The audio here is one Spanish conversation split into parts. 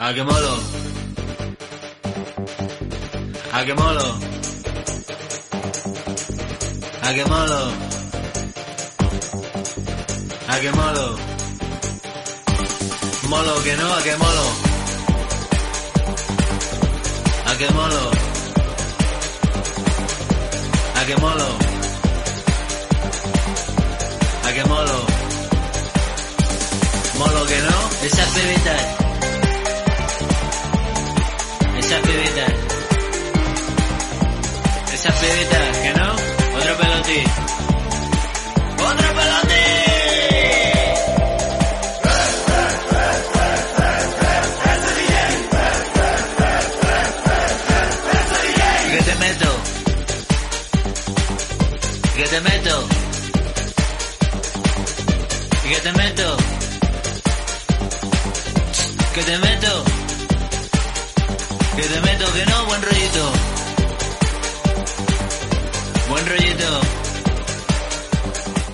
A que molo. A que molo. A que molo. A que molo. Molo que no, a que molo. A que molo. A que molo. A que molo. Molo que no, esas bebitas. Esas bebitas. Esas bebitas, que no, otro pelotín. ¡Otro pelotín! Que te meto. Que te meto. Que te meto. Que te meto. Que te meto, que no, buen rollito. Buen rollito.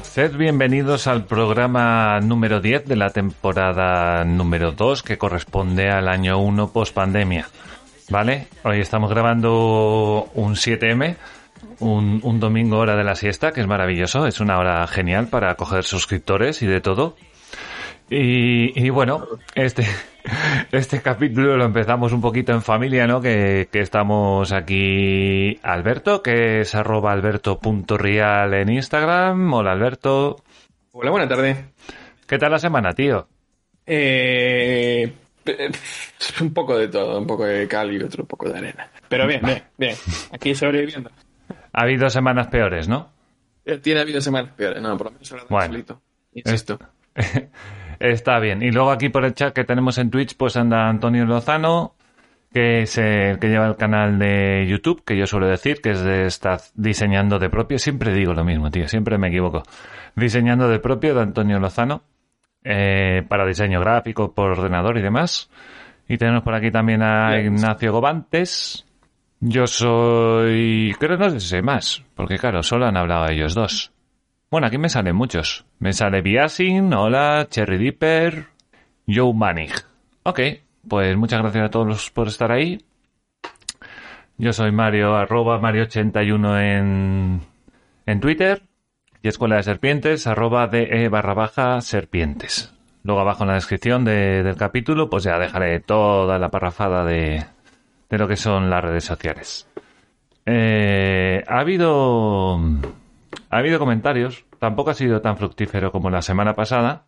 Sed bienvenidos al programa número 10 de la temporada número 2 que corresponde al año 1 post pandemia. ¿Vale? Hoy estamos grabando un 7M, un, domingo hora de la siesta, que es maravilloso, es una hora genial para coger suscriptores y de todo. Y bueno, este, este capítulo lo empezamos un poquito en familia, ¿no? Que, que estamos aquí Alberto, que es arroba alberto.rial en Instagram. Hola Alberto. Hola, buena tarde. ¿Qué tal la semana, tío? Eh, eh, un poco de todo, un poco de cal y otro poco de arena. Pero bien, bien, bien. Aquí sobreviviendo. Ha habido semanas peores, ¿no? Eh, Tiene habido semanas peores, no, por lo menos ahora Bueno. solito. Insisto. Está bien. Y luego aquí por el chat que tenemos en Twitch, pues anda Antonio Lozano, que es el que lleva el canal de YouTube, que yo suelo decir, que es de estar diseñando de propio. Siempre digo lo mismo, tío, siempre me equivoco. Diseñando de propio de Antonio Lozano, eh, para diseño gráfico, por ordenador y demás. Y tenemos por aquí también a Bien. Ignacio Gobantes. Yo soy... Creo que no sé más, porque claro, solo han hablado ellos dos. Bueno, aquí me salen muchos. Me sale Biasin, hola, Cherry Dipper, Joe Manning. Ok, pues muchas gracias a todos por estar ahí. Yo soy Mario, arroba Mario81 en, en Twitter. Y Escuela de Serpientes, arroba de barra baja serpientes. Luego abajo en la descripción de- del capítulo, pues ya dejaré toda la parrafada de, de lo que son las redes sociales. Eh, ha habido ha habido comentarios. Tampoco ha sido tan fructífero como la semana pasada,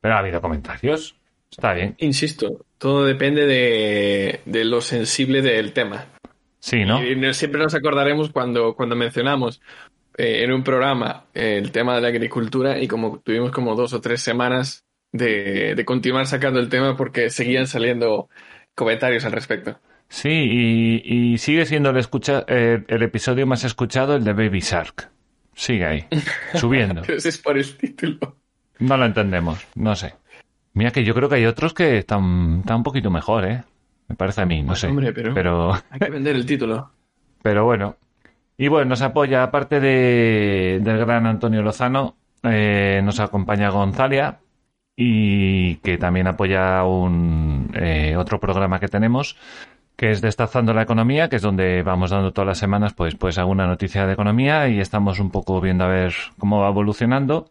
pero ha habido comentarios. Está bien. Insisto, todo depende de, de lo sensible del tema. Sí, ¿no? Y siempre nos acordaremos cuando, cuando mencionamos eh, en un programa eh, el tema de la agricultura y como tuvimos como dos o tres semanas de, de continuar sacando el tema porque seguían saliendo comentarios al respecto. Sí, y, y sigue siendo el, escucha, eh, el episodio más escuchado el de Baby Shark. Sigue ahí, subiendo. Pero ese es por el título. No lo entendemos, no sé. Mira que yo creo que hay otros que están, están un poquito mejor, ¿eh? Me parece a mí, no Pues, sé. hombre, pero- pero Hay que vender el título. Pero bueno. Y bueno, nos apoya, aparte de, del gran Antonio Lozano, eh, nos acompaña Gonzalia y que también apoya un eh, otro programa que tenemos que es Destazando la Economía, que es donde vamos dando todas las semanas pues, pues alguna noticia de economía y estamos un poco viendo a ver cómo va evolucionando.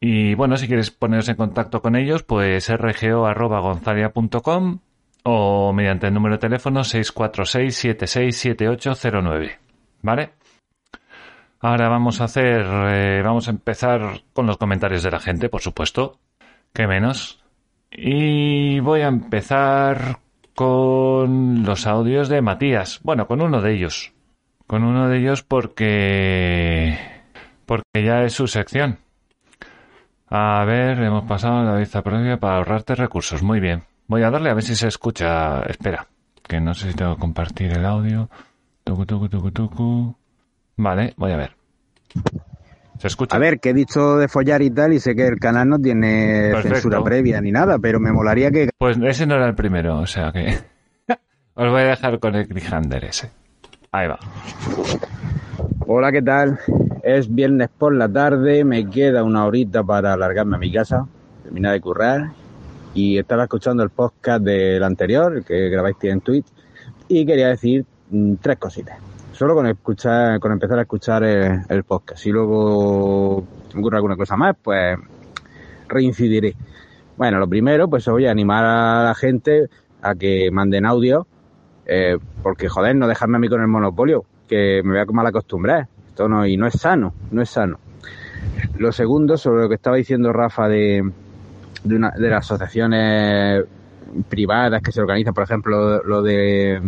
Y bueno, si quieres poneros en contacto con ellos, pues rgo.gonzalia.com o mediante el número de teléfono 646-767809. ¿Vale? Ahora vamos a hacer, eh, vamos a empezar con los comentarios de la gente, por supuesto. Que menos. Y voy a empezar con los audios de Matías. Bueno, con uno de ellos. Con uno de ellos porque... Porque ya es su sección. A ver, hemos pasado la vista previa para ahorrarte recursos. Muy bien. Voy a darle a ver si se escucha. Espera, que no sé si tengo que compartir el audio. Tucu, tucu, tucu, tucu. Vale, voy a ver. ¿Se escucha? A ver, que he dicho de follar y tal, y sé que el canal no tiene Perfecto. censura previa ni nada, pero me molaría que Pues ese no era el primero, o sea que... Os voy a dejar con el cliffhanger ese. Ahí va. Hola, ¿qué tal? Es viernes por la tarde, me queda una horita para alargarme a mi casa, terminar de currar y estaba escuchando el podcast del anterior, el que grabáis en Twitch, y quería decir mm, tres cositas. Solo con escuchar, con empezar a escuchar el, podcast. Si luego me ocurre alguna cosa más, pues reincidiré. Bueno, lo primero, pues voy a animar a la gente a que manden audio, eh, porque joder, no dejarme a mí con el monopolio, que me voy a mal acostumbrar. Esto no, y no es sano, no es sano. Lo segundo, sobre lo que estaba diciendo Rafa de, de, una, de las asociaciones privadas que se organizan, por ejemplo, lo de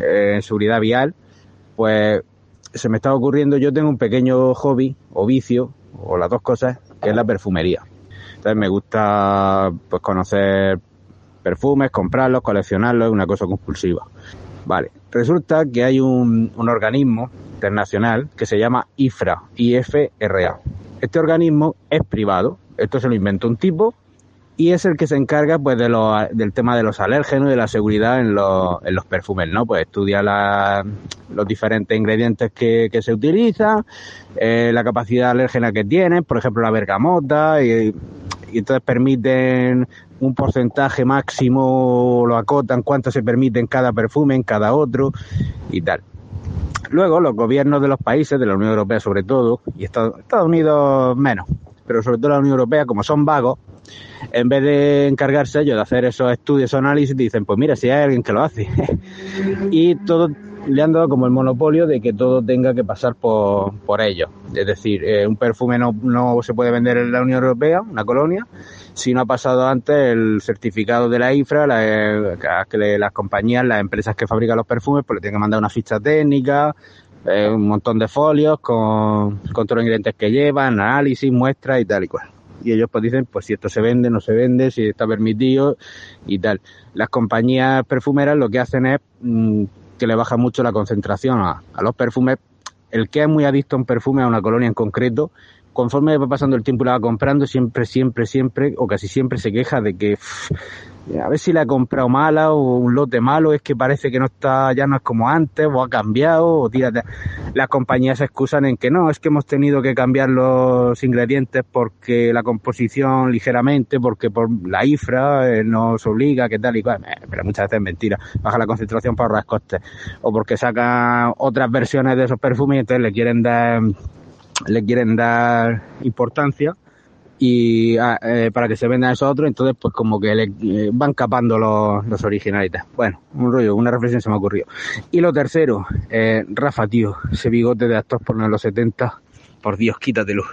eh, seguridad vial, pues se me está ocurriendo, yo tengo un pequeño hobby o vicio, o las dos cosas, que es la perfumería. Entonces me gusta pues conocer perfumes, comprarlos, coleccionarlos, es una cosa compulsiva. Vale, resulta que hay un, un organismo internacional que se llama IFRA, IFRA. Este organismo es privado, esto se lo inventó un tipo y es el que se encarga pues de lo, del tema de los alérgenos y de la seguridad en los, en los perfumes, ¿no? Pues estudia la, los diferentes ingredientes que, que se utilizan, eh, la capacidad alérgena que tienen, por ejemplo la bergamota, y, y entonces permiten un porcentaje máximo, lo acotan, cuánto se permite en cada perfume, en cada otro y tal. Luego, los gobiernos de los países, de la Unión Europea sobre todo, y Estados Unidos menos, pero sobre todo la Unión Europea, como son vagos, en vez de encargarse ellos de hacer esos estudios, esos análisis, dicen, pues mira, si hay alguien que lo hace. y todo le han dado como el monopolio de que todo tenga que pasar por, por ellos. Es decir, eh, un perfume no, no se puede vender en la Unión Europea, una colonia, si no ha pasado antes el certificado de la IFRA, la, que le, las compañías, las empresas que fabrican los perfumes, pues le tienen que mandar una ficha técnica, un montón de folios con, con todos los ingredientes que llevan, análisis, muestras y tal y cual y ellos pues dicen pues si esto se vende, no se vende, si está permitido y tal. Las compañías perfumeras lo que hacen es mmm, que le baja mucho la concentración a, a, los perfumes. El que es muy adicto a un perfume, a una colonia en concreto, conforme va pasando el tiempo y la va comprando, siempre, siempre, siempre, o casi siempre se queja de que a ver si la ha comprado mala o un lote malo, es que parece que no está, ya no es como antes, o ha cambiado, o tírate. Las compañías se excusan en que no, es que hemos tenido que cambiar los ingredientes porque la composición ligeramente, porque por la IFRA eh, nos obliga, que tal y cual. Eh, pero muchas veces es mentira, baja la concentración para ahorrar costes. O porque sacan otras versiones de esos perfumes y entonces le quieren dar, le quieren dar importancia y eh, para que se vendan esos otros, entonces pues como que le eh, van capando los, los originalitas. Bueno, un rollo, una reflexión se me ocurrió. Y lo tercero, eh, Rafa, tío, ese bigote de actor por los 70, por Dios, quítatelo.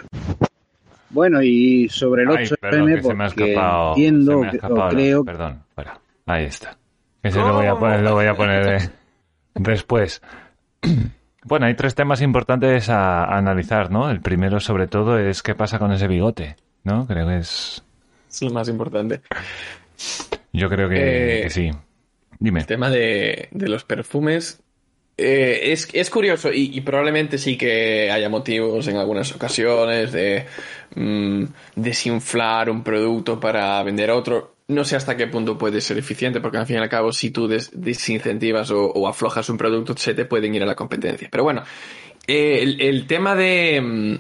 Bueno, y sobre el 8M, Ay, se me ha escapado, entiendo, se me ha escapado, creo... Perdón, fuera. Ahí está. Ese lo voy a poner, lo voy a poner eh, después. Bueno, hay tres temas importantes a, a, analizar, ¿no? El primero, sobre todo, es qué pasa con ese bigote. ¿No? Creo que es... Es lo más importante. Yo creo que, Eh, que sí. Dime. El tema de, de los perfumes eh, es, es curioso y, y probablemente sí que haya motivos en algunas ocasiones de mm, desinflar un producto para vender otro. No sé hasta qué punto puede ser eficiente, porque al fin y al cabo, si tú des- desincentivas o, o aflojas un producto, se te pueden ir a la competencia. Pero bueno, eh, el, el tema de, mm,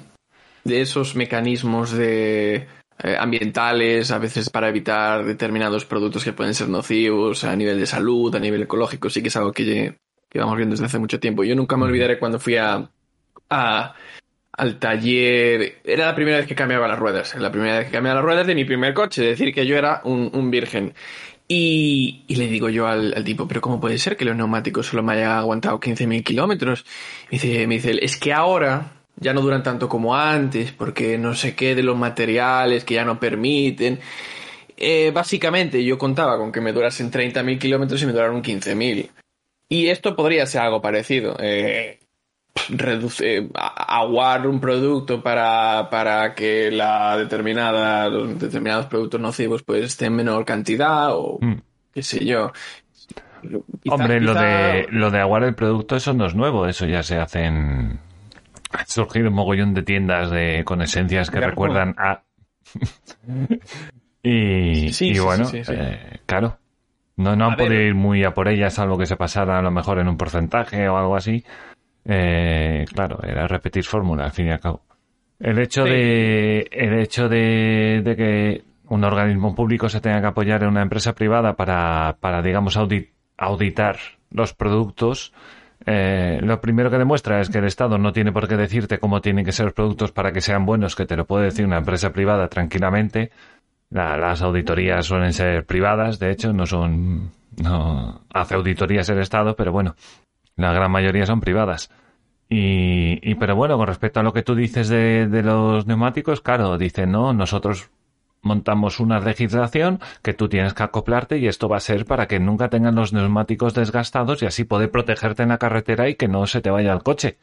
de esos mecanismos de eh, ambientales, a veces para evitar determinados productos que pueden ser nocivos a nivel de salud, a nivel ecológico, sí que es algo que, que vamos viendo desde hace mucho tiempo. Yo nunca me olvidaré cuando fui a, a- al taller, era la primera vez que cambiaba las ruedas, la primera vez que cambiaba las ruedas de mi primer coche, es decir, que yo era un, un virgen. Y, y le digo yo al, al tipo, pero ¿cómo puede ser que los neumáticos solo me haya aguantado 15.000 kilómetros? Me dice, me dice, es que ahora ya no duran tanto como antes, porque no sé qué de los materiales que ya no permiten. Eh, básicamente yo contaba con que me durasen 30.000 kilómetros y me duraron 15.000. Y esto podría ser algo parecido. Eh, reduce, a- aguar un producto para, para que la determinada, los determinados productos nocivos pues estén en menor cantidad o Mm. qué sé yo. Quizá- Hombre, lo de, lo de aguar el producto, eso no es nuevo. Eso ya se hace en... Ha surgido un mogollón de tiendas de, con esencias que recuerdan a... y, Sí, y sí, bueno, sí, sí, sí. eh, claro. No, no han A ver. podido ir muy a por ellas, salvo que se pasara a lo mejor en un porcentaje o algo así. Eh, claro, era repetir fórmula, al fin y al cabo. El hecho de, el hecho de, de que un organismo público se tenga que apoyar en una empresa privada para, para digamos, audit- auditar los productos, eh, lo primero que demuestra es que el Estado no tiene por qué decirte cómo tienen que ser los productos para que sean buenos, que te lo puede decir una empresa privada tranquilamente. La- las auditorías suelen ser privadas, de hecho, no son. No hace auditorías el Estado, pero bueno, la gran mayoría son privadas. Y, y pero bueno, con respecto a lo que tú dices de, de los neumáticos, claro, dicen, no, nosotros montamos una legislación que tú tienes que acoplarte y esto va a ser para que nunca tengan los neumáticos desgastados y así poder protegerte en la carretera y que no se te vaya el coche.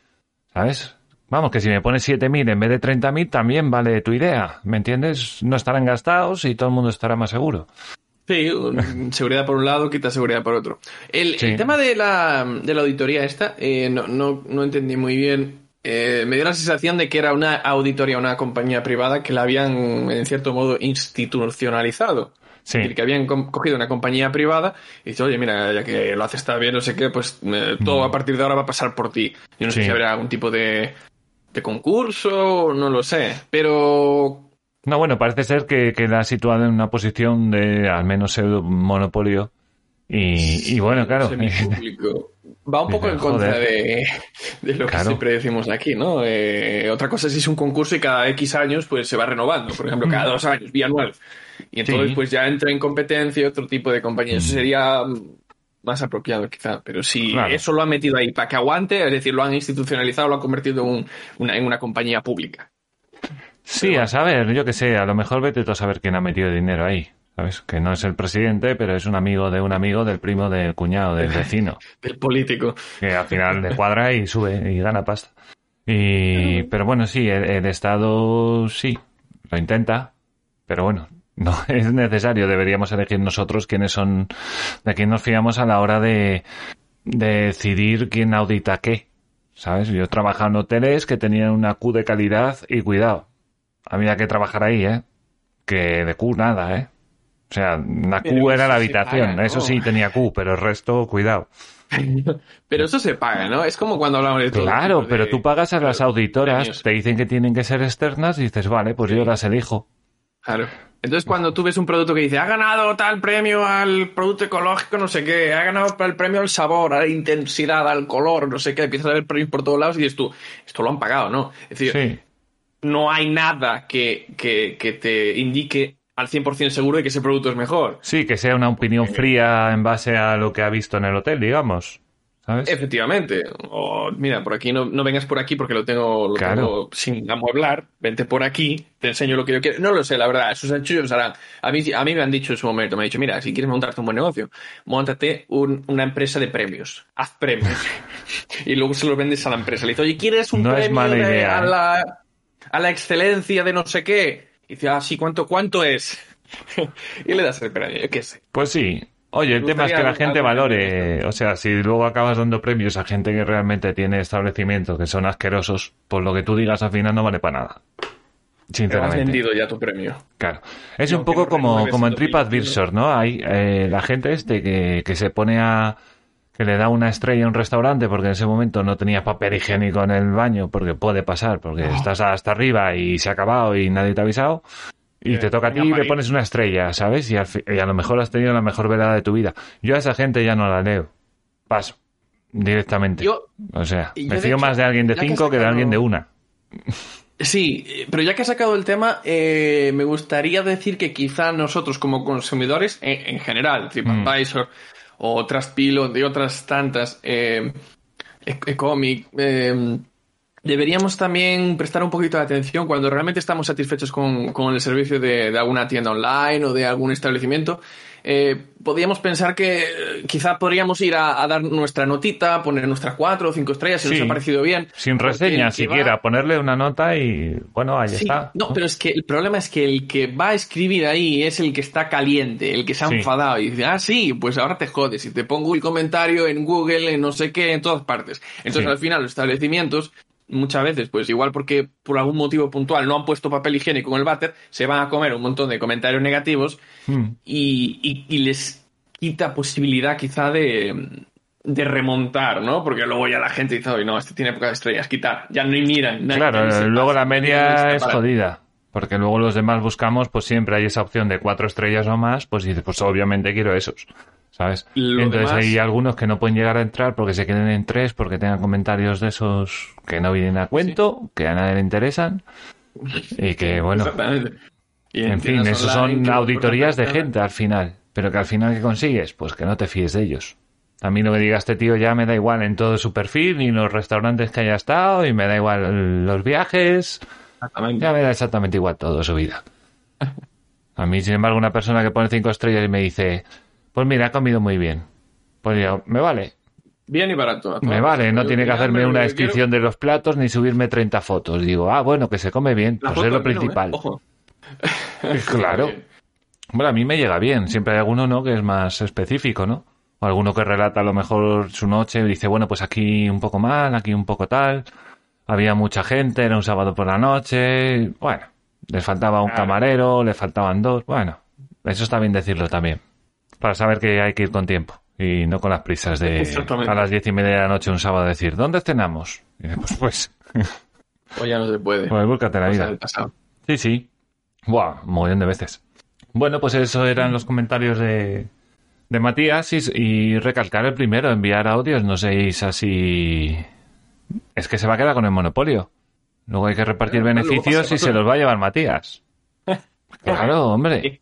¿Sabes? Vamos, que si me pones 7.000 en vez de 30.000 también vale tu idea, ¿me entiendes? No estarán gastados y todo el mundo estará más seguro. Sí, seguridad por un lado, quita seguridad por otro. El, Sí. el tema de la, de la auditoría esta, eh, no, no, no entendí muy bien. Eh, me dio la sensación de que era una auditoría, una compañía privada que la habían, en cierto modo, institucionalizado. Sí. Es decir, que habían cogido una compañía privada y dice, oye, mira, ya que lo haces tan bien, no sé qué, pues eh, todo a partir de ahora va a pasar por ti. Yo no sé Mm. Si habrá algún tipo de, de concurso, no lo sé. Pero No, bueno, parece ser que, que la ha situado en una posición de al menos pseudo monopolio. Y, y bueno, claro. semipúblico. Va un poco Dice, en contra de, de lo que Claro. siempre decimos aquí, ¿no? Eh, otra cosa es si es un concurso y cada X años pues se va renovando, por ejemplo, cada dos años, bianual. Y entonces Sí. pues ya entra en competencia otro tipo de compañía. Eso sería mm, más apropiado quizá, pero si Claro. eso lo han metido ahí para que aguante, es decir, lo han institucionalizado, lo han convertido en, un- una, en una compañía pública. Sí, a saber, yo que sé, a lo mejor vete tú a saber quién ha metido dinero ahí. ¿Sabes? Que no es el presidente, pero es un amigo de un amigo, del primo, del cuñado, del vecino. Del político. que al final le cuadra y sube y gana pasta. Y, pero bueno, sí, el, el Estado sí, lo intenta, pero bueno, no es necesario. Deberíamos elegir nosotros quiénes son, de quién nos fiamos a la hora de, de decidir quién audita qué. ¿Sabes? Yo he trabajado en hoteles que tenían una Q de calidad y cuidado. Había que trabajar ahí, ¿eh? Que de Q nada, ¿eh? O sea, la Q Pero era la habitación. paga, ¿no? Eso sí tenía Q, pero el resto, cuidado. Pero eso se paga, ¿no? Es como cuando hablamos de todo Claro, pero tú pagas a las auditoras, te dicen que tienen que ser externas y dices, vale, pues yo las elijo. Claro. Entonces, cuando tú ves un producto que dice, ha ganado tal premio al producto ecológico, no sé qué, ha ganado el premio al sabor, a la intensidad, al color, no sé qué, empiezas a ver premios por todos lados y dices tú, esto lo han pagado, ¿no? Es decir, Sí, no hay nada que, que, que te indique al 100% seguro de que ese producto es mejor. sí, que sea una opinión fría en base a lo que ha visto en el hotel, digamos. ¿Sabes? Efectivamente. O, mira, por aquí no, no vengas por aquí porque lo tengo, lo Claro. tengo sin amueblar. Vente por aquí, te enseño lo que yo quiero. No lo sé, la verdad. Esos anchullos harán. A mí, a mí me han dicho en su momento, me han dicho, mira, si quieres montarte un buen negocio, montate un- una empresa de premios. Haz premios. y luego se los vendes a la empresa. Le dices, oye, ¿quieres un No es premio de- a, ¿eh? la, a la excelencia de no sé qué? Y dice, ah, sí, ¿cuánto, cuánto es? y le das el premio, yo qué sé. Pues sí. Oye, el tema es que la gente valore, o sea, si luego acabas dando premios a gente que realmente tiene establecimientos que son asquerosos, pues lo que tú digas al final no vale para nada. Te has Sinceramente. vendido ya tu premio. Claro. Es un poco como, como en TripAdvisor, ¿no? Hay eh, la gente este que, que se pone a... que le da una estrella a un restaurante porque en ese momento no tenía papel higiénico en el baño, porque puede pasar, porque estás hasta arriba y se ha acabado y nadie te ha avisado. Y Eh, te toca a ti y le pones una estrella, ¿sabes? Y, al y a lo mejor has tenido la mejor velada de tu vida. Yo a esa gente ya no la leo. Paso. Directamente. Yo, o sea, yo, me fío hecho, más de alguien de que cinco que de alguien de una. Sí, eh, pero ya que has sacado el tema, eh, me gustaría decir que quizá nosotros como consumidores, en, en general, TripAdvisor o Traspilo y otras tantas, eh, e- Ecomic, eh, deberíamos también prestar un poquito de atención cuando realmente estamos satisfechos con, con el servicio de, de alguna tienda online o de algún establecimiento. Eh, podríamos pensar que eh, quizá podríamos ir a, a dar nuestra notita, poner nuestras cuatro o cinco estrellas si Sí. nos ha parecido bien. Sin reseña va- siquiera, ponerle una nota y bueno, ahí Sí, está. No, pero es que el problema es que el que va a escribir ahí es el que está caliente, el que se ha Sí. enfadado y dice, ah, sí, pues ahora te jodes y te pongo el comentario en Google, en no sé qué, en todas partes. Entonces al final los establecimientos, muchas veces, pues igual porque por algún motivo puntual no han puesto papel higiénico en el váter, se van a comer un montón de comentarios negativos Hmm. y, y- y les quita posibilidad quizá de, de remontar, ¿no? Porque luego ya la gente dice, oye, no, este tiene pocas estrellas, quitar, ya no miran. Claro, luego pasa, la media es para". jodida Porque luego los demás buscamos, pues siempre hay esa opción de cuatro estrellas o más, pues dices, pues obviamente quiero esos. ¿Sabes? Lo Entonces demás- hay algunos que no pueden llegar a entrar porque se queden en tres, porque tengan comentarios de esos que no vienen a cuento, que a nadie le interesan. Y que, bueno, Exactamente. Y en fin, online son auditorías de gente al final. Pero que al final, ¿qué consigues? Pues que no te fíes de ellos. A mí lo que diga este tío ya me da igual en todo su perfil, ni los restaurantes que haya estado, y me da igual los viajes. Exactamente. Ya me da exactamente igual todo su vida. A mí, sin embargo, una persona que pone cinco estrellas y me dice, pues mira, ha comido muy bien. Pues yo, me vale, Bien y barato. me vale, no tiene que hacerme una descripción de los platos ni subirme 30 fotos. Digo, ah, bueno, que se come bien, pues es lo ¿eh? principal. Ojo. Claro. Bueno, a mí me llega bien. Siempre hay alguno, ¿no? Que es más específico, ¿no? O alguno que relata a lo mejor su noche y dice, bueno, pues aquí un poco mal, aquí un poco tal. Había mucha gente, era un sábado por la noche. Bueno, les faltaba un Claro. camarero, le faltaban dos. Bueno, eso está bien decirlo también. Para saber que hay que ir con tiempo. Y no con las prisas de a las diez y media de la noche un sábado decir, ¿dónde cenamos? Y pues, pues, O ya no se puede. pues búscate la Cosas vida. Sí, sí. Buah, un montón de veces. Bueno, pues eso eran los comentarios de, de Matías y, y recalcar el primero, enviar audios, no seáis así... Es que se va a quedar con el monopolio. Luego hay que repartir beneficios y se los va a llevar Matías. Claro, hombre.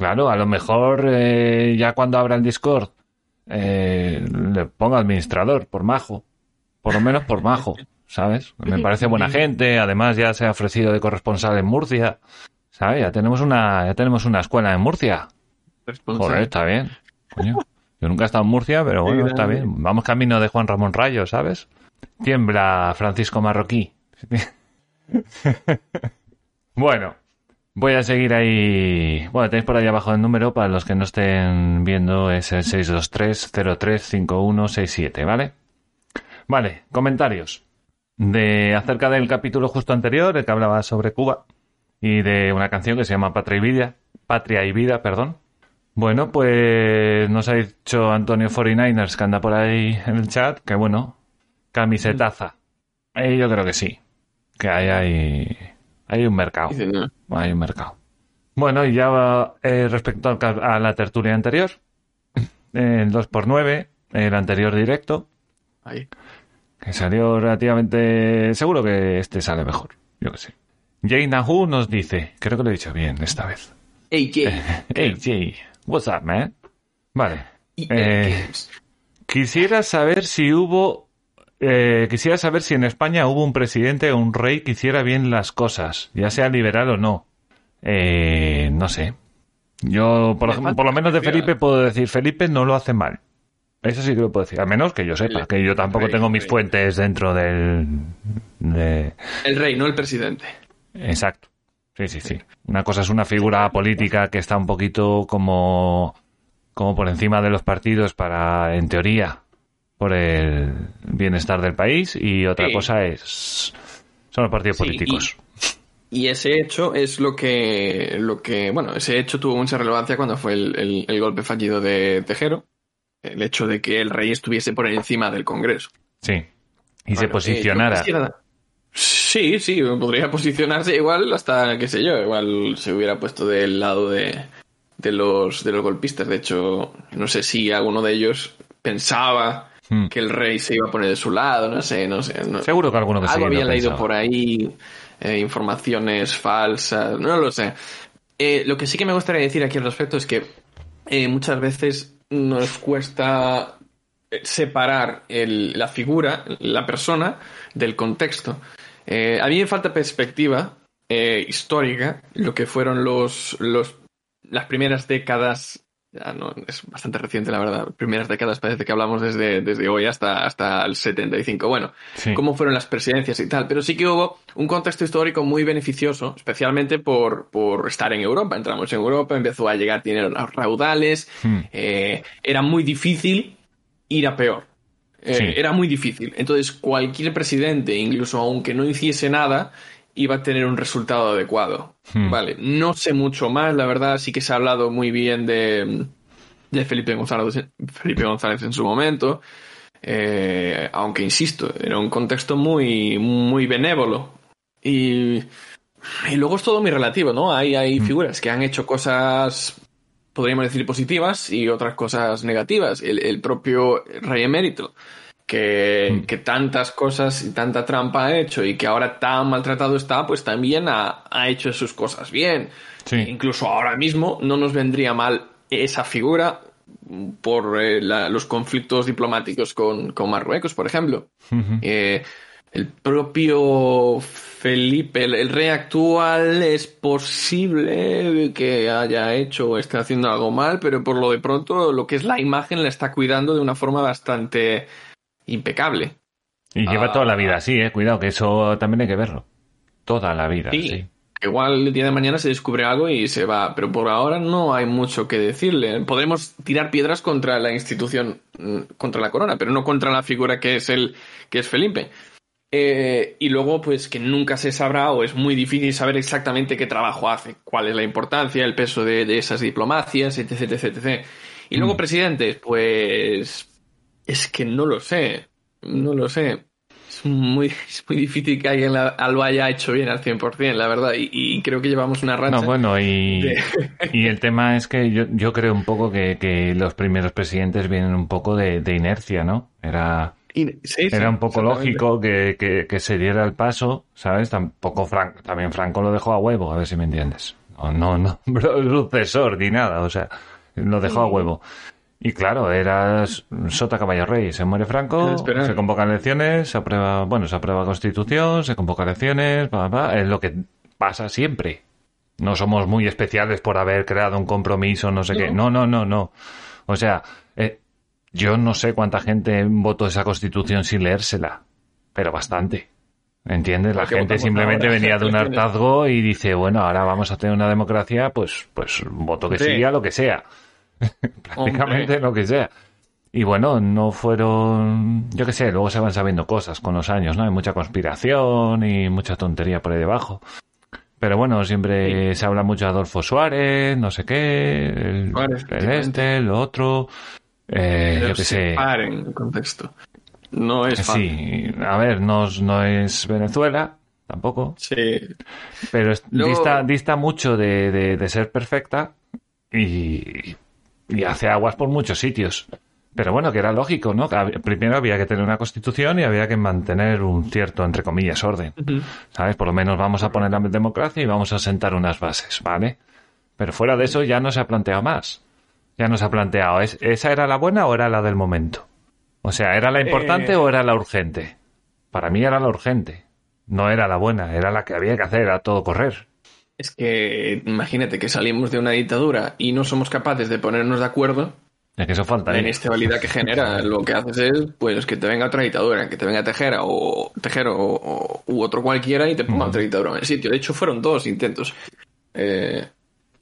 Claro, a lo mejor eh, ya cuando abra el Discord eh, le pongo administrador por majo. Por lo menos por majo, ¿sabes? Me parece buena gente. Además ya se ha ofrecido de corresponsal en Murcia. ¿Sabes? Ya tenemos una, ya tenemos una escuela en Murcia. Joder, está bien. Coño. Yo nunca he estado en Murcia, pero bueno, está bien. Vamos camino de Juan Ramón Rayo, ¿sabes? Tiembla Francisco Marroquí. bueno, voy a seguir ahí. Bueno, tenéis por ahí abajo el número. Para los que no estén viendo, es el 623-035167, ¿vale? Vale, comentarios. De acerca del capítulo justo anterior, el que hablaba sobre Cuba. Y de una canción que se llama Patria y Vida. Patria y Vida, perdón. Bueno, pues nos ha dicho Antonio 49ers que anda por ahí en el chat que bueno, camisetaza. Eh, yo creo que sí. Que hay, hay, hay un mercado. Hay un mercado. Bueno, y ya eh, respecto al a la tertulia anterior, el 2x9, el anterior directo, Ahí. que salió relativamente... Seguro que este sale mejor, yo que sé. Jay Nahu nos dice, creo que lo he dicho bien esta vez. Hey, Jay. Hey Jay, what's up, man? Vale. Eh, Games. Quisiera saber si hubo. Eh, quisiera saber si en España hubo un presidente o un rey que hiciera bien las cosas, ya sea liberal o no. Eh, no sé. Yo, por, ejemplo, por lo menos de. Felipe, puedo decir: Felipe no lo hace mal. Eso sí que lo puedo decir. Al menos que yo sepa, El- que yo tampoco rey, tengo mis rey. fuentes dentro del. De... El rey, no el presidente. Exacto. Sí, sí, sí. Una cosa es una figura política que está un poquito como, como por encima de los partidos para, en teoría, por el bienestar del país y otra Sí. cosa es son los partidos Sí, políticos. Y ese hecho es lo que, lo que, bueno, ese hecho tuvo mucha relevancia cuando fue el, el- el golpe fallido de Tejero. El hecho de que el rey estuviese por encima del Congreso. Sí. Y se posicionara. eh, quisiera- Sí, sí, podría posicionarse igual hasta, qué sé yo, igual se hubiera puesto del lado de, de los, de los golpistas. De hecho, no sé si alguno de ellos pensaba Hmm. que el rey se iba a poner de su lado, no sé, no sé. no- Seguro que alguno que algo había leído pensaba. por ahí, eh, informaciones falsas, no lo sé. Eh, lo que sí que me gustaría decir aquí al respecto es que eh, muchas veces nos cuesta separar el- la figura, la persona, del contexto. A mí me falta perspectiva histórica, lo que fueron los, los, las primeras décadas. Ya no, es bastante reciente, la verdad. Primeras décadas parece que hablamos desde, desde hoy hasta, hasta el 75. Bueno, Sí. cómo fueron las presidencias y tal. Pero sí que hubo un contexto histórico muy beneficioso, especialmente por, por estar en Europa. Entramos en Europa, empezó a llegar dinero a los raudales, Hmm. eh, era muy difícil ir a peor. Eh, Sí. Era muy difícil. Entonces, cualquier presidente, incluso aunque no hiciese nada, iba a tener un resultado adecuado. Hmm. Vale, no sé mucho más, la verdad, sí que se ha hablado muy bien de, de Felipe González, Felipe González en su momento. Eh, aunque insisto, era un contexto muy, muy benévolo. Y y luego es todo muy relativo, ¿no? Hay, hay figuras que han hecho cosas, podríamos decir, positivas y otras cosas negativas. El, el propio rey emérito, que, que, tantas cosas y tanta trampa ha hecho y que ahora tan maltratado está, pues también ha, ha hecho sus cosas bien. Sí. Incluso ahora mismo no nos vendría mal esa figura por eh, la, los conflictos diplomáticos con, con, Marruecos, por ejemplo. Uh -huh. eh, el propio Felipe, el, el, rey actual, es posible que haya hecho o esté haciendo algo mal, pero por lo de pronto lo que es la imagen la está cuidando de una forma bastante impecable. Y lleva ah, toda la vida así, eh. Cuidado, que eso también hay que verlo. Toda la vida, sí. sí. Igual el día de mañana se descubre algo y se va, pero por ahora no hay mucho que decirle. Podremos tirar piedras contra la institución, mm, contra la corona, pero no contra la figura que es el que es Felipe. Eh, y luego, pues que nunca se sabrá o es muy difícil saber exactamente qué trabajo hace, cuál es la importancia, el peso de, de esas diplomacias, etc, etc, etc. Y luego, Mm. presidentes, pues es que no lo sé, no lo sé. Es muy, es muy difícil que alguien la- lo haya hecho bien al 100%, la verdad. Y, y creo que llevamos una racha. No, bueno, y, de- y el tema es que yo, yo creo un poco que, que los primeros presidentes vienen un poco de, de inercia, ¿no? Era, Y- sí, sí, era un poco lógico que, que, que se diera el paso, ¿sabes? Tampoco Franco, también Franco lo dejó a huevo, a ver si me entiendes. No, no, no, sucesor ni nada, o sea, lo dejó a huevo. Y claro, era sota caballo rey. Se muere Franco, esperar. se convocan elecciones, se aprueba, bueno, se aprueba constitución, se convoca elecciones, pa, pa, es lo que pasa siempre. No somos muy especiales por haber creado un compromiso, no sé qué. No, no, no, no. O sea, eh, yo no sé cuánta gente votó esa constitución sin leérsela, pero bastante. ¿Entiendes? La gente simplemente ahora. venía de un hartazgo y dice, bueno, ahora vamos a tener una democracia, pues, pues voto que Sí. sí a lo que sea. Prácticamente Hombre. lo que sea. Y bueno, no fueron, yo qué sé, luego se van sabiendo cosas con los años, ¿no? Hay mucha conspiración y mucha tontería por ahí debajo. Pero bueno, siempre se habla mucho de Adolfo Suárez, no sé qué, el, Suárez, el este, el otro, eh, Pero yo qué sé. separen el contexto. No es fácil. Sí, a ver, no, es- no es Venezuela, tampoco, Sí. pero Luego- dista, dista mucho de, de- de ser perfecta y, y hace aguas por muchos sitios. Pero bueno, que era lógico, ¿no? Primero había que tener una constitución y había que mantener un cierto, entre comillas, orden. ¿Sabes? Por lo menos vamos a poner la democracia y vamos a sentar unas bases, ¿vale? Pero fuera de eso ya no se ha planteado más. Ya no se ha planteado, ¿es, ¿esa era la buena o era la del momento? O sea, ¿era la importante Eh. o era la urgente? Para mí era la urgente. No era la buena, era la que había que hacer a todo correr. Es que imagínate que salimos de una dictadura y no somos capaces de ponernos de acuerdo. Es que eso falta. La ¿eh? inestabilidad que genera, lo que haces es pues que te venga otra dictadura, que te venga Tejera o Tejero o, u otro cualquiera y te ponga otra dictadura en el sitio. De hecho, fueron dos intentos. Eh,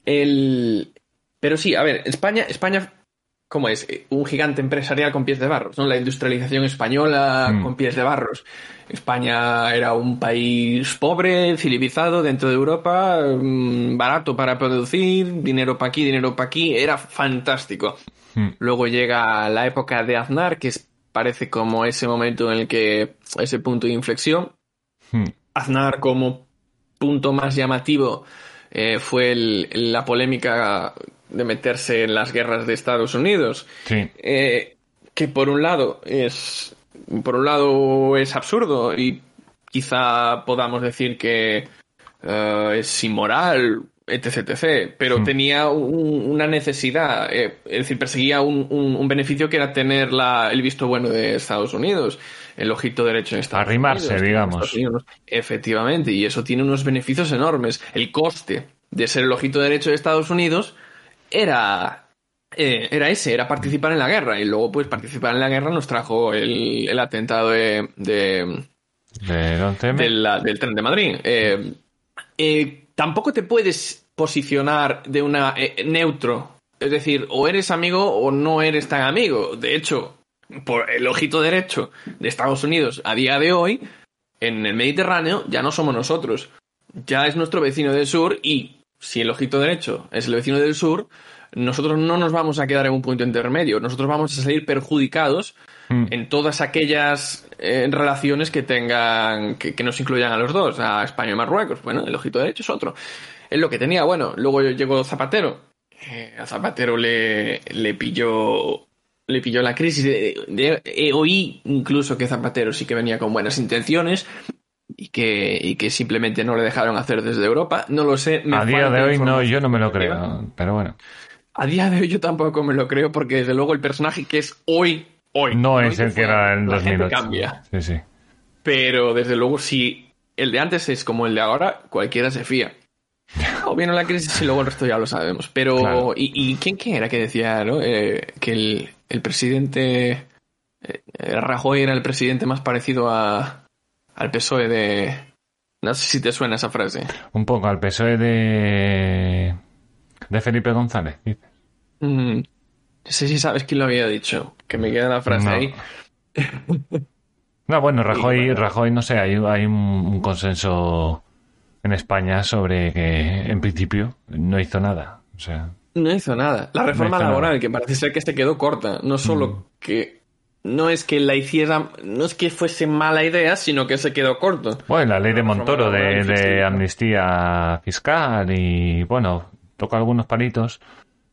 el... Pero sí, a ver, España, España, ¿cómo es? Eh, Un gigante empresarial con pies de barros, ¿no? La industrialización española Mm. con pies de barros. España era un país pobre, civilizado dentro de Europa, mm, barato para producir, dinero para aquí, dinero para aquí, era fantástico. Mm. Luego llega la época de Aznar, que es- parece como ese momento en el que ese punto de inflexión. Aznar como punto más llamativo eh, fue el- la polémica de meterse en las guerras de Estados Unidos, Sí. eh, que por un lado es por un lado es absurdo y quizá podamos decir que eh, es inmoral, etc, etc, pero Hmm. tenía un- una necesidad, eh, es decir, perseguía un, un- un beneficio que era tener la- el visto bueno de Estados Unidos, el ojito derecho en Estados Arrimarse, Unidos. digamos. Estados Unidos. Efectivamente, y eso tiene unos beneficios enormes. El coste de ser el ojito derecho de Estados Unidos era eh, era ese, era participar en la guerra. Y luego, pues, participar en la guerra nos trajo el, el atentado de, de- ¿De 11M? del, la- del tren de Madrid. Eh, eh, tampoco te puedes posicionar de una neutro. Es decir, o eres amigo o no eres tan amigo. De hecho, por el ojito derecho de Estados Unidos a día de hoy, en el Mediterráneo, ya no somos nosotros. Ya es nuestro vecino del sur y si el ojito derecho es el vecino del sur, nosotros no nos vamos a quedar en un punto intermedio, nosotros vamos a salir perjudicados Mm. en todas aquellas eh, relaciones que tengan, que, que nos incluyan a los dos, a España y Marruecos. Bueno, el ojito derecho es otro. Es lo que tenía, bueno, luego llegó Zapatero. Eh, a Zapatero le, le pilló le pilló la crisis. De- eh, oí incluso que Zapatero sí que venía con buenas intenciones y que, y que simplemente no le dejaron hacer desde Europa. No lo sé. me A día de hoy no, yo no me lo creo, pero bueno. A día de hoy yo tampoco me lo creo porque desde luego el personaje que es hoy, hoy. No hoy es el que era en la gente 2008. cambia. Sí, sí. Pero desde luego si el de antes es como el de ahora, cualquiera se fía. O viene la crisis y luego el resto ya lo sabemos. Pero, Claro. ¿y, y quién, quién era que decía no? Eh, que el, el presidente eh, Rajoy era el presidente más parecido a, al PSOE de... No sé si te suena esa frase. Un poco al PSOE de... de Felipe González. dice. Mm, no sé si sabes quién lo había dicho. Que me queda la frase No. ahí. No, bueno, Rajoy, bueno. Rajoy no sé, hay, hay un, un consenso en España sobre que en principio no hizo nada. O sea, No hizo nada. La reforma nada. laboral, que parece ser que se quedó corta. No solo Mm. que. No es que la hiciera. No es que fuese mala idea, sino que se quedó corto. bueno, la ley de Montoro de, amnistía fiscal y bueno, toca algunos palitos,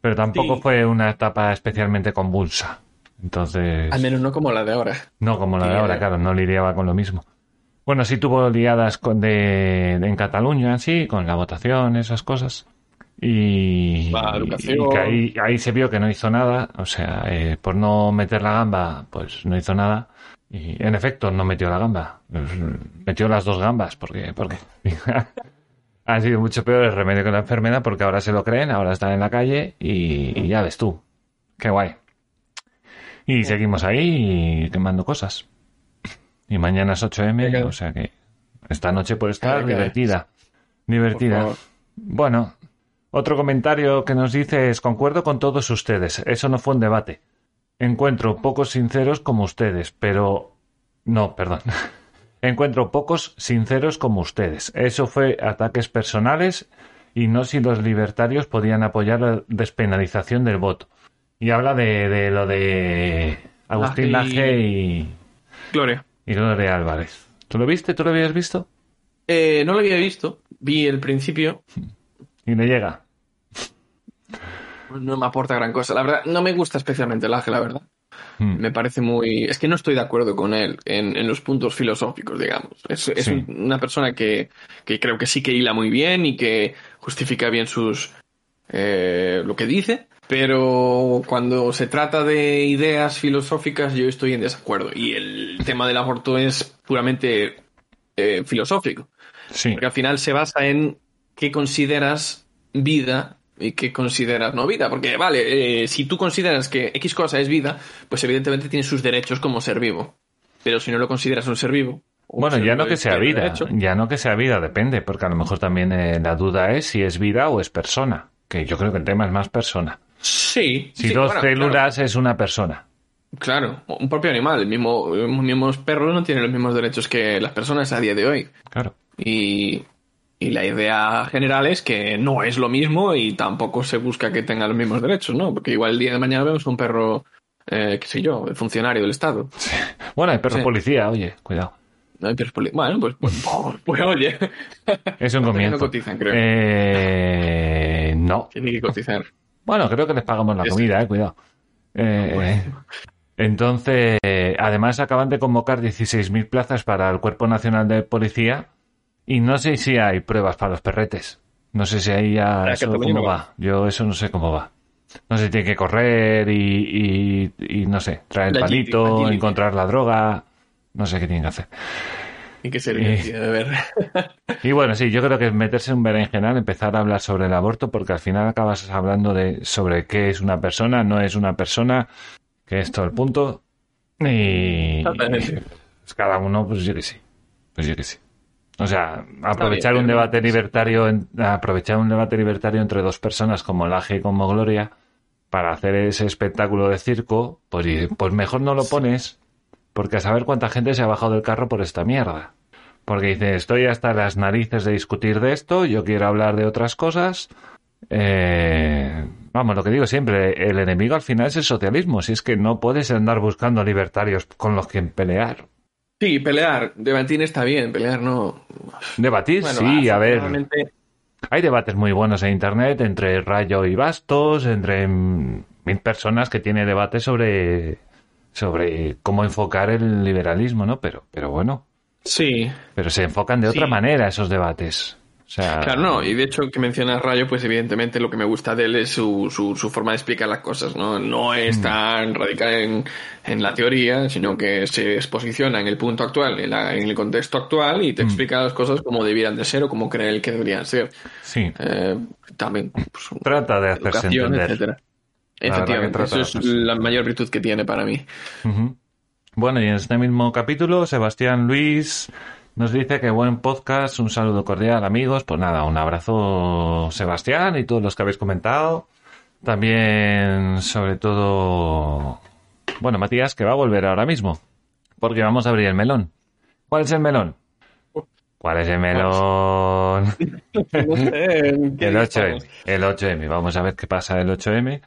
pero tampoco Sí. fue una etapa especialmente convulsa. Entonces, Al menos no como la de ahora. no como la de ahora, eh. claro, no lidiaba con lo mismo. Bueno, sí tuvo liadas con de, en Cataluña, sí, con la votación, esas cosas. Y, La educación. y que ahí, ahí se vio que no hizo nada, o sea, eh, por no meter la gamba, pues no hizo nada. Y en efecto, no metió la gamba. Metió las dos gambas, porque, porque ha sido mucho peor el remedio que la enfermedad, porque ahora se lo creen, ahora están en la calle y, y ya ves tú. Qué guay. Y seguimos ahí quemando cosas. Y mañana es 8M, Venga. o sea que esta noche puede estar divertida. Divertida. Bueno, otro comentario que nos dice es, concuerdo con todos ustedes, eso no fue un debate. Encuentro pocos sinceros como ustedes, pero... No, perdón. Encuentro pocos sinceros como ustedes. Eso fue ataques personales y no si los libertarios podían apoyar la despenalización del voto. Y habla de, de lo de Agustín Laje y- Laje y, Gloria. y Gloria Álvarez. ¿Tú lo viste? ¿Tú lo habías visto? Eh, no lo había visto. Vi el principio. Y le llega. No me aporta gran cosa. La verdad, no me gusta especialmente el Ángel, la verdad. Mm. Me parece muy. Es que no estoy de acuerdo con él en, en los puntos filosóficos, digamos. Es, es Sí. una persona que, que creo que sí que hila muy bien y que justifica bien sus. eh, lo que dice. Pero cuando se trata de ideas filosóficas, yo estoy en desacuerdo. Y el tema del aborto es puramente eh, filosófico. Sí. Porque al final se basa en qué consideras vida y qué consideras no vida. Porque, vale, eh, si tú consideras que X cosa es vida, pues evidentemente tiene sus derechos como ser vivo. Pero si no lo consideras un ser vivo. Bueno, ya no que sea vida, ya no que sea vida, depende, porque a lo mejor también eh, la duda es si es vida o es persona, que yo creo que el tema es más persona. Sí. Si sí, dos bueno, células es una persona. Claro, claro, un propio animal. El mismo, los mismos perros no tienen los mismos derechos que las personas a día de hoy. Claro. Y, y la idea general es que no es lo mismo y tampoco se busca que tenga los mismos derechos, ¿no? Porque igual el día de mañana vemos un perro, eh, qué sé yo, funcionario del Estado. Bueno, hay perro Sí. policía, oye, cuidado. No hay perros poli- Bueno, pues, pues, pues, pues, oye. Es un No comienzo. cotizan, creo. Eh, no. Tiene que cotizar. Bueno, creo que les pagamos la comida, eh, cuidado. Eh, Bueno. Entonces, además acaban de convocar 16.000 plazas para el Cuerpo Nacional de Policía y no sé si hay pruebas para los perretes. No sé si ahí ya eso cómo no va. va. Yo eso no sé cómo va. No sé si tiene que correr y, y, y no sé, traer el agility, palito, agility. encontrar la droga. No sé qué tienen que hacer. Y que tío, de ver. Y bueno, sí, yo creo que es meterse en un berenjenal, empezar a hablar sobre el aborto, porque al final acabas hablando de sobre qué es una persona, no es una persona, que es todo el punto. Y pues cada uno, pues yo que sí. Pues yo que sí. O sea, aprovechar bien, un debate libertario, en- aprovechar un debate libertario entre dos personas como Laje y como Gloria para hacer ese espectáculo de circo, pues, pues mejor no lo pones, porque a saber cuánta gente se ha bajado del carro por esta mierda. Porque dice, estoy hasta las narices de discutir de esto, yo quiero hablar de otras cosas. Eh, Vamos, lo que digo siempre, el enemigo al final es el socialismo, si es que no puedes andar buscando libertarios con los que pelear. Sí, pelear, debatir está bien, pelear no. Debatir, Bueno, sí, a ver. afortunadamente- Hay debates muy buenos en internet entre Rayo y Bastos, entre mil personas que tienen debates sobre sobre cómo enfocar el liberalismo, ¿no? Pero, pero bueno, Sí, pero se enfocan de otra manera esos debates. O sea, claro, no, y de hecho que mencionas Rayo, pues evidentemente lo que me gusta de él es su, su, su forma de explicar las cosas, ¿no? No es tan radical en, en la teoría, sino que se posiciona en el punto actual, en, la- en el contexto actual y te explica las cosas como debieran de ser o como cree él que deberían ser. sí, Eh, también, pues, trata de hacerse entender. etcétera. Efectivamente, eso es la mayor virtud que tiene para mí. Bueno, y en este mismo capítulo, Sebastián Luis nos dice que buen podcast, un saludo cordial, amigos. Pues nada, un abrazo, Sebastián, y todos los que habéis comentado. También, sobre todo, bueno, Matías, que va a volver ahora mismo, porque vamos a abrir el melón. ¿Cuál es el melón? ¿Cuál es el melón? No sé, ¿en qué El día 8M. estamos? El 8M. Vamos a ver qué pasa el 8M.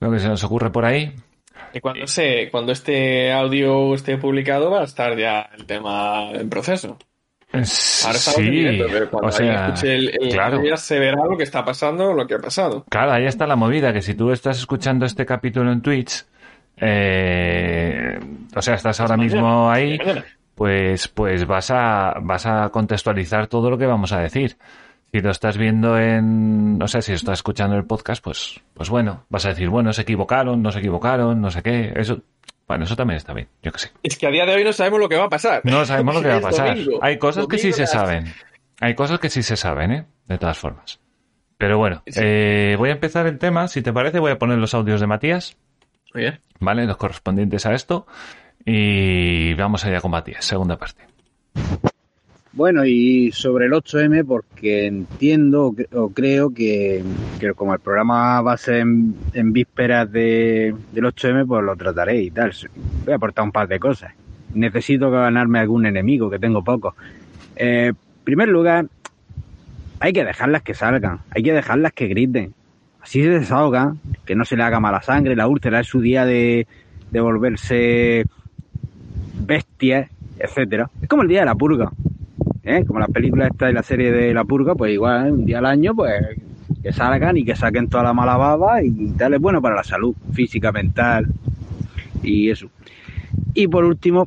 Lo que se nos ocurre por ahí. Y cuando, se, cuando este audio esté publicado va a estar ya el tema en proceso. Ahora sí, pero cuando o sea, alguien escuche el, el claro. ya se verá lo que está pasando o lo que ha pasado. Claro, ahí está la movida, que si tú estás escuchando este capítulo en Twitch, eh, o sea, estás ahora mismo ahí, pues, pues vas a, vas a contextualizar todo lo que vamos a decir. Si lo estás viendo en, o sea, si estás escuchando el podcast, pues, pues bueno, vas a decir, bueno, se equivocaron, no se equivocaron, no sé qué, eso, bueno, eso también está bien, yo que sé. Es que a día de hoy no sabemos lo que va a pasar. No sabemos lo que va a pasar. domingo. Hay cosas que sí se las- saben. Hay cosas que sí se saben, ¿eh? De todas formas. Pero bueno, Sí. eh, voy a empezar el tema. Si te parece, voy a poner los audios de Matías, Oye, ¿vale? Los correspondientes a esto. Y vamos allá con Matías, segunda parte. Bueno, y sobre el 8M, porque entiendo o cre- o creo que, que como el programa va a ser en, en vísperas de, del 8M, pues lo trataré y tal. Voy a aportar un par de cosas. Necesito ganarme algún enemigo, que tengo pocos. Eh, en primer lugar, hay que dejarlas que salgan, hay que dejarlas que griten. Así se desahogan, que no se le haga mala sangre, la úlcera es su día de, de volverse bestias, etcétera. Es como el día de la purga. ¿eh? Como las películas esta y la serie de La Purga, pues igual, un día al año, pues que salgan y que saquen toda la mala baba y tal, es bueno para la salud física, mental y eso. Y por último,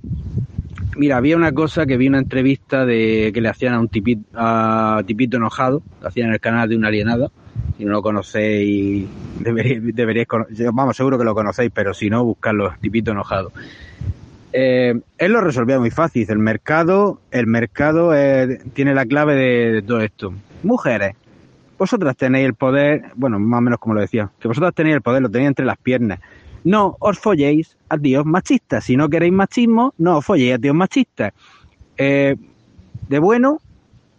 mira, había una cosa que vi una entrevista de que le hacían a un tipito, a tipito enojado, lo hacían en el canal de una alienada. Si no lo conocéis, deberíais, deberíais vamos, seguro que lo conocéis, pero si no, buscarlo, tipito enojado. Eh, él lo resolvía muy fácil. El mercado, el mercado eh, tiene la clave de, todo esto. Mujeres, vosotras tenéis el poder, bueno, más o menos como lo decía, que vosotras tenéis el poder, lo tenéis entre las piernas. No os folléis a tíos machistas. Si no queréis machismo, no os folléis a tíos machistas. Eh, de bueno,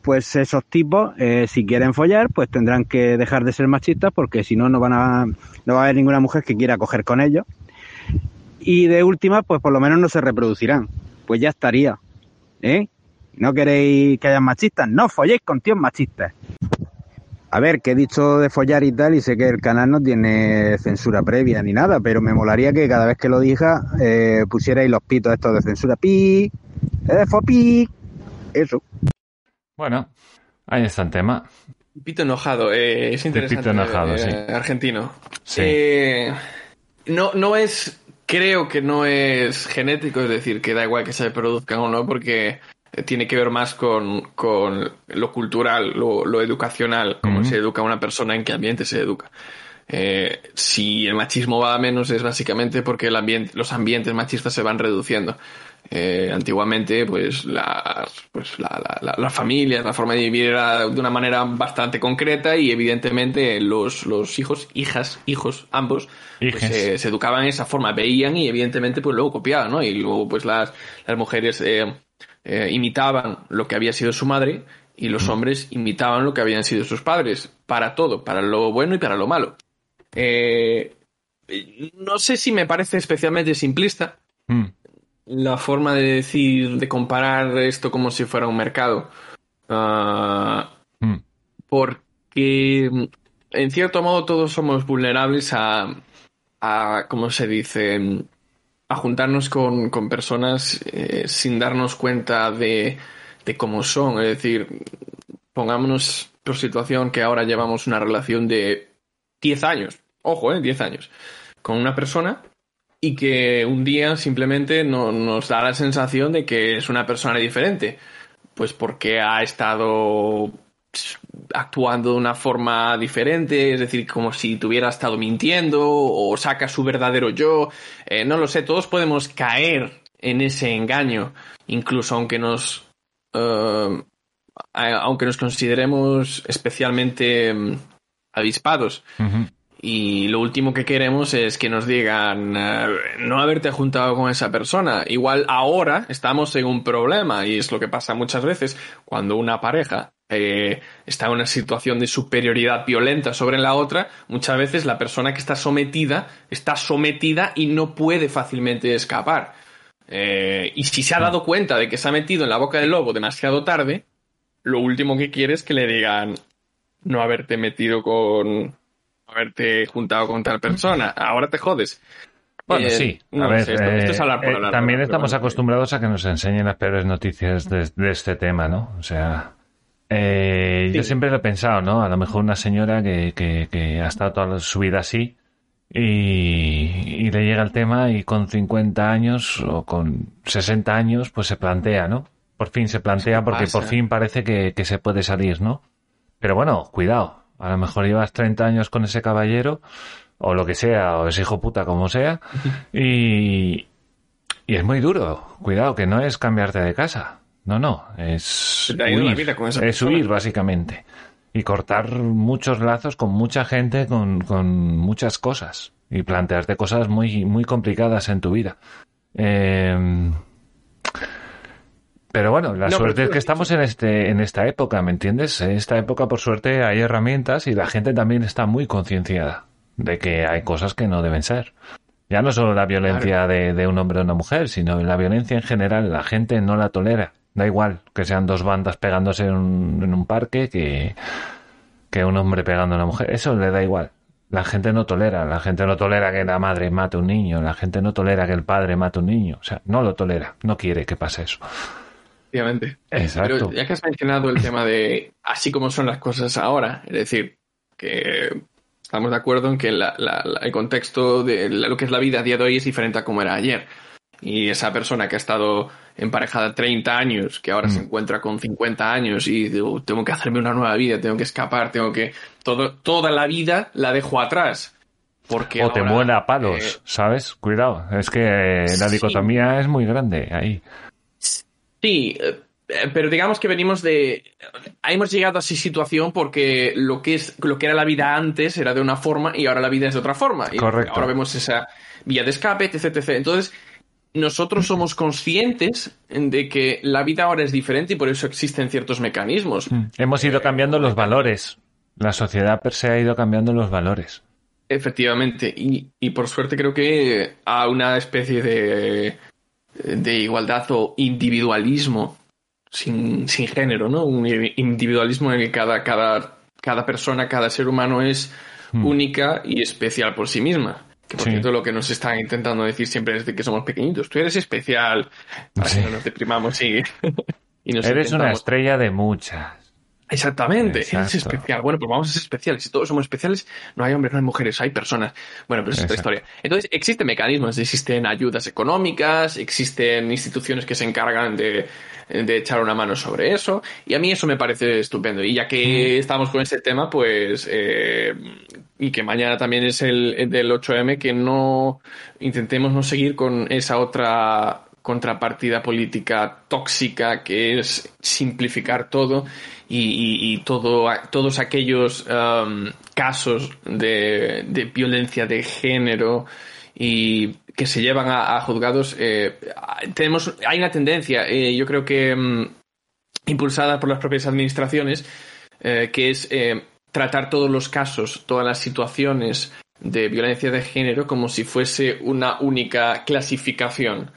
pues esos tipos, si quieren follar, pues tendrán que dejar de ser machistas porque si no, no van a, no va a haber ninguna mujer que quiera coger con ellos y de última, pues por lo menos no se reproducirán. Pues ya estaría. ¿Eh? ¿No queréis que haya machistas? No folléis con tíos machistas. A ver, que he dicho de follar y tal, y sé que el canal no tiene censura previa ni nada, pero me molaría que cada vez que lo diga eh, pusierais los pitos estos de censura. Pi, eh, fo pi. Eso. Bueno, ahí está el tema. Pito enojado, eh, es interesante. Pito enojado, eh, sí. Argentino. Sí. Eh, no, no es, creo que no es genético, es decir, que da igual que se produzcan o no, porque tiene que ver más con, con lo cultural, lo, lo educacional, cómo se educa una persona, en qué ambiente se educa. Eh, si el machismo va a menos es básicamente porque el ambiente, los ambientes machistas se van reduciendo. Eh, antiguamente, pues, las, pues la, la, la, la familia, la forma de vivir era de una manera bastante concreta y evidentemente los, los hijos, hijas, hijos, ambos, pues, Hijes. se, educaban de esa forma, veían y evidentemente pues luego copiaban, ¿no? Y luego pues las, las mujeres eh, eh, imitaban lo que había sido su madre y los hombres imitaban lo que habían sido sus padres, para todo, para lo bueno y para lo malo. Eh, no sé si me parece especialmente simplista Mm, la forma de decir, de comparar esto como si fuera un mercado. Ah, mm, porque en cierto modo todos somos vulnerables a, a ¿cómo se dice? A juntarnos con, con personas eh, sin darnos cuenta de, de cómo son. Es decir, pongámonos por situación que ahora llevamos una relación de 10 años, ojo, eh, 10 años, con una persona y que un día simplemente no, nos da la sensación de que es una persona diferente. Pues porque ha estado actuando de una forma diferente, es decir, como si tuviera estado mintiendo o saca su verdadero yo. Eh, no lo sé, todos podemos caer en ese engaño, incluso aunque nos eh, aunque nos consideremos especialmente mm, avispados. Ujú. Y lo último que queremos es que nos digan eh, no haberte juntado con esa persona. Igual ahora estamos en un problema y es lo que pasa muchas veces cuando una pareja eh, está en una situación de superioridad violenta sobre la otra. Muchas veces la persona que está sometida está sometida y no puede fácilmente escapar. Eh, y si se ha dado cuenta de que se ha metido en la boca del lobo demasiado tarde, lo último que quiere es que le digan no haberte metido con haberte juntado con tal persona. Ahora te jodes. Bueno, Eh, sí. A no ver, sé, esto, esto es eh, hablar por eh, hablar, también pero estamos bueno. acostumbrados a que nos enseñen las peores noticias de, de este tema, ¿no? O sea, eh, yo Sí. siempre lo he pensado, ¿no? A lo mejor una señora que, que, que ha estado toda su vida así y, y le llega el tema y con 50 años o con 60 años pues se plantea, ¿no? Por fin se plantea ¿Qué porque por fin parece que, que se puede salir, ¿no? Pero bueno, cuidado. A lo mejor llevas 30 años con ese caballero, o lo que sea, o ese hijo puta, como sea, y, y es muy duro. Cuidado, que no es cambiarte de casa. No, no, es huir. es huir, básicamente. Y cortar muchos lazos con mucha gente, con, con muchas cosas. Y plantearte cosas muy, muy complicadas en tu vida. Eh, pero bueno, la No, suerte es que estamos en este, en esta época, ¿me entiendes? En esta época, por suerte, hay herramientas y la gente también está muy concienciada de que hay cosas que no deben ser. Ya no solo la violencia de, de un hombre o una mujer, sino la violencia en general, la gente no la tolera. Da igual que sean dos bandas pegándose en un, en un parque que, que un hombre pegando a una mujer. Eso le da igual. La gente no tolera, la gente no tolera que la madre mate a un niño, la gente no tolera que el padre mate a un niño. O sea, no lo tolera, no quiere que pase eso. Efectivamente. Exacto. Pero ya que has mencionado el tema de así como son las cosas ahora, es decir, que estamos de acuerdo en que la- la- la- el contexto de lo que es la vida a día de hoy es diferente a como era ayer. Y esa persona que ha estado emparejada 30 años, que ahora se Mm. encuentra con 50 años y digo, tengo que hacerme una nueva vida, tengo que escapar, tengo que... Todo, toda la vida la dejo atrás. Porque o te muele a palos, eh, ¿sabes? Cuidado, es que la Sí. dicotomía es muy grande ahí. Sí, eh, eh, pero digamos que venimos de. Hemos llegado a esa situación porque lo que es lo que era la vida antes era de una forma y ahora la vida es de otra forma. Y Correcto. ahora vemos esa vía de escape, etc, etc. Entonces, nosotros somos conscientes de que la vida ahora es diferente y por eso existen ciertos mecanismos. Hemos ido cambiando los valores. La sociedad per se ha ido cambiando los valores. Efectivamente. Y, y por suerte creo que a una especie de, de igualdad o individualismo sin, sin género, ¿no? Un individualismo en el que cada, cada, cada persona, cada ser humano es Hmm. única y especial por sí misma. Que por Sí. cierto lo que nos están intentando decir siempre es de que somos pequeñitos. Tú eres especial. Para Sí. que no nos deprimamos y, y nos Eres una estrella de muchas. Exactamente, Exacto. especial. Bueno, pues vamos a ser especiales. Si todos somos especiales, no hay hombres, no hay mujeres, hay personas. Bueno, pero es otra historia. Entonces, existen mecanismos, existen ayudas económicas, existen instituciones que se encargan de, de echar una mano sobre eso. Y a mí eso me parece estupendo. Y ya que estamos con ese tema, pues. eh, y que mañana también es el, el del 8M, que no intentemos no seguir con esa otra contrapartida política tóxica que es simplificar todo y, todo, todos aquellos um, casos de, de violencia de género y que se llevan a, juzgados eh, tenemos hay una tendencia eh, yo creo que mm, impulsada por las propias administraciones eh, que es tratar todos los casos todas las situaciones de violencia de género como si fuese una única clasificación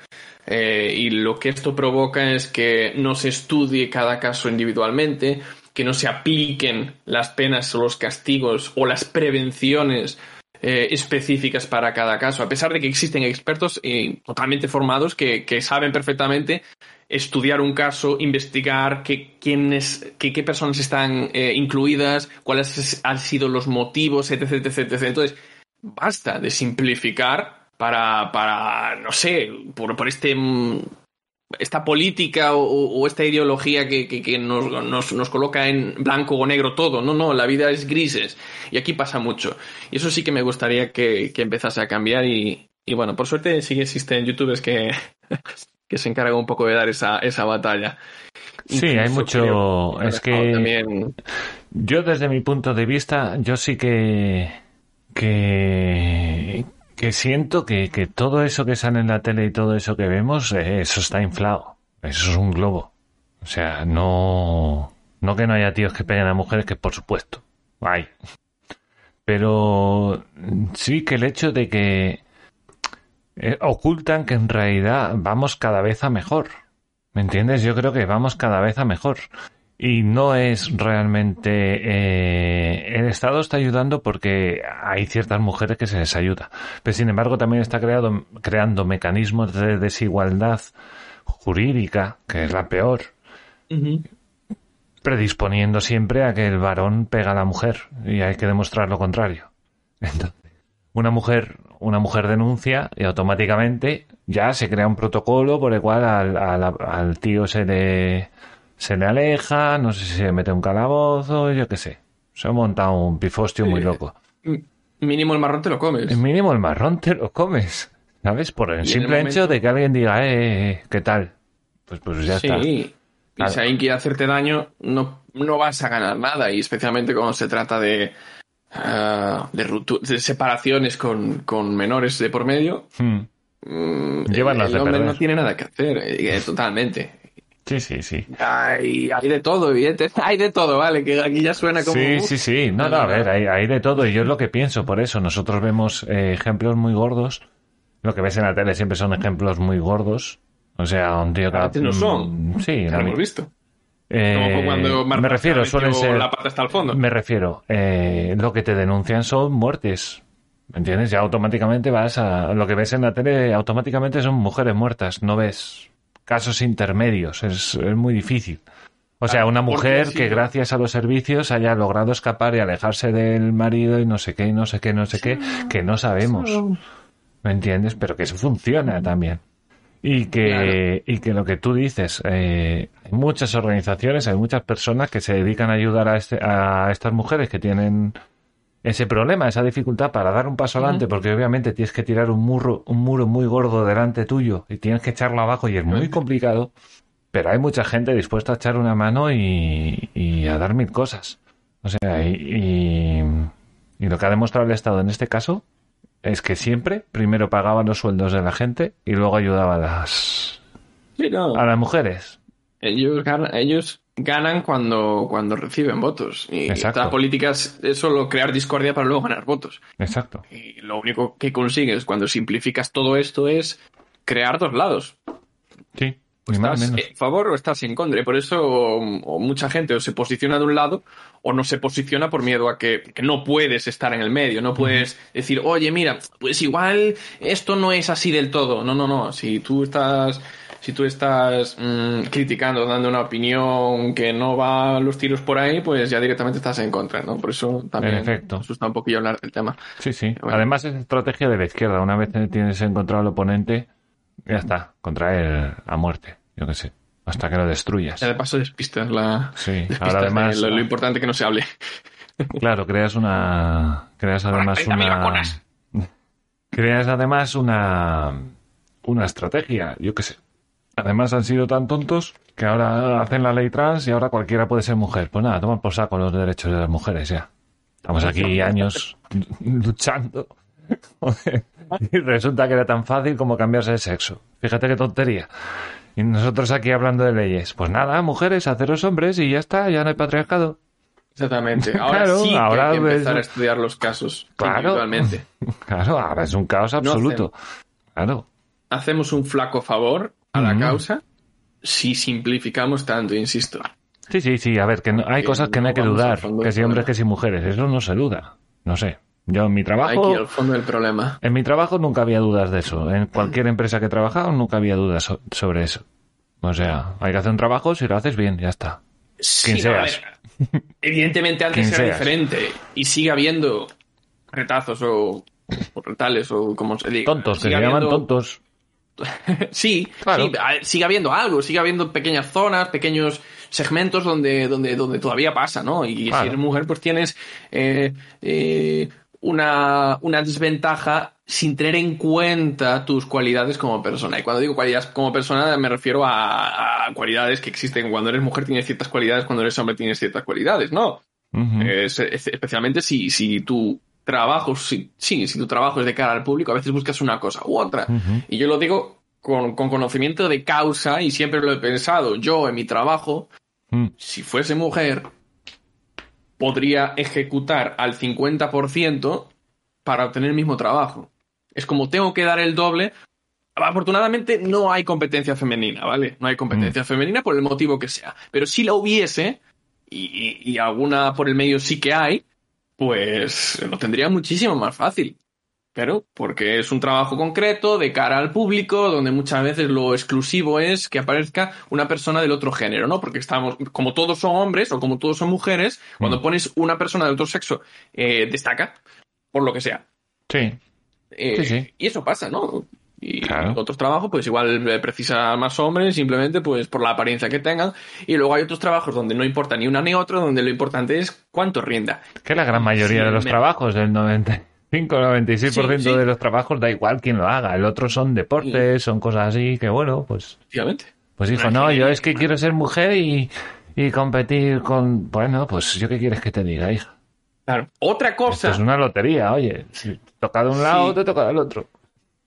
eh, y lo que esto provoca es que no se estudie cada caso individualmente, que no se apliquen las penas o los castigos o las prevenciones eh, específicas para cada caso, a pesar de que existen expertos eh, totalmente formados que, que, saben perfectamente estudiar un caso, investigar qué, qué, qué personas están incluidas, cuáles han sido los motivos, etc, etc, etc. Entonces, basta de simplificar para, para no sé, por, por este esta política o, o esta ideología que, que, que nos, nos, nos, coloca en blanco o negro todo. No, no, la vida es grises. Y aquí pasa mucho. Y eso sí que me gustaría que, que empezase a cambiar. Y, y, bueno, por suerte sí existen youtubers que, que se encargan un poco de dar esa, esa batalla. Sí, Incluso hay mucho. es que. También... Yo, desde mi punto de vista, yo sí que. que que siento que, que, todo eso que sale en la tele y todo eso que vemos, eh, eso está inflado. Eso es un globo. O sea, no, no que no haya tíos que peguen a mujeres, que por supuesto, hay. Pero sí que el hecho de que eh, ocultan que en realidad vamos cada vez a mejor. ¿Me entiendes? Yo creo que vamos cada vez a mejor y no es realmente eh, el Estado está ayudando porque hay ciertas mujeres que se les ayuda pero sin embargo también está creado, creando mecanismos de desigualdad jurídica que es la peor uh -huh. predisponiendo siempre a que el varón pega a la mujer y hay que demostrar lo contrario entonces una mujer una mujer denuncia y automáticamente ya se crea un protocolo por el cual al, al, al tío se le se le aleja, no sé si se mete un calabozo, yo qué sé. Se ha montado un pifostio muy loco. Mínimo el marrón te lo comes. El mínimo el marrón te lo comes. ¿Sabes? Por el simple el hecho de que alguien diga, eh, ¿qué tal? Pues, pues ya sí. está. Sí. Y si alguien quiere hacerte daño, no, no vas a ganar nada. Y especialmente cuando se trata de, uh, de, de, separaciones con, con, menores de por medio. Hmm. Mm, el, el hombre no tiene nada que hacer, eh, totalmente. Sí, sí, sí. Hay, hay de todo, evidente. Hay de todo, ¿vale? Que aquí ya suena como... Sí, sí, sí. No, no, a ver, hay, hay de todo. Y yo es lo que pienso. Por eso nosotros vemos eh, ejemplos muy gordos. Lo que ves en la tele siempre son ejemplos muy gordos. O sea, un tío que... no son. Sí. Ya lo hemos visto. Eh, cuando me refiero, suelen ser... La pata hasta el fondo. Me refiero, eh, lo que te denuncian son muertes. ¿Me entiendes? Ya automáticamente vas a... Lo que ves en la tele automáticamente son mujeres muertas. No ves casos intermedios. Es, es muy difícil. O sea, una mujer que gracias a los servicios haya logrado escapar y alejarse del marido y no sé qué, y no sé qué, no sé qué, que no sabemos. ¿Me entiendes? Pero que eso funciona también. Y que, claro. y que lo que tú dices, eh, hay muchas organizaciones, hay muchas personas que se dedican a ayudar a, este, a estas mujeres que tienen ese problema, esa dificultad para dar un paso adelante, uh -huh. porque obviamente tienes que tirar un muro, un muro muy gordo delante tuyo y tienes que echarlo abajo y es muy complicado, pero hay mucha gente dispuesta a echar una mano y, y a dar mil cosas. O sea, y, y, y, lo que ha demostrado el Estado en este caso es que siempre primero pagaba los sueldos de la gente y luego ayudaba a las, sí, no. a las mujeres. Ellos, ellos ganan cuando, cuando reciben votos. Y Exacto. la política es solo crear discordia para luego ganar votos. Exacto. Y lo único que consigues cuando simplificas todo esto es crear dos lados. Sí. O estás en favor o estás en contra. Y por eso o, o, mucha gente o se posiciona de un lado o no se posiciona por miedo a que, que no puedes estar en el medio. No puedes uh -huh. decir, oye, mira, pues igual esto no es así del todo. No, no, no. Si tú estás si tú estás mmm, criticando, dando una opinión que no va los tiros por ahí, pues ya directamente estás en contra, ¿no? Por eso también en efecto. asusta un poquillo hablar del tema. Sí, sí. Bueno. Además es estrategia de la izquierda. Una vez tienes encontrado al oponente, ya está, contra él a muerte, yo qué sé, hasta que lo destruyas. Ya de paso despistas la... Sí, despistas ahora además... Lo, lo, importante que no se hable. Claro, creas una... Creas además una... Creas además una... Una estrategia, yo qué sé Además han sido tan tontos que ahora hacen la ley trans y ahora cualquiera puede ser mujer. Pues nada, toman por saco los derechos de las mujeres ya. Estamos aquí años luchando. y resulta que era tan fácil como cambiarse de sexo. Fíjate qué tontería. Y nosotros aquí hablando de leyes. Pues nada, mujeres, haceros hombres y ya está, ya no hay patriarcado. Exactamente. Ahora claro, sí que ahora hay que empezar a estudiar los casos claro. Claro, ahora es un caos absoluto. No claro. Hacemos un flaco favor a la causa si simplificamos tanto, insisto. Sí, sí, sí, a ver, que no- hay Que cosas que no, no hay que dudar, que si hombres, que si mujeres, eso no se duda. No sé. Yo en mi trabajo, al fondo del problema. en mi trabajo nunca había dudas de eso. En cualquier empresa que he trabajado nunca había dudas so- sobre eso. O sea, hay que hacer un trabajo si lo haces bien, ya está. Sí, Quien seas. ver, evidentemente antes Quien era seas. diferente y sigue habiendo retazos o, o retales o como se diga. Tontos, que se llaman tontos. Sí, Claro. sí, a- sigue habiendo algo, sigue habiendo pequeñas zonas, pequeños segmentos donde, donde, donde todavía pasa, ¿no? Y Claro. si eres mujer, pues tienes eh, eh, una, una desventaja sin tener en cuenta tus cualidades como persona. Y cuando digo cualidades como persona, me refiero a, a cualidades que existen. Cuando eres mujer tienes ciertas cualidades, cuando eres hombre tienes ciertas cualidades, ¿no? Ujú. Es- es- especialmente si, si tu trabajo, si, sí, si tu trabajo es de cara al público, a veces buscas una cosa u otra. Y yo lo digo con, con conocimiento de causa y siempre lo he pensado. Yo en mi trabajo, Mm. si fuese mujer, podría ejecutar al 50% para obtener el mismo trabajo. Es como tengo que dar el doble. Afortunadamente no hay competencia femenina, ¿vale? No hay competencia femenina por el motivo que sea. Pero si la hubiese, y, y- y alguna por el medio sí que hay, pues lo tendría muchísimo más fácil. Pero porque es un trabajo concreto de cara al público, donde muchas veces lo exclusivo es que aparezca una persona del otro género, ¿no? Porque estamos, como todos son hombres o como todos son mujeres, cuando Mm. pones una persona del otro sexo, eh, destaca, por lo que sea. Sí. Eh, Sí, sí. Y eso pasa, ¿no? Y Claro. otros trabajos, pues igual eh, precisa más hombres, simplemente pues por la apariencia que tengan. Y luego hay otros trabajos donde no importa ni una ni otra, donde lo importante es cuánto rinda. Que la gran mayoría Sí, de los me- trabajos, el 95-96% Sí, sí. de los trabajos da igual quién lo haga. El otro son deportes, son cosas así que bueno, pues pues hijo, Una no, yo es que quiero ser mujer y, y competir con... Bueno, pues yo qué quieres que te diga, hija. Claro. Otra Esto cosa, es una lotería, oye. Si toca de un lado, Sí. te toca del otro.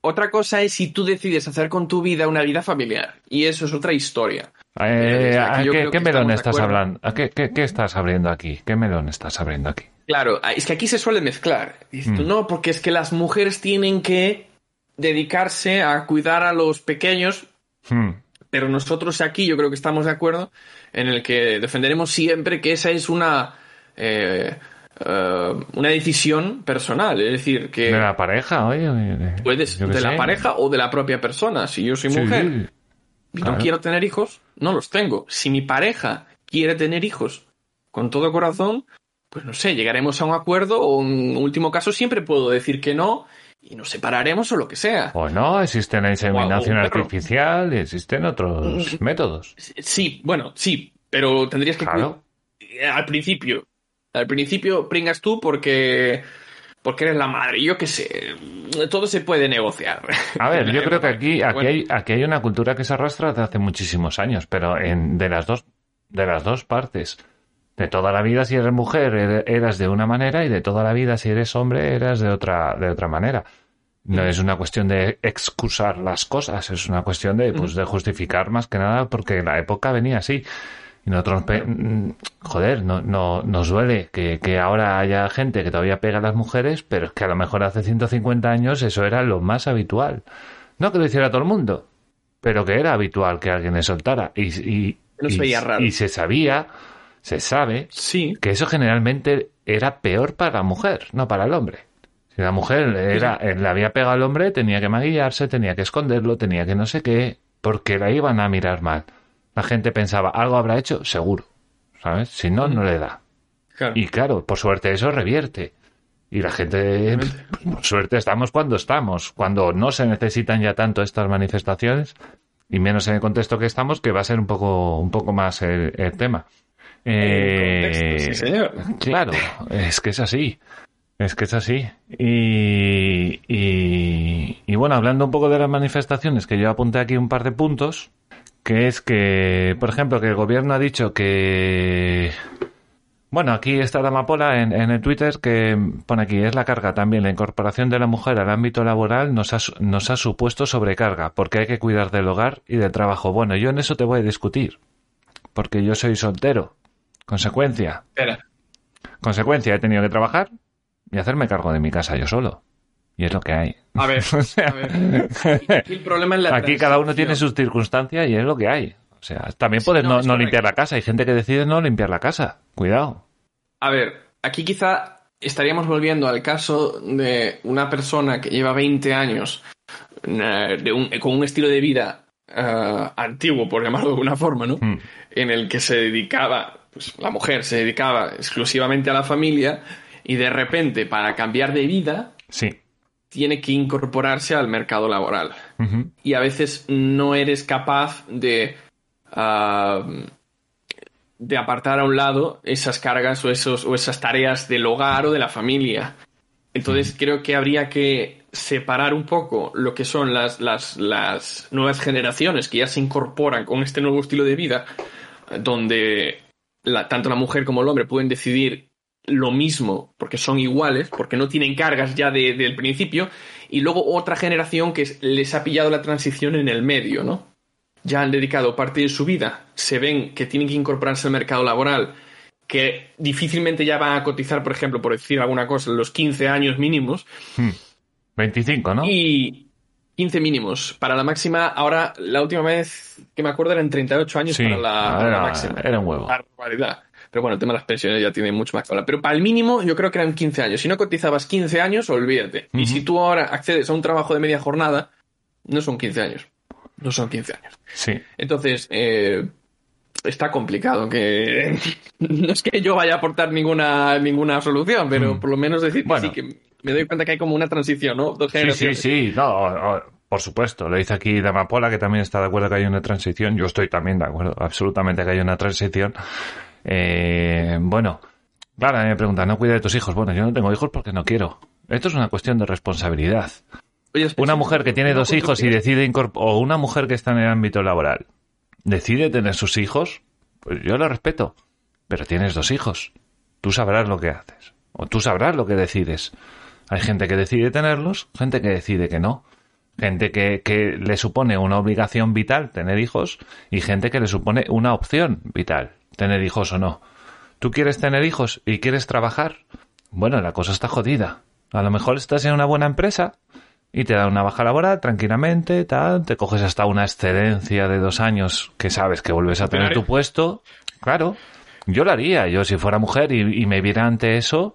Otra cosa es si tú decides hacer con tu vida una vida familiar. Y eso es otra historia. Eh, desde ¿a aquí yo ¿Qué, qué melón estás hablando? ¿A qué, qué, qué estás abriendo aquí? ¿Qué melón estás abriendo aquí? Claro, es que aquí se suele mezclar. Dices tú, Mm. no, porque es que las mujeres tienen que dedicarse a cuidar a los pequeños, Hmm. pero nosotros aquí yo creo que estamos de acuerdo en el que defenderemos siempre que esa es una eh, eh, una decisión personal, es decir, que De la pareja, oye. de- puedes de la pareja o de la propia persona. Si yo soy mujer sí. y claro. no quiero tener hijos, no los tengo. Si mi pareja quiere tener hijos con todo corazón, pues no sé, llegaremos a un acuerdo o en último caso siempre puedo decir que no y nos separaremos o lo que sea. O no, existe la inseminación O- o artificial y existen otros métodos. Sí, bueno, sí, pero tendrías que Claro. cu- al principio. Al principio pringas tú porque porque eres la madre, yo qué sé, todo se puede negociar. A ver, yo creo que aquí, aquí, hay, aquí hay una cultura que se arrastra desde hace muchísimos años, pero en, de las dos, de las dos partes. De toda la vida si eres mujer er- eras de una manera y de toda la vida si eres hombre eras de otra, de otra manera. No es una cuestión de excusar las cosas, es una cuestión de, pues, de justificar más que nada porque la época venía así. Y nosotros, mm, joder, no, no, nos duele que, que ahora haya gente que todavía pega a las mujeres, pero es que a lo mejor hace 150 años eso era lo más habitual. No que lo hiciera todo el mundo, pero que era habitual que alguien le soltara. Y, y se sabía, se sabe, Sí, que eso generalmente era peor para la mujer, no para el hombre. Si la mujer era, eh, le había pegado al hombre, tenía que maquillarse, tenía que esconderlo, tenía que no sé qué, porque la iban a mirar mal. La gente pensaba, algo habrá hecho, seguro, ¿sabes? Si no, no le da. claro. Y claro, por suerte eso revierte. Y la gente, por suerte estamos cuando estamos, cuando no se necesitan ya tanto estas manifestaciones, y menos en el contexto que estamos, que va a ser un poco, un poco más el, el tema. Eh, contexto, sí, señor. Claro, es que es así. Es que es así. Y, y, y bueno, hablando un poco de las manifestaciones, que yo apunté aquí un par de puntos, que es que, por ejemplo, que el gobierno ha dicho que... Bueno, aquí está la amapola en, en el Twitter que pone aquí, es la carga también. La incorporación de la mujer al ámbito laboral nos ha, nos ha supuesto sobrecarga, porque hay que cuidar del hogar y del trabajo. Bueno, yo en eso te voy a discutir, porque yo soy soltero. Consecuencia, consecuencia, he tenido que trabajar y hacerme cargo de mi casa yo solo. Y es lo que hay. A ver, O sea, a ver. Aquí el problema es la Aquí cada uno tiene sus circunstancias y es lo que hay. O sea, también puedes no, limpiar la casa. Hay gente que decide no limpiar la casa. Cuidado. A ver, aquí quizá estaríamos volviendo al caso de una persona que lleva 20 años eh, de un- con un estilo de vida eh, antiguo, por llamarlo de alguna forma, ¿no? Mm. En el que se dedicaba, pues la mujer se dedicaba exclusivamente a la familia y de repente para cambiar de vida Sí. Tiene que incorporarse al mercado laboral. Y a veces no eres capaz de, ah, de apartar a un lado esas cargas o, esos, o esas tareas del hogar o de la familia. Entonces creo que habría que separar un poco lo que son las, las, las nuevas generaciones que ya se incorporan con este nuevo estilo de vida, donde la- tanto la mujer como el hombre pueden decidir lo mismo porque son iguales, porque no tienen cargas ya de- del principio, y luego otra generación que es- les ha pillado la transición en el medio, ¿no? Ya han dedicado parte de su vida, se ven que tienen que incorporarse al mercado laboral, que difícilmente ya van a cotizar, por ejemplo, por decir alguna cosa, los 15 años mínimos, 25, ¿no? y 15 mínimos. Para la máxima, ahora la última vez que me acuerdo eran 38 años Sí, para la, para la máxima. era un huevo. Barbaridad. Pero bueno, el tema de las pensiones ya tiene mucho más hablar. Pero para el mínimo, yo creo que eran 15 años. Si no cotizabas 15 años, olvídate. Y si tú ahora accedes a un trabajo de media jornada, no son 15 años. No son 15 años. Sí. Entonces, eh, está complicado. Que no es que yo vaya a aportar ninguna, ninguna solución, pero Mm. por lo menos decir que Bueno. sí, que me doy cuenta que hay como una transición, ¿no? Dos Sí, sí, generaciones. sí. No, por supuesto. Lo dice aquí Damapola, que también está de acuerdo que hay una transición. Yo estoy también de acuerdo, absolutamente que hay una transición. Eh, bueno, claro, a mí me preguntan, ¿no cuida de tus hijos? Bueno, yo no tengo hijos porque no quiero. Esto es una cuestión de responsabilidad. Oye, Una mujer que tiene dos hijos y decide incorporar, o una mujer que está en el ámbito laboral, decide tener sus hijos, pues yo lo respeto. Pero tienes dos hijos. Tú sabrás lo que haces. O tú sabrás lo que decides. Hay gente que decide tenerlos, gente que decide que no. Gente que, que le supone una obligación vital tener hijos y gente que le supone una opción vital tener hijos o no. ¿Tú quieres tener hijos y quieres trabajar? Bueno, la cosa está jodida. A lo mejor estás en una buena empresa y te da una baja laboral tranquilamente, tal, te coges hasta una excedencia de dos años que sabes que vuelves a tener tu puesto. Claro, yo lo haría. Yo si fuera mujer y, y me viera ante eso,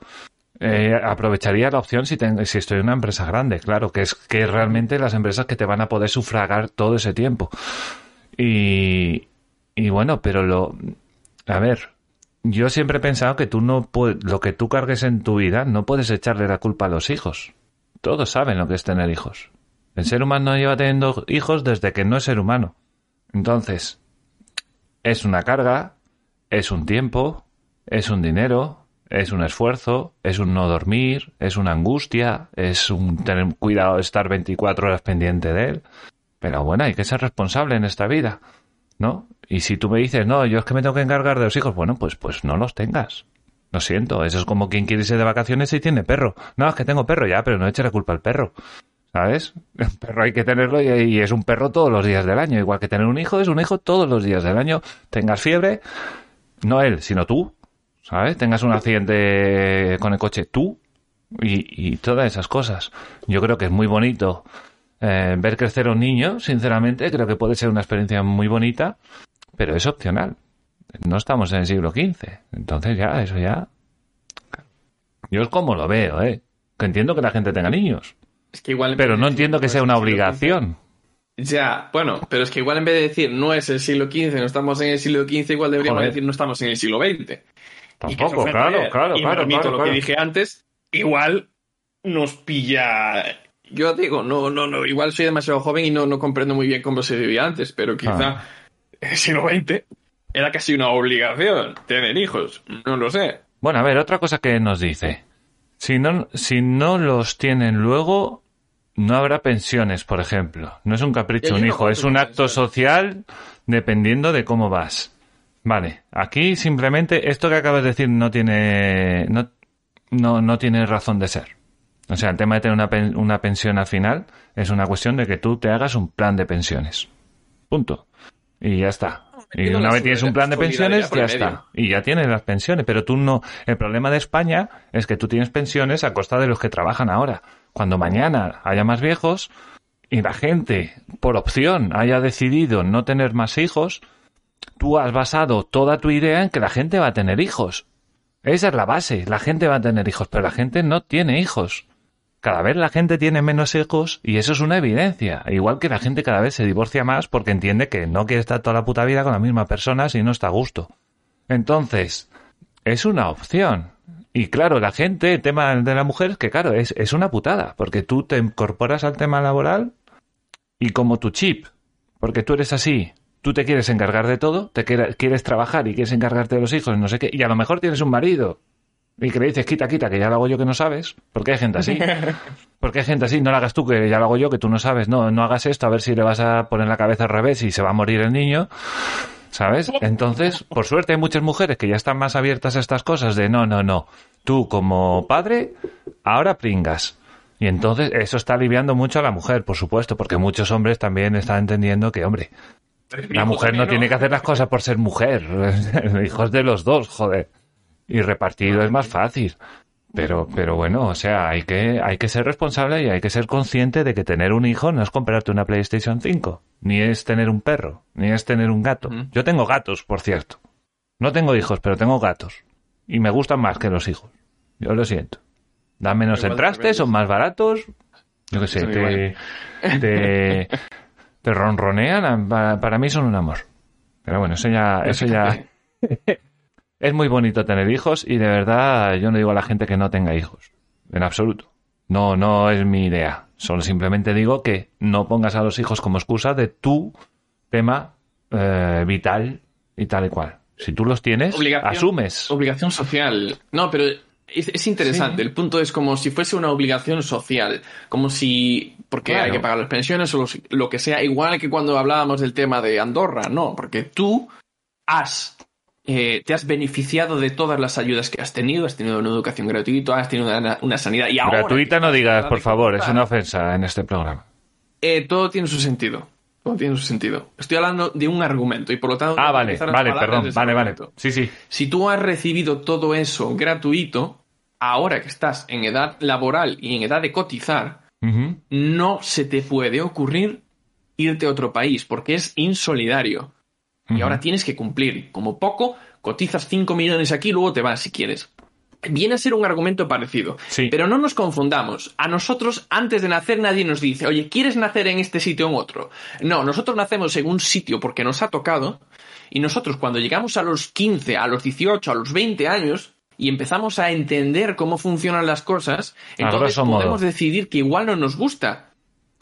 eh, aprovecharía la opción si, estoy en una empresa grande, claro, que es que realmente las empresas que te van a poder sufragar todo ese tiempo. Y, y bueno, pero lo, a ver, yo siempre he pensado que tú no lo que tú cargues en tu vida no puedes echarle la culpa a los hijos. Todos saben lo que es tener hijos. El ser humano lleva teniendo hijos desde que no es ser humano. Entonces, es una carga, es un tiempo, es un dinero, es un esfuerzo, es un no dormir, es una angustia, es un tener cuidado de estar 24 horas pendiente de él. Pero bueno, hay que ser responsable en esta vida, ¿no? Y si tú me dices, no, yo es que me tengo que encargar de los hijos, bueno, pues, pues no los tengas. Lo siento, eso es como quien quiere irse de vacaciones y tiene perro. No, es que tengo perro ya, pero no eche la culpa al perro. ¿Sabes? El perro hay que tenerlo y, es un perro todos los días del año. Igual que tener un hijo es un hijo todos los días del año. Tengas fiebre, no él, sino tú. ¿Sabes? Tengas un accidente con el coche tú y, y todas esas cosas. Yo creo que es muy bonito eh, ver crecer a un niño, sinceramente. Creo que puede ser una experiencia muy bonita, pero es opcional. No estamos en el siglo XV. Entonces ya, eso ya... Yo es como lo veo, ¿eh? Que entiendo que la gente tenga niños. Es que igual Pero no entiendo que sea una obligación. Ya, bueno, pero es que igual en vez de decir no es el siglo XV, no estamos en el siglo XV, igual deberíamos Joder. decir no estamos en el siglo XX. Tampoco, claro, ayer. claro, y claro, me claro, lo claro. que dije antes, igual nos pilla. Yo digo, no, no, no, igual soy demasiado joven y no, no comprendo muy bien cómo se vivía antes, pero quizá Ah. En el siglo XX era casi una obligación tener hijos. No lo sé. Bueno, a ver, otra cosa que nos dice. Si no, si no los tienen luego, no habrá pensiones, por ejemplo. No es un capricho un hijo, es un acto pensiones. social dependiendo de cómo vas. Vale, aquí simplemente esto que acabas de decir no tiene, no, no, no tiene razón de ser. O sea, el tema de tener una, pen- una pensión al final es una cuestión de que tú te hagas un plan de pensiones. Punto. Y ya está. Y metido una vez tienes un plan de pensiones, ya está. Y ya tienes las pensiones. Pero tú no. El problema de España es que tú tienes pensiones a costa de los que trabajan ahora. Cuando mañana haya más viejos y la gente, por opción, haya decidido no tener más hijos, tú has basado toda tu idea en que la gente va a tener hijos. Esa es la base, la gente va a tener hijos, pero la gente no tiene hijos. Cada vez la gente tiene menos hijos y eso es una evidencia. Igual que la gente cada vez se divorcia más porque entiende que no quiere estar toda la puta vida con la misma persona si no está a gusto. Entonces, es una opción. Y claro, la gente, el tema de la mujer, es que claro, es, es una putada, porque tú te incorporas al tema laboral y como tu chip, porque tú eres así, tú te quieres encargar de todo, te quieres, trabajar y quieres encargarte de los hijos, no sé qué, y a lo mejor tienes un marido y que le dices, quita, quita, que ya lo hago yo que no sabes, porque hay gente así. Porque hay gente así, no lo hagas tú, que ya lo hago yo, que tú no sabes, no, no hagas esto, a ver si le vas a poner la cabeza al revés y se va a morir el niño. ¿Sabes? Entonces, por suerte hay muchas mujeres que ya están más abiertas a estas cosas de no, no, no. Tú como padre, ahora pringas. Y entonces eso está aliviando mucho a la mujer, por supuesto, porque muchos hombres también están entendiendo que, hombre, la mujer no tiene que hacer las cosas por ser mujer. Hijos de los dos, joder. Y repartido es más fácil. Pero, pero bueno, o sea, hay que, hay que ser responsable y hay que ser consciente de que tener un hijo no es comprarte una PlayStation 5, ni es tener un perro, ni es tener un gato. Yo tengo gatos, por cierto. No tengo hijos, pero tengo gatos. Y me gustan más que los hijos. Yo lo siento. Dan menos trastes, rebeldes. son más baratos. Yo qué sé, te, te, te ronronean. Para, para mí son un amor. Pero bueno, eso ya, eso ya, es muy bonito tener hijos y de verdad yo no digo a la gente que no tenga hijos. En absoluto. No, no es mi idea. Solo simplemente digo que no pongas a los hijos como excusa de tu tema eh, vital y tal y cual. Si tú los tienes, Obligación. asumes. Obligación social. No, pero es, es interesante. El punto es como si fuese una obligación social. Como si. Porque Claro. hay que pagar las pensiones o los- lo que sea. Igual que cuando hablábamos del tema de Andorra. No, porque tú has. Eh, te has beneficiado de todas las ayudas que has tenido. Has tenido una educación gratuita, has tenido una, una sanidad. Y ahora Gratuita no digas, por favor, es una ofensa en este programa. eh, todo tiene su sentido. Todo tiene su sentido. Estoy hablando de un argumento y por lo tanto. Ah, vale, vale, perdón, vale, vale. Sí, sí. Si tú has recibido todo eso gratuito, ahora que estás en edad laboral y en edad de cotizar, no se te puede ocurrir irte a otro país porque es insolidario. Y ahora tienes que cumplir. Como poco, cotizas 5 millones aquí y luego te vas si quieres. Viene a ser un argumento parecido. Sí. Pero no nos confundamos. A nosotros, antes de nacer, nadie nos dice, oye, ¿quieres nacer en este sitio o en otro? No, nosotros nacemos en un sitio porque nos ha tocado. Y nosotros, cuando llegamos a los 15, a los 18, a los 20 años, y empezamos a entender cómo funcionan las cosas, entonces modo. podemos decidir que igual no nos gusta.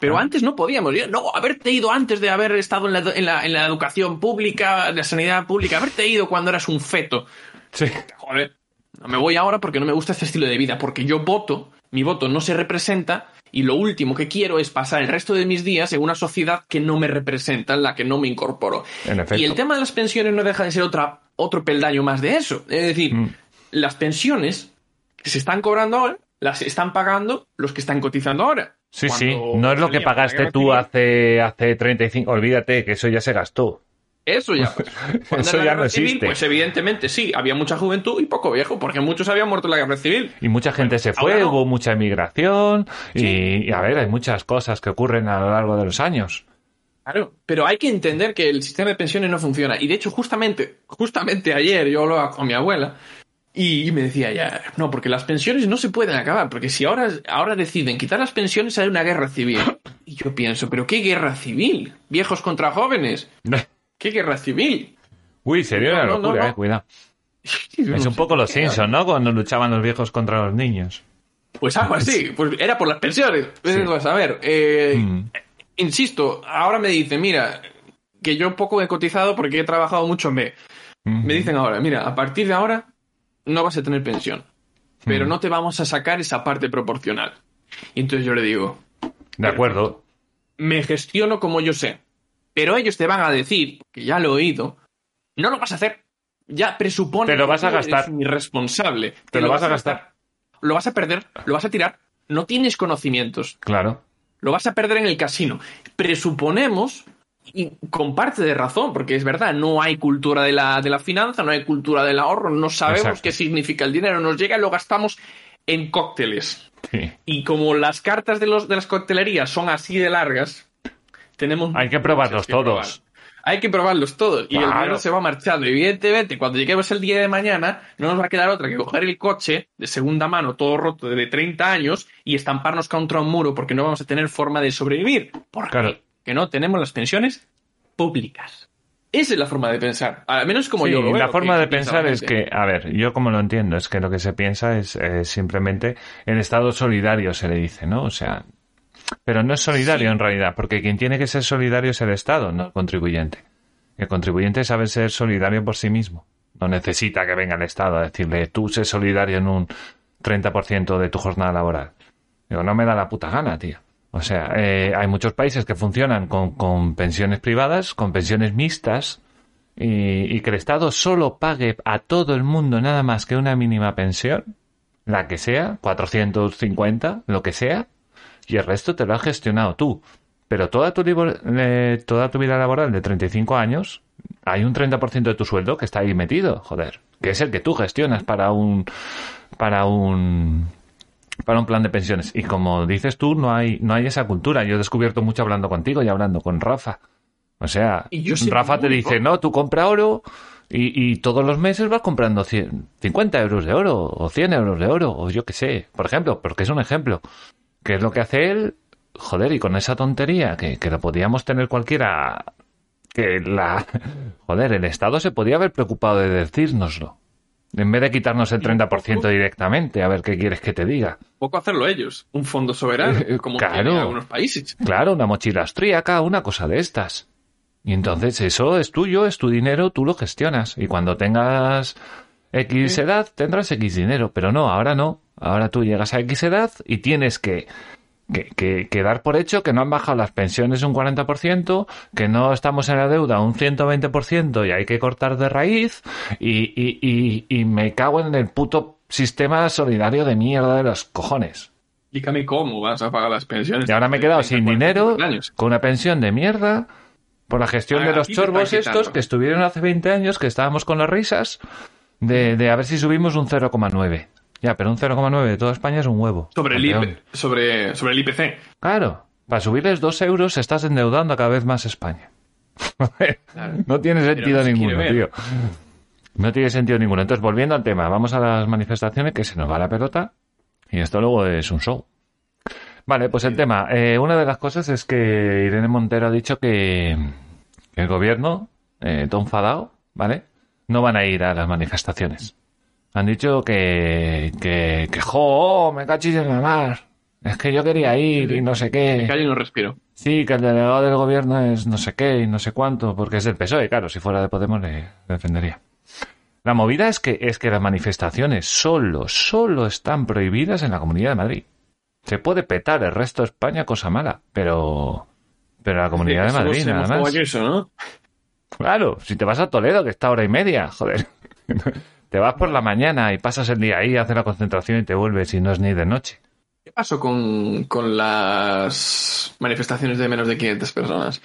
Pero Ah. antes no podíamos. No, haberte ido antes de haber estado en la, en la- en la educación pública, en la sanidad pública, haberte ido cuando eras un feto. Sí. Joder, no me voy ahora porque no me gusta este estilo de vida, porque yo voto, mi voto no se representa y lo último que quiero es pasar el resto de mis días en una sociedad que no me representa, en la que no me incorporo. Y el tema de las pensiones no deja de ser otra, otro peldaño más de eso. Es decir, Mm. las pensiones que se están cobrando ahora, las están pagando los que están cotizando ahora. Sí, sí. No es lo que pagaste tú hace, hace 35. Olvídate que eso ya se gastó. Eso ya. pues, Eso ya no civil, existe. Pues evidentemente sí, había mucha juventud y poco viejo, porque muchos habían muerto en la guerra civil. Y mucha gente se fue, no. hubo mucha emigración. Y, y, a ver, hay muchas cosas que ocurren a lo largo de los años. Claro, pero hay que entender que el sistema de pensiones no funciona. Y de hecho, justamente, justamente ayer yo hablaba con mi abuela y me decía ya, no, porque las pensiones no se pueden acabar, porque si ahora, ahora deciden quitar las pensiones hay una guerra civil. Y yo pienso, pero ¿qué guerra civil? Viejos contra jóvenes. ¿Qué guerra civil? Uy, sería No, una no, locura, no. eh, cuidado. Es un poco los Simpsons, ¿no? Cuando luchaban los viejos contra los niños. Pues algo así, pues era por las pensiones. Pues, a ver, eh, Mm. insisto, ahora me dicen, mira, que yo poco he cotizado porque he trabajado mucho en B. Me dicen ahora, mira, a partir de ahora no vas a tener pensión, pero Mm. no te vamos a sacar esa parte proporcional. Y entonces yo le digo, De acuerdo. me gestiono como yo sé, pero ellos te van a decir, que ya lo he oído, no lo vas a hacer. Ya presupone Te lo vas a gastar. irresponsable. Te lo vas a gastar. Lo vas a perder, lo vas a tirar. No tienes conocimientos. Claro. Lo vas a perder en el casino. Presuponemos, y con parte de razón, porque es verdad, no hay cultura de la, de la finanza, no hay cultura del ahorro, no sabemos Exacto. qué significa el dinero, nos llega y lo gastamos en cócteles. Sí. Y como las cartas de, los, de las coctelerías son así de largas, tenemos... Hay que probarlos muchas que probar. todos. hay que probarlos todos. Y el dinero se va marchando. Evidentemente, cuando lleguemos el día de mañana, no nos va a quedar otra que coger el coche de segunda mano, todo roto de 30 años, y estamparnos contra un muro porque no vamos a tener forma de sobrevivir. ¿Por qué? Claro. Que no tenemos las pensiones públicas. Esa es la forma de pensar. Al menos como Sí, yo lo veo. la forma que- de que pensar es que, a ver, yo como lo entiendo, es que lo que se piensa es eh, simplemente el Estado solidario, se le dice, ¿no? O sea, pero no es solidario Sí. en realidad, porque quien tiene que ser solidario es el Estado, no el contribuyente. El contribuyente sabe ser solidario por sí mismo. No necesita que venga el Estado a decirle, tú sé solidario en un 30% de tu jornada laboral. Digo, no me da la puta gana, tío. O sea, eh, hay muchos países que funcionan con, con pensiones privadas, con pensiones mixtas, y, y que el Estado solo pague a todo el mundo nada más que una mínima pensión, la que sea, 450, lo que sea, y el resto te lo has gestionado tú. Pero toda tu, eh, toda tu vida laboral de 35 años, hay un 30% de tu sueldo que está ahí metido, joder, que es el que tú gestionas para un para un para un plan de pensiones. Y como dices tú, no hay no hay esa cultura. Yo he descubierto mucho hablando contigo y hablando con Rafa. O sea, Y yo Rafa te dice, no, tú compra oro y, y todos los meses vas comprando 100, 50 euros de oro o 100 euros de oro o yo qué sé, por ejemplo, porque es un ejemplo. ¿Qué es lo que hace él? Joder, y con esa tontería que, que lo podíamos tener cualquiera, que la... Joder, el Estado se podía haber preocupado de decírnoslo. En vez de quitarnos el Y un 30% poco- directamente, a ver qué quieres que te diga. Poco hacerlo ellos. Un fondo soberano, Eh, como claro. tienen algunos países. Claro, una mochila austríaca, una cosa de estas. Y entonces eso es tuyo, es tu dinero, tú lo gestionas. Y cuando tengas X edad, tendrás X dinero. Pero no, ahora no. Ahora tú llegas a X edad y tienes que, que, que- que dar por hecho que no han bajado las pensiones un 40%, que no estamos en la deuda un 120% y hay que cortar de raíz. Y, y, y, y me cago en el puto sistema solidario de mierda de los cojones. Explícame cómo vas a pagar las pensiones. Y ahora me he quedado sin 30, 40, dinero, 50 años. con una pensión de mierda, por la gestión Ah, de los chorbos estos que estuvieron hace 20 años, que estábamos con las risas, de, de a ver si subimos un 0,9. Ya, pero un 0,9 de toda España es un huevo. Sobre el. IP, sobre, sobre el IPC. Claro, para subirles dos euros estás endeudando cada vez más España. No tiene sentido no se ninguno, tío. No tiene sentido ninguno. Entonces, volviendo al tema, vamos a las manifestaciones, que se nos va la pelota, y esto luego es un show. Vale, pues el tema. eh, una de las cosas es que Irene Montero ha dicho que, el gobierno, eh, todo enfadado, ¿vale? No van a ir a las manifestaciones. Han dicho que, que, que jo, me cachis en la mar. Es que yo quería ir y no sé Me qué. callo y no respiro. Sí, que el delegado del gobierno es no sé qué y no sé cuánto, porque es del PSOE, claro, si fuera de Podemos le, defendería. La movida es que, es que las manifestaciones solo, solo están prohibidas en la Comunidad de Madrid. Se puede petar el resto de España, cosa mala, pero, pero la Comunidad de Madrid nada más. eso, ¿no? Claro, si te vas a Toledo, que está hora y media, joder. Te vas por la mañana y pasas el día ahí, haces la concentración y te vuelves y no es ni de noche. ¿Qué pasó con, con las manifestaciones de menos de 500 personas?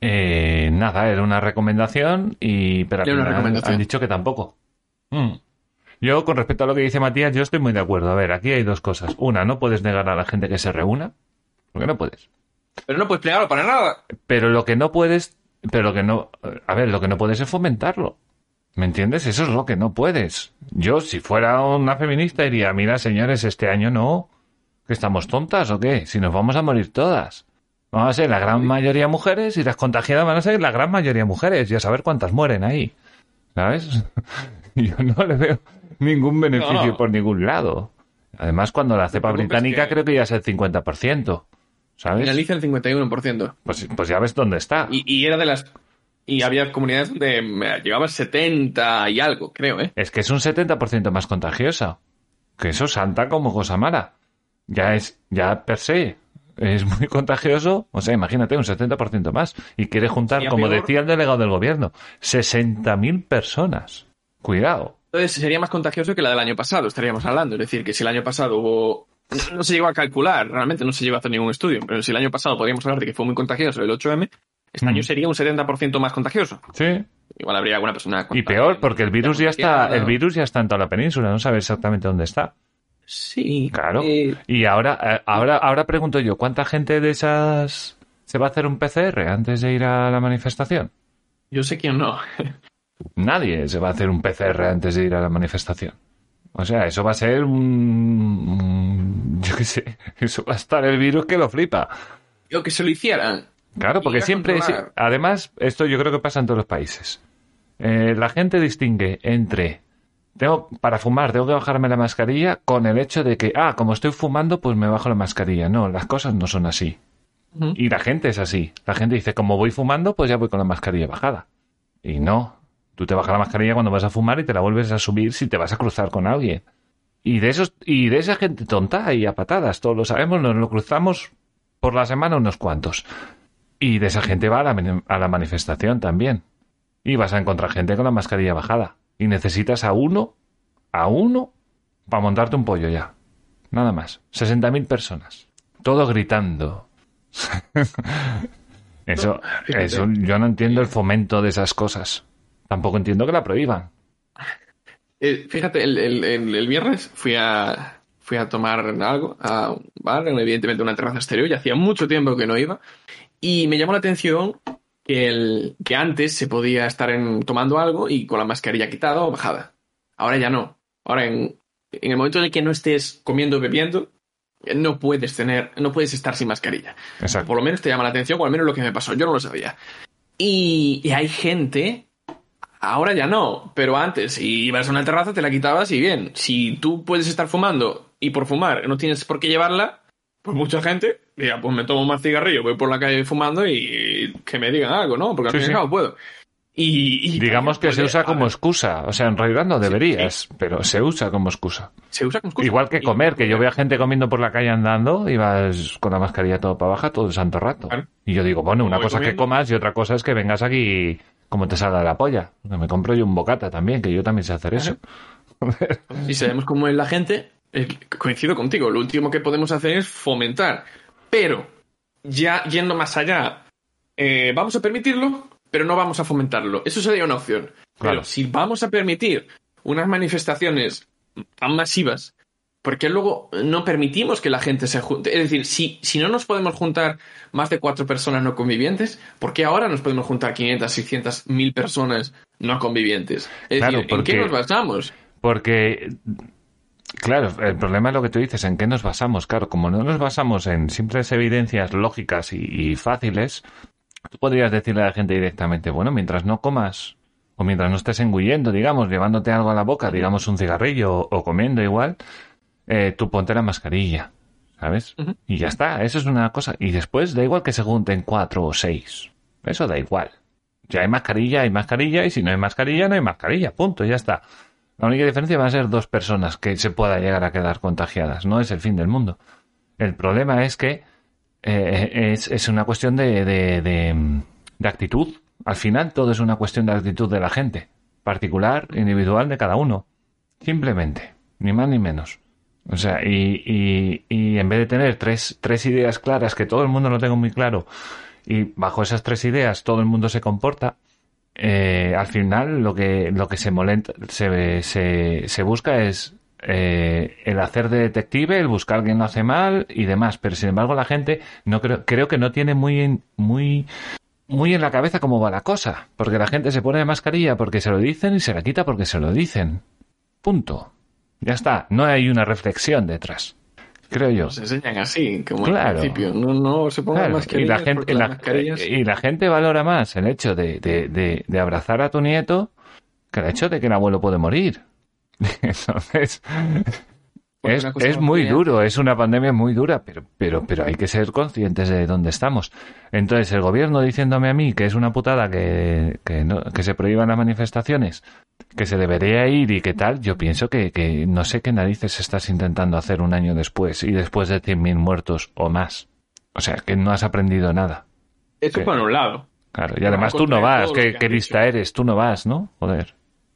Eh, nada, era una recomendación y pero una recomendación. han dicho que tampoco. Mm. Yo, con respecto a lo que dice Matías, yo estoy muy de acuerdo. A ver, aquí hay dos cosas. Una, no puedes negar a la gente que se reúna, porque no puedes. Pero no puedes plegarlo para nada. Pero lo que no puedes, pero lo que no, a ver, lo que no puedes es fomentarlo. ¿Me entiendes? Eso es lo que no puedes. Yo, si fuera una feminista, diría, mira, señores, este año no. ¿Que estamos tontas o qué? Si nos vamos a morir todas. Vamos a ser la gran mayoría mujeres y las contagiadas van a ser la gran mayoría mujeres y a saber cuántas mueren ahí. ¿Sabes? Yo no le veo ningún beneficio No, no. por ningún lado. Además, cuando la cepa británica que- creo que ya es el 50%. ¿Sabes? Finaliza el 51%. Pues, pues ya ves dónde está. Y, y era de las... Y había comunidades donde llegaba al 70 y algo, creo, ¿eh? Es que es un 70% más contagiosa. Que eso salta como cosa mala. Ya es, ya per se, es muy contagioso. O sea, imagínate, un 70% más. Y quiere juntar, como peor. decía el delegado del gobierno, 60.000 personas. Cuidado. Entonces sería más contagioso que la del año pasado, estaríamos hablando. Es decir, que si el año pasado hubo... No, no se llegó a calcular, realmente no se llegó a hacer ningún estudio, pero si el año pasado podríamos hablar de que fue muy contagioso el 8M, este Mm. año sería un 70% más contagioso. Sí. Igual habría alguna persona... Y peor, porque el virus ya está, el virus ya está en toda la península. No sabe exactamente dónde está. Sí, Claro. eh, Y ahora, eh, ahora, ahora pregunto yo, ¿cuánta gente de esas se va a hacer un PCR antes de ir a la manifestación? Yo sé quién no. Nadie se va a hacer un PCR antes de ir a la manifestación. O sea, eso va a ser un- Yo qué sé, eso va a estar el virus que lo flipa. Yo que se lo hicieran. Claro, porque siempre... controlar. Además, esto yo creo que pasa en todos los países. Eh, la gente distingue entre... Tengo, para fumar tengo que bajarme la mascarilla con el hecho de que, ah, como estoy fumando, pues me bajo la mascarilla. No, las cosas no son así. Y la gente es así. La gente dice, como voy fumando, pues ya voy con la mascarilla bajada. Y no. Tú te bajas la mascarilla cuando vas a fumar y te la vuelves a subir si te vas a cruzar con alguien. Y de esos, y de esa gente tonta y a patadas, todos lo sabemos, nos lo cruzamos por la semana unos cuantos. Y de esa gente va a la, a la manifestación también. Y vas a encontrar gente con la mascarilla bajada. Y necesitas a uno, a uno, para montarte un pollo ya. Nada más. 60.000 personas. Todo gritando. Eso, eso, yo no entiendo el fomento de esas cosas. Tampoco entiendo que la prohíban. Eh, fíjate, el, el- el- el viernes fui a, fui a tomar algo a un bar, evidentemente una terraza exterior, y hacía mucho tiempo que no iba. Y me llamó la atención que, el, que antes se podía estar en- tomando algo y con la mascarilla quitada o bajada. Ahora ya no. Ahora, en, en el momento en el que no estés comiendo o bebiendo, eh, no puedes tener, no puedes estar sin mascarilla. Exacto. Por lo menos te llama la atención, o al menos lo que me pasó. Yo no lo sabía. Y, y hay gente, ahora ya no, pero antes, si ibas a una terraza te la quitabas y bien. Si tú puedes estar fumando y por fumar no tienes por qué llevarla, pues mucha gente diga, pues me tomo más cigarrillo, voy por la calle fumando y que me digan algo, ¿no? Porque al Sí, fin y sí. puedo. Y, y Digamos que pues, se usa como excusa. O sea, en realidad no deberías, pero se usa como excusa. se usa como excusa. Igual que comer, que yo veo a gente comiendo por la calle andando y vas con la mascarilla todo para abajo todo el santo rato. Claro. Y yo digo, bueno, una voy cosa es que comiendo. comas y otra cosa es que vengas aquí como te salga la polla. Me compro yo un bocata también, que yo también sé hacer eso. Y sabemos cómo es la gente, eh, coincido contigo, lo último que podemos hacer es fomentar. Pero, ya yendo más allá, eh, vamos a permitirlo, pero no vamos a fomentarlo. Eso sería una opción. Claro. Pero si vamos a permitir unas manifestaciones tan masivas, ¿por qué luego no permitimos que la gente se junte? Es decir, si, si no nos podemos juntar más de cuatro personas no convivientes, ¿por qué ahora nos podemos juntar 500, 600, 1000 personas no convivientes? Es Claro, decir, ¿en porque- qué nos basamos? Porque, claro, el problema es lo que tú dices, ¿en qué nos basamos? Claro, como no nos basamos en simples evidencias lógicas y, y fáciles, tú podrías decirle a la gente directamente, bueno, mientras no comas o mientras no estés engullendo, digamos, llevándote algo a la boca, digamos un cigarrillo o, o comiendo igual, eh, tú ponte la mascarilla, ¿sabes? Y ya está, eso es una cosa. Y después da igual que se junten cuatro o seis, eso da igual. Si hay mascarilla, hay mascarilla, y si no hay mascarilla, no hay mascarilla, punto, ya está. La única diferencia va a ser dos personas que se pueda llegar a quedar contagiadas. No es el fin del mundo. El problema es que eh, es, una cuestión de, de, actitud. Al final todo es una cuestión de actitud de la gente. Particular, individual de cada uno. Simplemente. Ni más ni menos. O sea, y, y, y en vez de tener tres, tres ideas claras, que todo el mundo lo tenga muy claro, y bajo esas tres ideas todo el mundo se comporta, eh, al final lo que, lo que se, molenta, se, se, se busca es eh, el hacer de detective, el buscar quién lo hace mal y demás. Pero sin embargo la gente no creo, creo que no tiene muy, en- muy, muy en la cabeza cómo va la cosa. Porque la gente se pone mascarilla porque se lo dicen y se la quita porque se lo dicen. Punto. Ya está. No hay una reflexión detrás. Creo yo. Nos enseñan así, como Claro. al principio. No, no se pongan Claro, y mascarillas la gente y la, mascarillas... y la gente valora más el hecho de, de, de, de abrazar a tu nieto que el hecho de que el abuelo puede morir. Entonces, es, muy duro, es una pandemia muy dura, pero, pero, pero hay que ser conscientes de dónde estamos. Entonces, el gobierno diciéndome a mí que es una putada que, que, no, que se prohíban las manifestaciones, que se debería ir y que tal, yo pienso que, que no sé qué narices estás intentando hacer un año después y después de 100.000 muertos o más. O sea, que no has aprendido nada. Eso que- por un lado. Claro, y además tú no vas, qué, que qué lista eres, tú no vas, ¿no? Joder.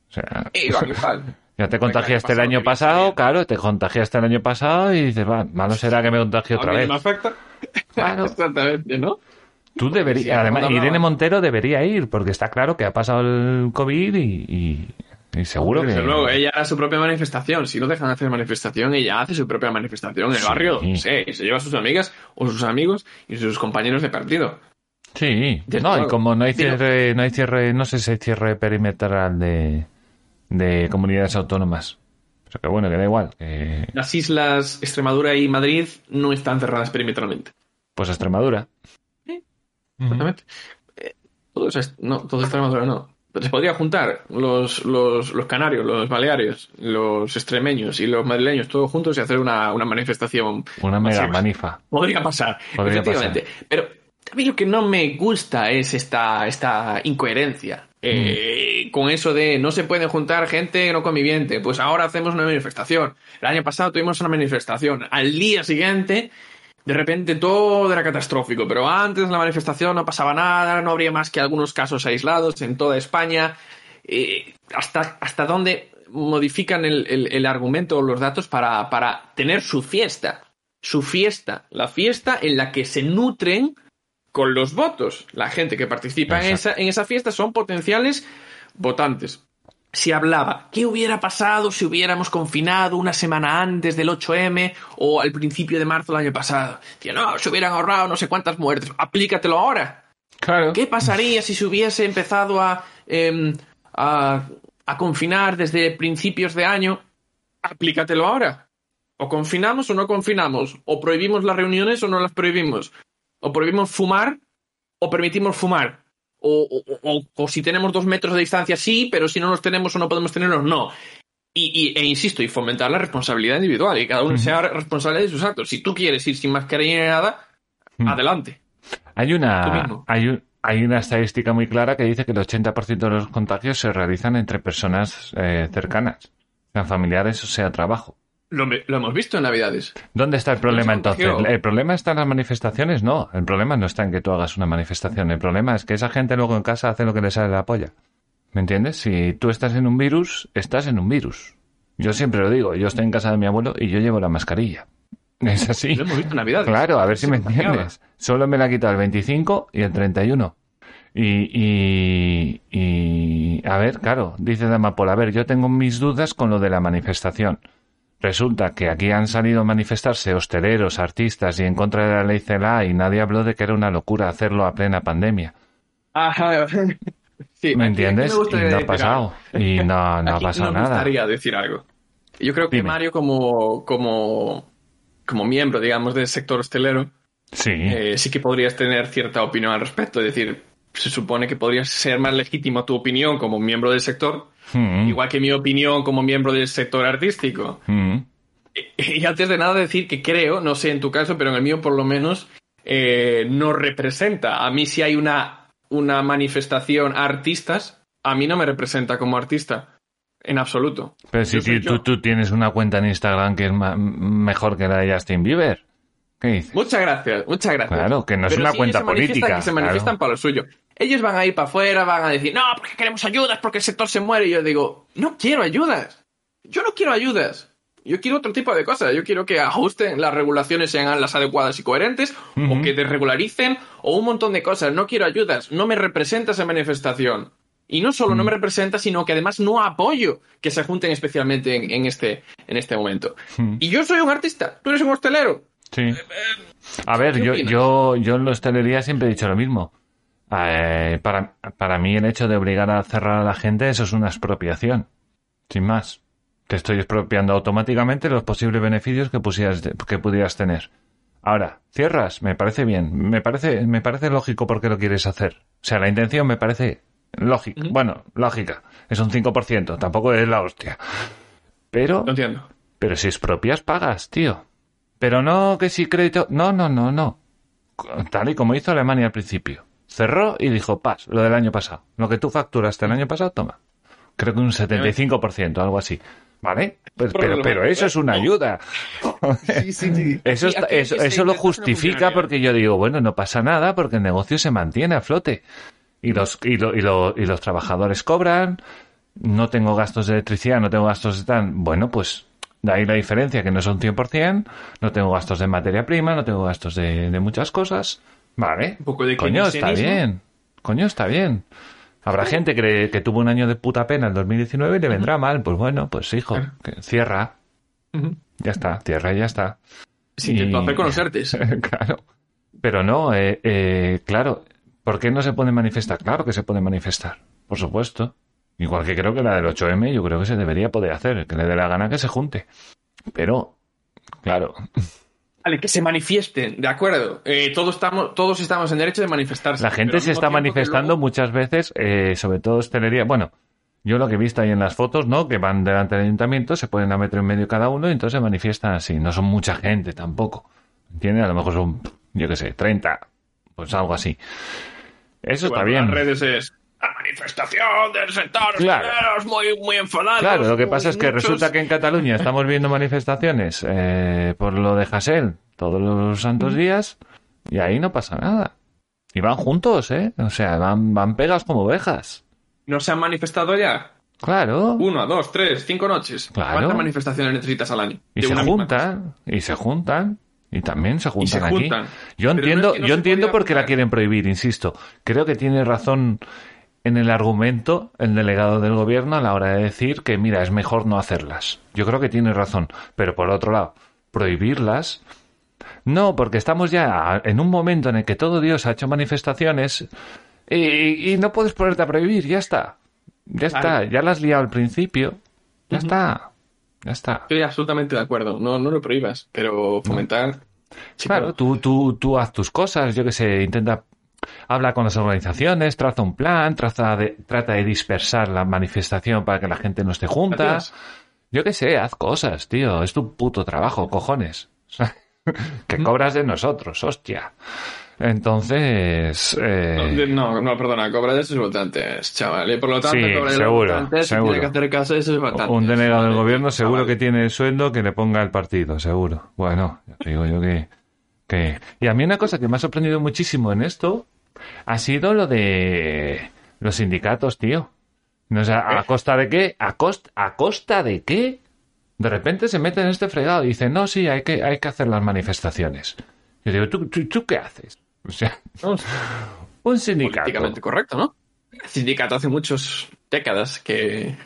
O sea, Eh, igual, igual. Ya te contagiaste el año pasado, claro, te contagiaste el año pasado y dices, va, malo será que me contagie otra A mí vez. no me afecta. Claro. Exactamente, ¿no? Tú deberías, Sí, además, Irene Montero debería ir, porque está claro que ha pasado el COVID y, y- y seguro Desde que... luego, ella hará su propia manifestación. Si no dejan de hacer manifestación, ella hace su propia manifestación en el Sí. barrio. Sí, y se lleva a sus amigas o sus amigos y sus compañeros de partido. Sí, Desde no, y como no hay cierre, no hay cierre, no sé si hay cierre perimetral de, de comunidades autónomas. Pero que bueno, que da igual. que- Las islas Extremadura y Madrid no están cerradas perimetralmente. pues Extremadura. Sí, Ujú. Exactamente. Eh, todo es, no, todo Extremadura no. Pero se podría juntar los, los, los canarios, los baleares, los extremeños y los madrileños todos juntos y hacer una, una manifestación. Una mega masiva. manifa. Podría pasar, Podría efectivamente. Pero a mí lo que no me gusta es esta, esta incoherencia. Eh, Con eso de no se pueden juntar gente no conviviente. Pues ahora hacemos una manifestación. El año pasado tuvimos una manifestación. Al día siguiente, de repente todo era catastrófico. Pero antes de la manifestación no pasaba nada, no habría más que algunos casos aislados en toda España. Eh, hasta, hasta dónde modifican el, el- el argumento o los datos para, para tener su fiesta. Su fiesta. La fiesta en la que se nutren con los votos. La gente que participa en esa, en esa fiesta son potenciales votantes. Si hablaba, ¿qué hubiera pasado si hubiéramos confinado una semana antes del 8M o al principio de marzo del año pasado? Decía, no, se hubieran ahorrado no sé cuántas muertes. Aplícatelo ahora. Claro. ¿Qué pasaría si se hubiese empezado a, em, a, a confinar desde principios de año? Aplícatelo ahora. O confinamos o no confinamos. O prohibimos las reuniones o no las prohibimos. O prohibimos fumar o permitimos fumar. O, o- o- o si tenemos dos metros de distancia, sí, pero si no los tenemos o no podemos tenerlos, no. Y, y- e insisto, y fomentar la responsabilidad individual, y cada uno sea responsable de sus actos. Si tú quieres ir sin mascarilla ni nada, adelante. Hay una, hay, un- hay una estadística muy clara que dice que el 80% de los contagios se realizan entre personas eh, cercanas, sean familiares o sea trabajo. Lo, lo hemos visto en Navidades. ¿Dónde está el problema entonces? ¿El problema está en las manifestaciones? No, el problema no está en que tú hagas una manifestación. El problema es que esa gente luego en casa hace lo que le sale de la polla. ¿Me entiendes? Si tú estás en un virus, estás en un virus. Yo siempre lo digo, yo estoy en casa de mi abuelo y yo llevo la mascarilla. Es así. Lo hemos visto en Navidades. Claro, a ver si me entiendes. Solo me la ha quitado el 25 y el 31. Y, y, y, a ver, claro, dice Damapol, a ver, yo tengo mis dudas con lo de la manifestación. Resulta que aquí han salido a manifestarse hosteleros, artistas y en contra de la ley CELA y nadie habló de que era una locura hacerlo a plena pandemia. Ajá. Sí, ¿Me aquí- entiendes? aquí me Y no ha pasado. Y no, no ha pasado me nada. gustaría decir algo. Yo creo que Dime. Mario, como, como, como miembro, digamos, del sector hostelero, Sí. eh, sí que podrías tener cierta opinión al respecto. Es decir, se supone que podrías ser más legítimo tu opinión como miembro del sector, Mm, igual que mi opinión como miembro del sector artístico. mm. Y antes de nada decir que creo, no sé en tu caso, pero en el mío por lo menos, eh, no representa. A mí si hay una, una manifestación a artistas, a mí no me representa como artista. En absoluto. Pero si ti- tú, tienes una cuenta en Instagram que es mejor que la de Justin Bieber. ¿Qué dices? Muchas gracias, muchas gracias. Claro, que no es Pero una cuenta política, Que se manifiestan claro. para lo suyo. Ellos van a ir para afuera, van a decir, no, porque queremos ayudas, porque el sector se muere. Y yo digo, no quiero ayudas. Yo no quiero ayudas. Yo quiero otro tipo de cosas. Yo quiero que ajusten las regulaciones, sean las adecuadas y coherentes, o que desregularicen, o un montón de cosas. No quiero ayudas. No me representa esa manifestación. Y no solo no me representa, sino que además no apoyo que se junten especialmente en, en este, en este momento. Mm. Y yo soy un artista, tú eres un hostelero. Sí. A ver, ¿qué yo, yo, yo en la hostelería siempre he dicho lo mismo. Eh, para, para mí el hecho de obligar a cerrar a la gente, eso es una expropiación. Sin más. Te estoy expropiando automáticamente los posibles beneficios que, pusieras, que pudieras tener. Ahora, cierras, me parece bien. Me parece, me parece lógico porque lo quieres hacer. O sea, la intención me parece lógica. Bueno, lógica. Es un 5%, tampoco es la hostia. Pero, entiendo. pero si expropias, pagas, tío. Pero no que si crédito. No, no, no, no. Tal y como hizo Alemania al principio. Cerró y dijo, paz, lo del año pasado. Lo que tú facturaste el año pasado, toma. Creo que un 75%, algo así. ¿Vale? Pues, pero, pero eso es una ayuda. Sí, sí, sí. Eso, está- eso, eso lo justifica porque yo digo, bueno, no pasa nada porque el negocio se mantiene a flote. Y los, y, lo- y lo- y los trabajadores cobran, no tengo gastos de electricidad, no tengo gastos de tal. Bueno, pues de ahí la diferencia, que no son 100%, no tengo gastos de materia prima, no tengo gastos de, de muchas cosas. Vale. Un poco de Coño, está bien. Coño, está bien. Habrá gente que, que tuvo un año de puta pena el 2019 y le vendrá mal. Pues bueno, pues hijo, que cierra. Ya está, cierra y ya está. Intentó Y- hacer con los ERTES. claro. Pero no, eh, eh, claro, ¿Por qué no se puede manifestar? Claro que se puede manifestar, por supuesto. Igual que creo que la del 8M, yo creo que se debería poder hacer, que le dé la gana que se junte. Pero, claro, Vale, que se manifiesten, de acuerdo. Eh, todos, estamos, todos estamos en derecho de manifestarse. la gente se está manifestando luego- muchas veces, eh, sobre todo hostelería. Bueno, yo lo que he visto ahí en las fotos, ¿no? Que van delante del ayuntamiento, se ponen a metro en medio cada uno y entonces se manifiestan así. No son mucha gente tampoco. ¿Entiendes? A lo mejor son, yo qué sé, 30, pues algo así. Eso está bien. Las redes es la manifestación del sector Claro. muy, muy enfadados. Claro, lo que pasa es que muchos- resulta que en Cataluña estamos viendo manifestaciones eh, por lo de Hasél todos los santos días y ahí no pasa nada. Y van juntos, ¿eh? O sea, van, van pegas como ovejas. ¿No se han manifestado ya? Claro. Una, dos, tres, cinco noches. Claro. ¿Cuántas manifestaciones necesitas al año? Y De se juntan, y se juntan, y también se juntan se aquí. juntan. Yo Pero no entiendo, es que no yo entiendo por qué la quieren prohibir, insisto. Creo que tiene razón en el argumento el delegado del gobierno a la hora de decir que, mira, es mejor no hacerlas. Yo creo que tiene razón. Pero por otro lado, prohibirlas. No, porque estamos ya en un momento en el que todo Dios ha hecho manifestaciones y, y no puedes ponerte a prohibir, ya está. Ya está, ya la has liado al principio. Ya está. Ya está. Estoy absolutamente de acuerdo. No, no lo prohíbas, pero fomentar. sí, Claro, tú, tú, tú haz tus cosas, yo que sé, intenta, habla con las organizaciones, traza un plan, traza de, trata de dispersar la manifestación para que la gente no esté junta. Gracias. Yo que sé, haz cosas, tío, es tu puto trabajo, cojones. que cobras de nosotros, hostia. Entonces, eh, No, no, perdona, cobra de esos votantes, chaval. Y por lo tanto, Sí, cobra de seguro, los votantes seguro. tiene que hacer caso de esos votantes. un delegado del gobierno seguro chaval. que tiene el sueldo que le ponga el partido, seguro. Bueno, ya te digo yo que, que... Y a mí una cosa que me ha sorprendido muchísimo en esto ha sido lo de los sindicatos, tío. No sé, ¿a costa de qué? ¿A, costa, ¿A costa de qué? De repente se meten en este fregado y dicen, no, sí, hay que, hay que hacer las manifestaciones. Yo digo, ¿tú, tú, tú qué haces? O sea, un sindicato. políticamente correcto, ¿no? El sindicato hace muchas décadas que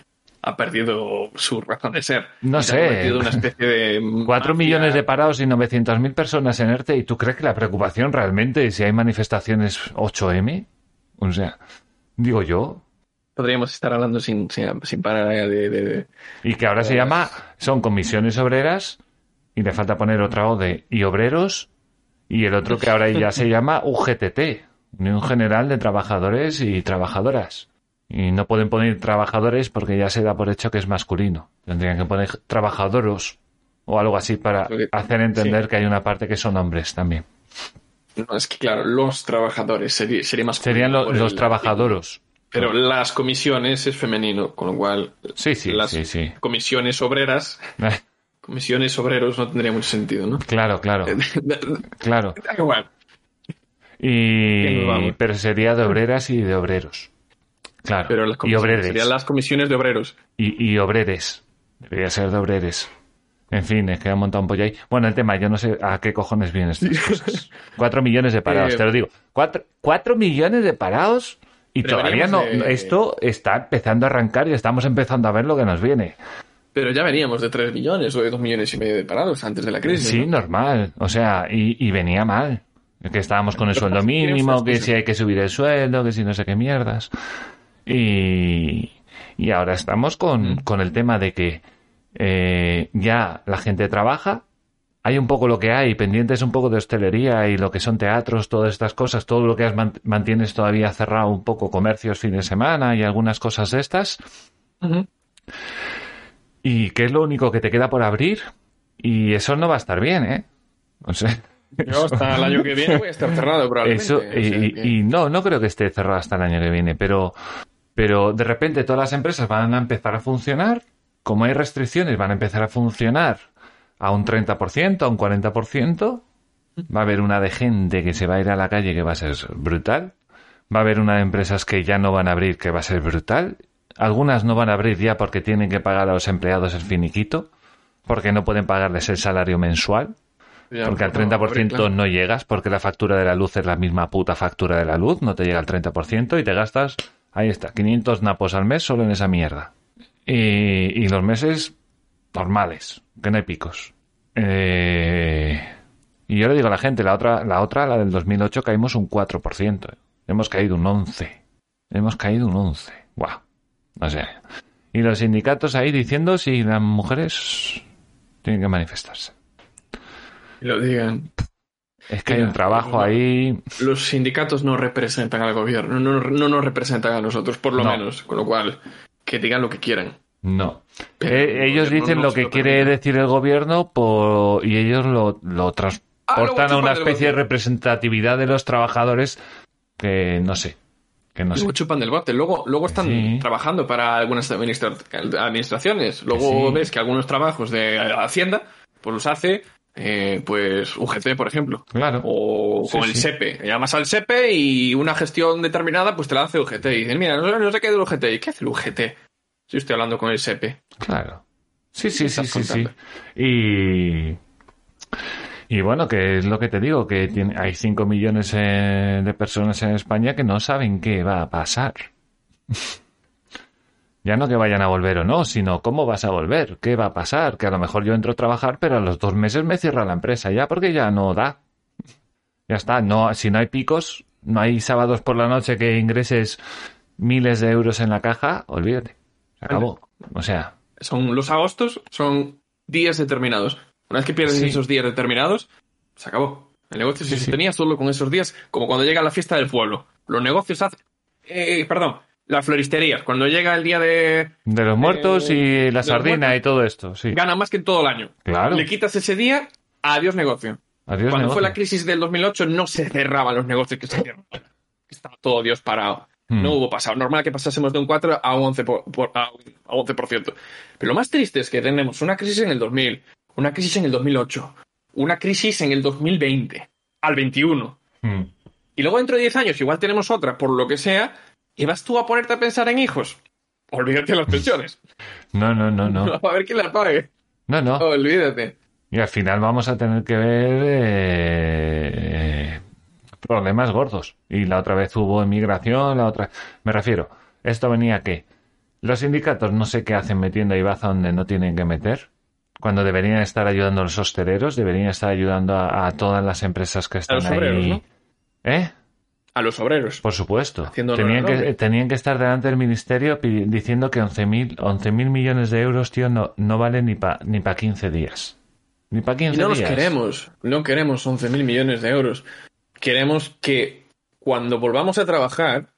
ha perdido su razón de ser. No Y se ha sé. convertido una especie de. Cuatro millones de parados y 900.000 personas en ERTE. ¿Y tú crees que la preocupación realmente si hay manifestaciones 8M? O sea, digo yo. Podríamos estar hablando sin, sin, sin parar de, de- de- Y que ahora se llama, son comisiones obreras y le falta poner otra O de y obreros y el otro que ahora ya se llama UGTT, Unión General de Trabajadores y Trabajadoras. Y no pueden poner trabajadores porque ya se da por hecho que es masculino. Tendrían que poner trabajadoros o algo así para Porque- hacer entender sí. que hay una parte que son hombres también. No, es que claro, los trabajadores sería, sería más Serían lo- los el- trabajadoros. Pero las comisiones es femenino, con lo cual Sí, sí, las sí, sí. comisiones obreras, comisiones obreros no tendría mucho sentido, ¿no? Claro, claro, da claro. igual. Y, pero sería de obreras y de obreros. Claro. Pero las y obreres. serían las comisiones de obreros. Y, y obreres. Debería ser de obreres. En fin, es que han montado un pollo ahí. Bueno, el tema, yo no sé a qué cojones vienen estas cosas. Cuatro millones de parados, Eh, te lo digo. Cuatro, cuatro millones de parados y todavía no. de- Esto está empezando a arrancar y estamos empezando a ver lo que nos viene. Pero ya veníamos de 3 millones o de 2 millones y medio de parados antes de la crisis. Sí, ¿no? normal. O sea, y, y venía mal. Que estábamos con el sueldo mínimo, que si hay que subir el sueldo, que si no sé qué mierdas. Y, y ahora estamos con, con el tema de que eh, ya la gente trabaja, hay un poco lo que hay, pendientes un poco de hostelería y lo que son teatros, todas estas cosas, todo lo que mantienes todavía cerrado un poco, comercios fin de semana y algunas cosas de estas. ¿Y qué es lo único que te queda por abrir? Y eso no va a estar bien, ¿eh? O sea, Yo hasta el año que viene voy a estar cerrado probablemente. eso, o sea y, que- y no, no creo que esté cerrado hasta el año que viene, pero, pero de repente todas las empresas van a empezar a funcionar, como hay restricciones, van a empezar a funcionar a un 30%, a un 40%, va a haber una de gente que se va a ir a la calle que va a ser brutal, va a haber una de empresas que ya no van a abrir que va a ser brutal, algunas no van a abrir ya porque tienen que pagar a los empleados el finiquito, porque no pueden pagarles el salario mensual, Ya, porque al no, 30% claro. no llegas, porque la factura de la luz es la misma puta factura de la luz, no te llega al 30% y te gastas, ahí está, 500 napos al mes solo en esa mierda. Y, los meses normales, que no hay picos. Eh, y yo le digo a la gente, la otra, la otra, la del 2008, caímos un 4%. hemos caído un 11. Hemos caído un 11. Guau. No sé. Y los sindicatos ahí diciendo si las mujeres tienen que manifestarse. Y lo digan. Es que hay un trabajo no. ahí. Los sindicatos no representan al gobierno, no, no nos representan a nosotros, por lo No. menos. Con lo cual, que digan lo que quieran. No. Pero Eh, el ellos dicen lo que lo quiere permite. decir el gobierno por... y ellos lo, lo transportan Ah, luego a una especie de representatividad de los trabajadores que no sé. Que no sé. Luego chupan del bote. Luego, luego están Sí. trabajando para algunas administra- administraciones. Luego sí. ves que algunos trabajos de Hacienda pues los hace eh, pues UGT, por ejemplo. Claro. O Sí, con el sí. SEPE. Llamas al SEPE y una gestión determinada pues te la hace UGT. Y dicen, mira, no, no sé qué del UGT. ¿Y qué hace el UGT? Si estoy hablando con el SEPE. Claro. Sí, sí, ¿Qué sí, sí? Y... Y bueno, que es lo que te digo, que tiene, hay 5 millones eh, de personas en España que no saben qué va a pasar. ya no que vayan a volver o no, sino cómo vas a volver, qué va a pasar, que a lo mejor yo entro a trabajar, pero a los dos meses me cierra la empresa ya porque ya no da. Ya está, no, si no hay picos, no hay sábados por la noche que ingreses miles de euros en la caja, olvídate. Se acabó. O sea, Son los agostos, son días determinados. Una vez que pierdes Sí. esos días determinados, se acabó. El negocio se Sí, sí. sostenía solo con esos días, como cuando llega la fiesta del pueblo. Los negocios hacen... eh, perdón, las floristerías. Cuando llega el día de... De los muertos Eh, y de la sardina muertos. y todo esto, sí. Gana más que en todo el año. Claro. Le quitas ese día, adiós negocio. Adiós, Cuando fue la crisis del 2008 no se cerraban los negocios que se cierran. Estaba todo Dios parado. Hmm. No hubo pasado. Normal que pasásemos de un 4 a un 11%. Por, por- a un- a 11%. Pero lo más triste es que tenemos una crisis en el 2000, una crisis en el 2008, una crisis en el 2020, al 21. Hmm. Y luego dentro de 10 años igual tenemos otra, por lo que sea, y vas tú a ponerte a pensar en hijos. Olvídate de las pensiones. No, no, no, no. a ver quién las pague. No, no. Olvídate. Y al final vamos a tener que ver eh, problemas gordos. Y la otra vez hubo inmigración, la otra... Me refiero, esto venía que los sindicatos no sé qué hacen metiendo ahí baza donde no tienen que meter. Cuando deberían estar ayudando a los hosteleros, deberían estar ayudando a, a todas las empresas que están los obreros, ahí. ¿no? ¿Eh? A los obreros. Por supuesto. Tenían que, tenían que estar delante del ministerio diciendo que 11.000 11.000 millones de euros, tío, no, no valen ni para ni pa 15 días. Ni para 15 Y no los días. queremos, no queremos 11.000 millones de euros. Queremos que cuando volvamos a trabajar,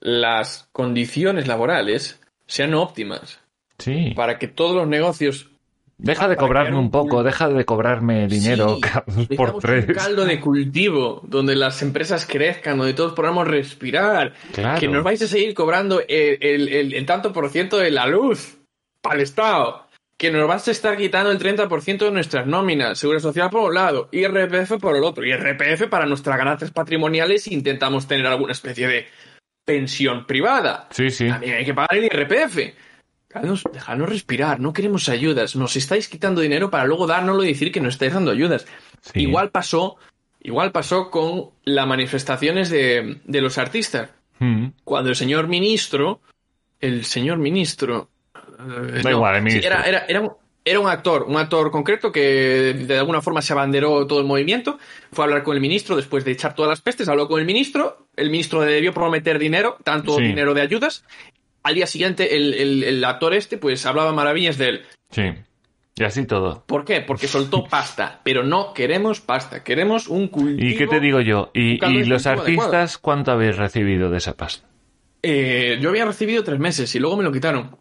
las condiciones laborales sean óptimas Sí. para que todos los negocios Deja de cobrarme un poco, deja de cobrarme dinero Sí, por tres. un caldo de cultivo donde las empresas crezcan, donde todos podamos respirar, Claro. que nos vais a seguir cobrando el, el- el- el tanto por ciento de la luz para el Estado, que nos vas a estar quitando el 30% de nuestras nóminas, Seguridad Social por un lado, IRPF por el otro, IRPF para nuestras ganancias patrimoniales intentamos tener alguna especie de pensión privada. Sí, sí. También hay que pagar el IRPF. Dejadnos, dejadnos respirar, no queremos ayudas. Nos estáis quitando dinero para luego dárnoslo y decir que nos estáis dando ayudas. Sí. Igual pasó, igual pasó con las manifestaciones de, de los artistas. Mm. Cuando el señor ministro, el señor ministro, eh, igual, el sí, ministro. era, era, era un, era un actor, un actor concreto que de alguna forma se abanderó todo el movimiento, fue a hablar con el ministro después de echar todas las pestes, habló con el ministro, el ministro le debió prometer dinero, tanto Sí. dinero de ayudas. Al día siguiente el, el- el actor este pues hablaba maravillas de él. Sí. Y así todo. ¿Por qué? Porque soltó pasta, pero no queremos pasta, queremos un cultivo. ¿Y qué te digo yo? ¿Y, los artistas adecuado. cuánto habéis recibido de esa pasta? Eh, yo había recibido tres meses y luego me lo quitaron.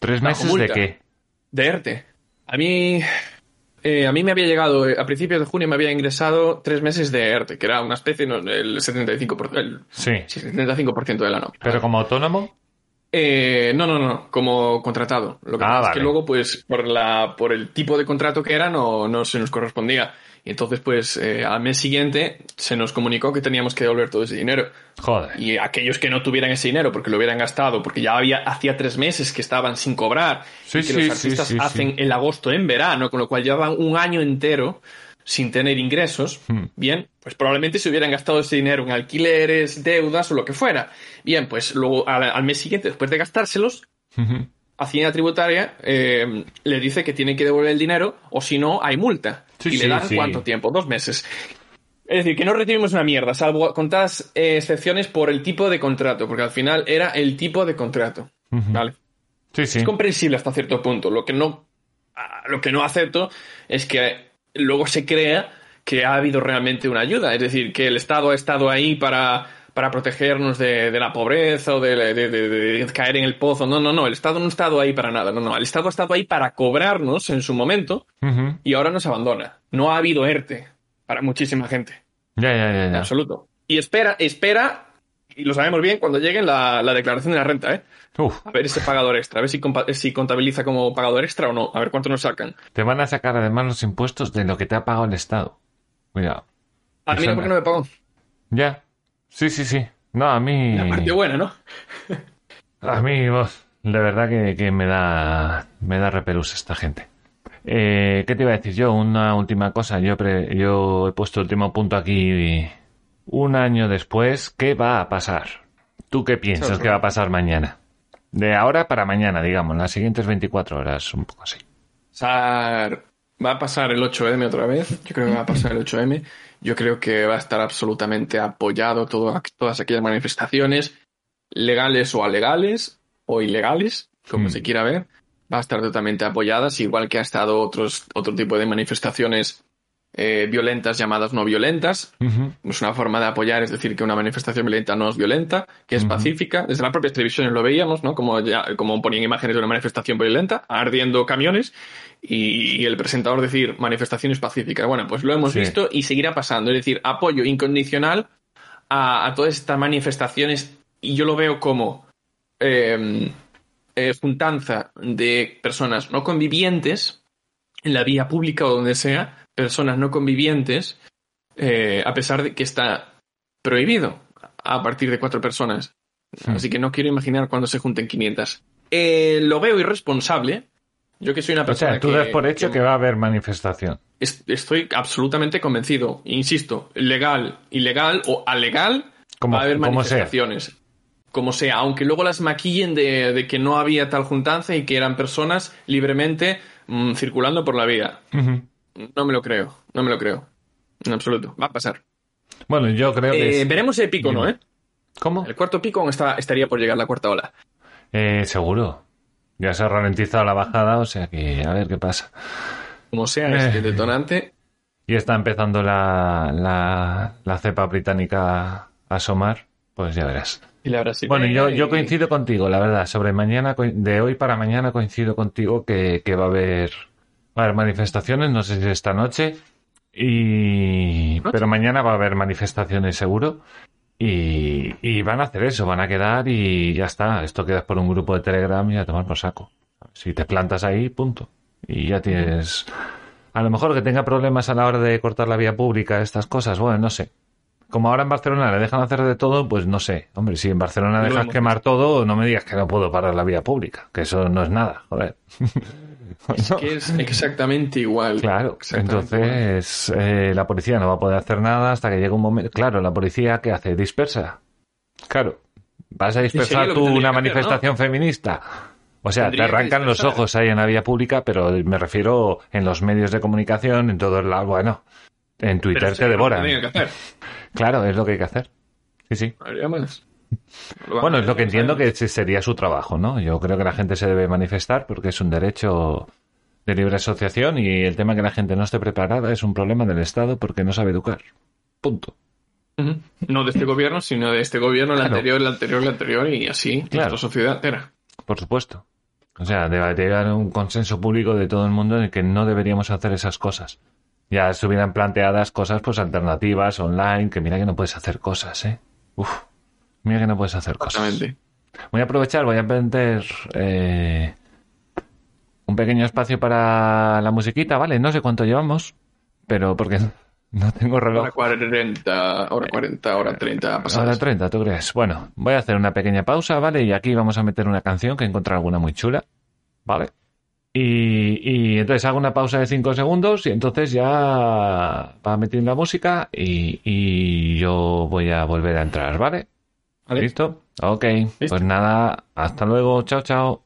¿Tres Bajo meses de qué? De ERTE. A mí. eh, a mí me había llegado, eh, a principios de junio me había ingresado tres meses de ERTE, que era una especie, no, el 75%, el sí, 75% de la nómina. ¿Pero como autónomo? Eh, no, no, no, como contratado. Lo que Ah, pasa es que luego, pues, por la, por el tipo de contrato que era, no, no se nos correspondía. Y entonces, pues, eh, al mes siguiente se nos comunicó que teníamos que devolver todo ese dinero. Joder. Y aquellos que no tuvieran ese dinero porque lo hubieran gastado, porque ya había hacía tres meses que estaban sin cobrar, Sí, y que sí, los artistas sí, hacen el agosto en verano, con lo cual llevaban un año entero sin tener ingresos, Hmm. bien, pues probablemente se hubieran gastado ese dinero en alquileres, deudas o lo que fuera. Bien, pues luego al, al mes siguiente, después de gastárselos. Hacienda Tributaria eh, le dice que tiene que devolver el dinero o si no hay multa. Sí, y sí, le dan sí. cuánto tiempo, dos meses. Es decir, que no recibimos una mierda, salvo contadas eh, excepciones por el tipo de contrato, porque al final era el tipo de contrato. ¿Vale? Es comprensible hasta cierto punto. Lo que no, ah, lo que no acepto es que luego se crea que ha habido realmente una ayuda. Es decir, que el Estado ha estado ahí para, para protegernos de, de la pobreza o de, de- de- de caer en el pozo. No, no, no. El Estado no ha estado ahí para nada. No, no. El Estado ha estado ahí para cobrarnos en su momento y ahora nos abandona. No ha habido ERTE para muchísima gente. Ya, ya, ya, En ya. absoluto. Y espera, espera, y lo sabemos bien cuando llegue la, la declaración de la renta, ¿eh? Uf, A ver ese pagador extra, a ver si, si contabiliza como pagador extra o no, a ver cuánto nos sacan. te van a sacar además los impuestos de lo que te ha pagado el Estado. Cuidado. A mí no, porque no me pagó. Ya. Sí, sí, sí. No, a mí... La parte buena, ¿no? A mí, vos, de verdad que, que me da me da repelús esta gente. Eh, ¿Qué te iba a decir yo? Una última cosa. Yo, pre- yo he puesto el último punto aquí un año después. ¿Qué va a pasar? ¿Tú qué piensas que va a pasar mañana? De ahora para mañana, digamos, las siguientes 24 horas, un poco así. Pasar- va a pasar el 8M otra vez. Yo creo que va a pasar el 8M. Yo creo que va a estar absolutamente apoyado todo, todas aquellas manifestaciones, legales o alegales, o ilegales, como Hmm. se quiera ver. Va a estar totalmente apoyadas, igual que ha estado otros, otro tipo de manifestaciones eh, violentas llamadas no violentas. Es una forma de apoyar, es decir, que una manifestación violenta no es violenta, que es pacífica. Desde las propias televisiones lo veíamos, ¿no? Como, ya, como ponían imágenes de una manifestación violenta, ardiendo camiones, y, y el presentador decir manifestaciones pacíficas. Bueno, pues lo hemos Sí. visto y seguirá pasando. Es decir, apoyo incondicional a, a todas estas manifestaciones, y yo lo veo como eh, eh, juntanza de personas no convivientes en la vía pública o donde sea, personas no convivientes, eh, a pesar de que está prohibido a partir de cuatro personas. Así que no quiero imaginar cuando se junten 500. Eh, lo veo irresponsable. Yo que soy una O persona sea, tú das por hecho que que va a haber manifestación. es- estoy absolutamente convencido. Insisto, legal, ilegal o alegal, Como- va a haber sea. manifestaciones. Como sea, aunque luego las maquillen de, de que no había tal juntanza y que eran personas libremente mm, circulando por la vía. Ujú. No me lo creo, no me lo creo. En absoluto, va a pasar. Bueno, yo creo que... Eh, es- veremos el pico, ¿no? ¿eh? ¿Cómo? El cuarto pico está, estaría por llegar la cuarta ola. Eh, seguro. Ya se ha ralentizado la bajada, o sea que a ver qué pasa. Como sea, Eh. este detonante. Y está empezando la, la, la cepa británica a asomar, pues ya verás. Y la Bueno, yo, yo coincido contigo, la verdad. Sobre mañana, de hoy para mañana coincido contigo que, que va a haber, va a haber manifestaciones, no sé si esta noche, y, pero mañana va a haber manifestaciones seguro. Y, y van a hacer eso, van a quedar y ya está. Esto quedas por un grupo de Telegram y a tomar por saco. Si te plantas ahí, punto. Y ya tienes. A lo mejor que tenga problemas a la hora de cortar la vía pública, estas cosas, bueno, no sé. Como ahora en Barcelona le dejan hacer de todo, pues no sé. Hombre, si en Barcelona Lo dejas quemar todo, no me digas que no puedo parar la vía pública, que eso no es nada, joder. Es que es exactamente igual. Claro, Exactamente igual. entonces eh, la policía no va a poder hacer nada hasta que llegue un momento. Claro, la policía ¿qué hace? Dispersa. Claro, vas a dispersar que tú una que hacer, manifestación feminista. O sea, te que arrancan los ojos ahí en la vía pública, pero me refiero en los medios de comunicación, en todo el lado. Bueno, en Twitter Pero te que devoran. tendrían que hacer. Claro, es lo que hay que hacer. Sí, sí. Habría más. Bueno, es lo que entiendo que sería su trabajo, ¿no? Yo creo que la gente se debe manifestar porque es un derecho de libre asociación y el tema que la gente no esté preparada es un problema del Estado porque no sabe educar. Punto. No de este gobierno, sino de este gobierno, el Claro. anterior, el anterior, el anterior y así. Claro. Nuestra sociedad entera. Por supuesto. O sea, debe haber un consenso público de todo el mundo en el que no deberíamos hacer esas cosas. Ya estuvieran planteadas cosas pues alternativas, online, que mira que no puedes hacer cosas, ¿eh? Uf, mira que no puedes hacer cosas. Exactamente. Voy a aprovechar, voy a meter eh, un pequeño espacio para la musiquita, ¿vale? No sé cuánto llevamos, pero porque no tengo reloj. Hora 40, hora 40, hora 30 pasadas. Ahora 30, ¿tú crees? Bueno, voy a hacer una pequeña pausa, ¿vale? Y aquí vamos a meter una canción que encontré alguna muy chula, ¿vale? Y, y entonces hago una pausa de 5 segundos y entonces ya va metiendo la música y, y yo voy a volver a entrar, ¿vale? Vale. ¿Listo? Ok, Listo. pues nada, hasta luego, chao, chao.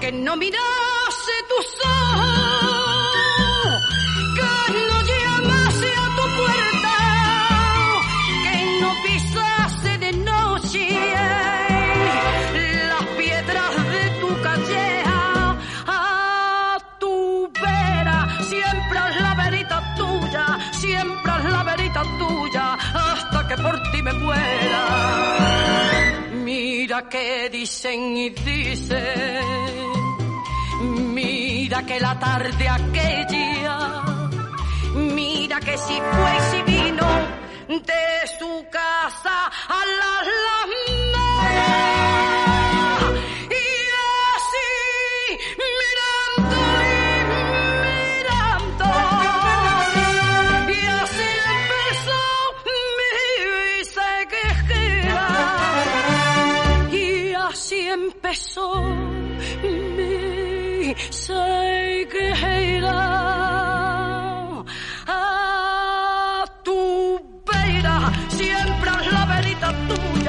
Que no mirase tus ojos, que no llamase a tu puerta, que no pisase de noche las piedras de tu calleja a tu vera, siempre haz la verita tuya, siempre haz la verita tuya, hasta que por ti me muera. Que dicen y dicen, mira que la tarde aquella, mira que si fue y si vino de su casa a las las empezó mi sequejera a tu vera siempre haz la verita tuya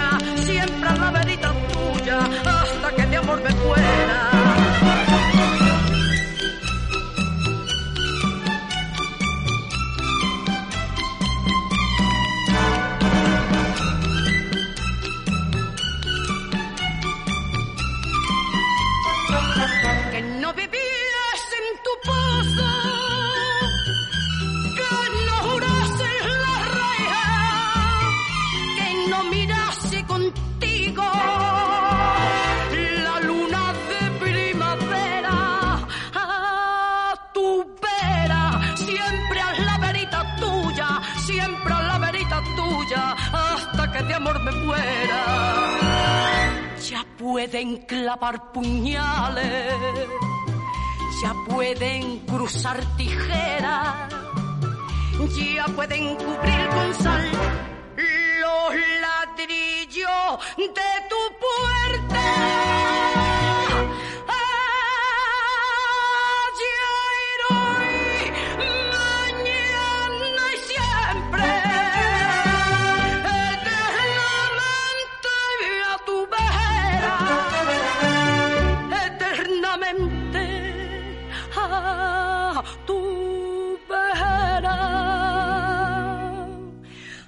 pueden clavar puñales, ya pueden cruzar tijeras, ya pueden cubrir con sal los ladrillos de tu puerta. Tu vera,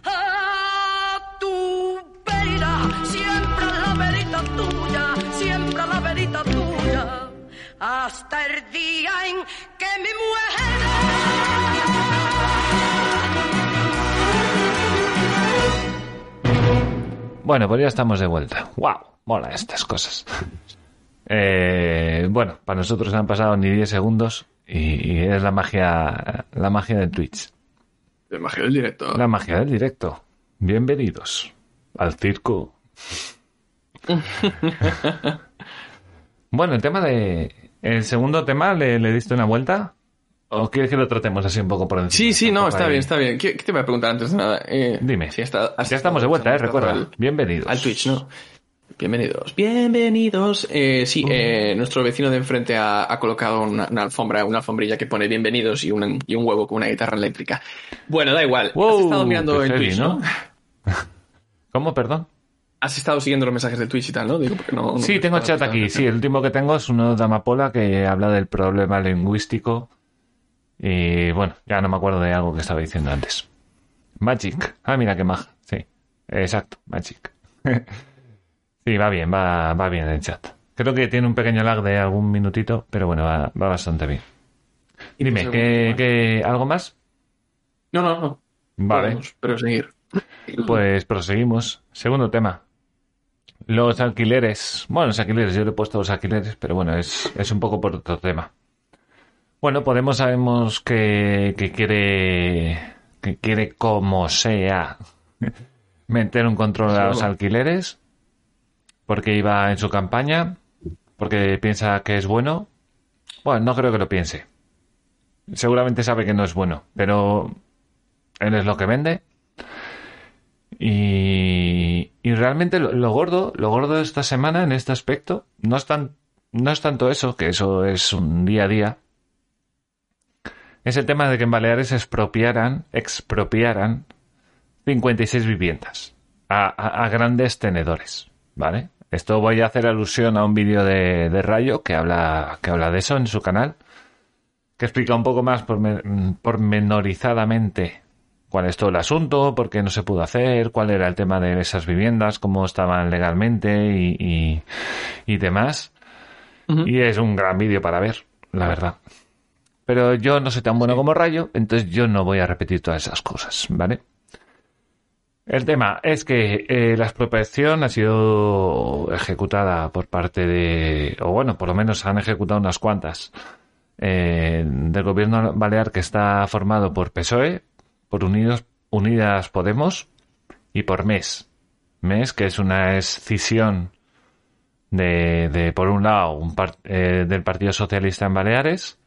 a tu vera, siempre la verita tuya, siempre la verita tuya, hasta el día en que me muera. Bueno, pues ya estamos de vuelta. ¡Wow! Mola estas cosas. Eh, bueno, para nosotros han pasado ni 10 segundos y, y es la magia, la magia del Twitch. El magia del directo. La magia del directo. Bienvenidos al circo. bueno, el tema de... El segundo tema, ¿le, le diste una vuelta? ¿O quieres que lo tratemos así un poco por encima? Sí, sí, no, está bien, está bien. ¿Qué, qué te voy a preguntar antes de nada? Eh, Dime. Si Ya estamos de vuelta, eh, recuerda. al- Bienvenidos. Al Twitch, ¿no? Bienvenidos. Bienvenidos. Eh, sí, eh, nuestro vecino de enfrente ha, ha colocado una, una alfombra, una alfombrilla que pone bienvenidos y, un- y un huevo con una guitarra eléctrica. Bueno, da igual. Wow, Has estado mirando en Twitch, ¿no? ¿Cómo, perdón? Has estado siguiendo los mensajes de Twitch y tal, ¿no? Digo, porque no, no- Sí, tengo no- chat aquí. Sí, el último que tengo es uno de Amapola que habla del problema lingüístico. Y bueno, ya no me acuerdo de algo que estaba diciendo antes. Magic. Ah, mira qué maja. Sí, exacto, Magic. sí, va bien, va, va bien el chat. Creo que tiene un pequeño lag de algún minutito, pero bueno, va, va bastante bien. Dime, ¿qué, qué- algo más? No, no, no. Vale. Podemos, pero seguir. Pues proseguimos. Segundo tema. Los alquileres. Bueno, los alquileres, yo le he puesto los alquileres, pero bueno, es, es un poco por otro tema. Bueno, Podemos sabemos que, que quiere, que quiere como sea meter un control a los alquileres, porque iba en su campaña, porque piensa que es bueno. Bueno, no creo que lo piense. Seguramente sabe que no es bueno, pero él es lo que vende. Y, y realmente lo, gordo, lo gordo de esta semana en este aspecto, no es tan, no es tanto eso, que eso es un día a día. Es el tema de que en Baleares expropiaran, expropiaran 56 viviendas a, a- a grandes tenedores, ¿vale? Esto voy a hacer alusión a un vídeo de, de Rayo que habla, que habla de eso en su canal, que explica un poco más porme- pormenorizadamente cuál es todo el asunto, por qué no se pudo hacer, cuál era el tema de esas viviendas, cómo estaban legalmente y, y, y demás. Y es un gran vídeo para ver, la verdad. Pero yo no soy tan bueno como Rayo, entonces yo no voy a repetir todas esas cosas, ¿vale? El tema es que eh, la expropiación ha sido ejecutada por parte de, o bueno, por lo menos han ejecutado unas cuantas eh, del gobierno balear que está formado por PSOE, por Unidos, Unidas Podemos y por MES. MES, que es una escisión de, de por un lado, un par- eh, del Partido Socialista en Baleares,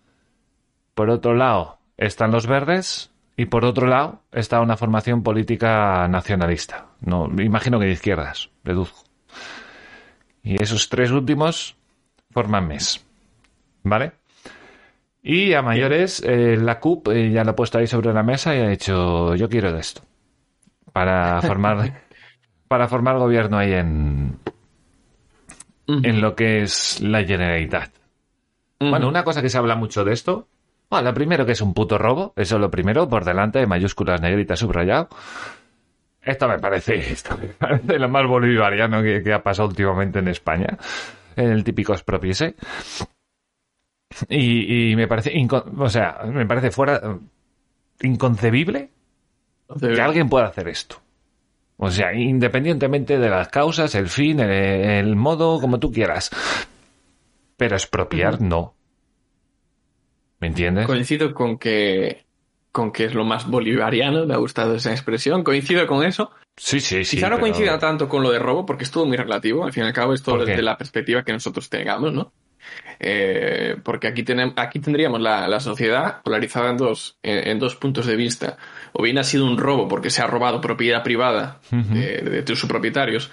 por otro lado están los verdes y por otro lado está una formación política nacionalista. No, imagino que de izquierdas, deduzco. Y esos tres últimos forman MES. ¿Vale? Y a mayores, eh, la CUP eh, ya lo ha puesto ahí sobre la mesa y ha dicho, yo quiero de esto. Para formar, para formar gobierno ahí en, en lo que es la Generalitat. Bueno, una cosa que se habla mucho de esto. Bueno, lo primero que es un puto robo, eso es lo primero, por delante, de mayúsculas negritas subrayado. Esto me parece, esto me parece lo más bolivariano que, que ha pasado últimamente en España. El típico expropiese. Y, y me parece, o sea, me parece fuera, inconcebible que alguien pueda hacer esto. O sea, independientemente de las causas, el fin, el, el modo, como tú quieras. Pero expropiar, no. ¿Me entiendes? Coincido con que, con que es lo más bolivariano, me ha gustado esa expresión, coincido con eso. Sí, sí, sí. Quizá no pero- coincida tanto con lo de robo, porque es todo muy relativo, al fin y al cabo es todo desde la perspectiva que nosotros tengamos, ¿no? Eh, porque aquí, tenem- aquí tendríamos la, la sociedad polarizada en dos, en, en dos puntos de vista. O bien ha sido un robo porque se ha robado propiedad privada de, de sus propietarios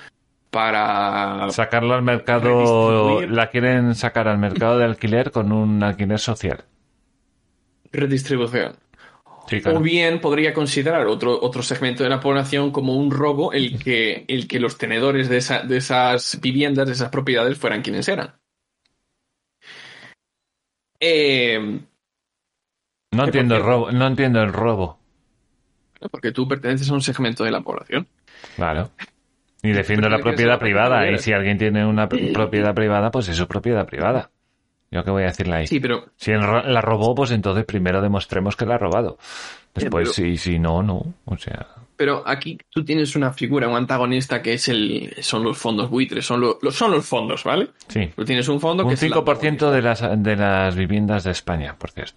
para Sacarlo al mercado, la quieren sacar al mercado de alquiler con un alquiler social. Redistribución. Sí, claro. O bien podría considerar otro, otro segmento de la población como un robo el que, el que los tenedores de, esa- de esas viviendas, de esas propiedades, fueran quienes eran. Eh, No entiendo el robo, no entiendo el robo. porque tú perteneces a un segmento de la población. Claro. Y defiendo la propiedad privada. Y si alguien tiene una pr- propiedad privada, pues es propiedad privada. Yo qué voy a decirle ahí. Sí, pero Si la robó, pues entonces primero demostremos que la ha robado. Después, pero- si, si no, no. O sea, Pero aquí tú tienes una figura, un antagonista que es el, son los fondos buitres, son, lo- son los fondos, ¿vale? sí. Tú tienes un fondo que Un es el 5% de las, de las viviendas de España, por cierto.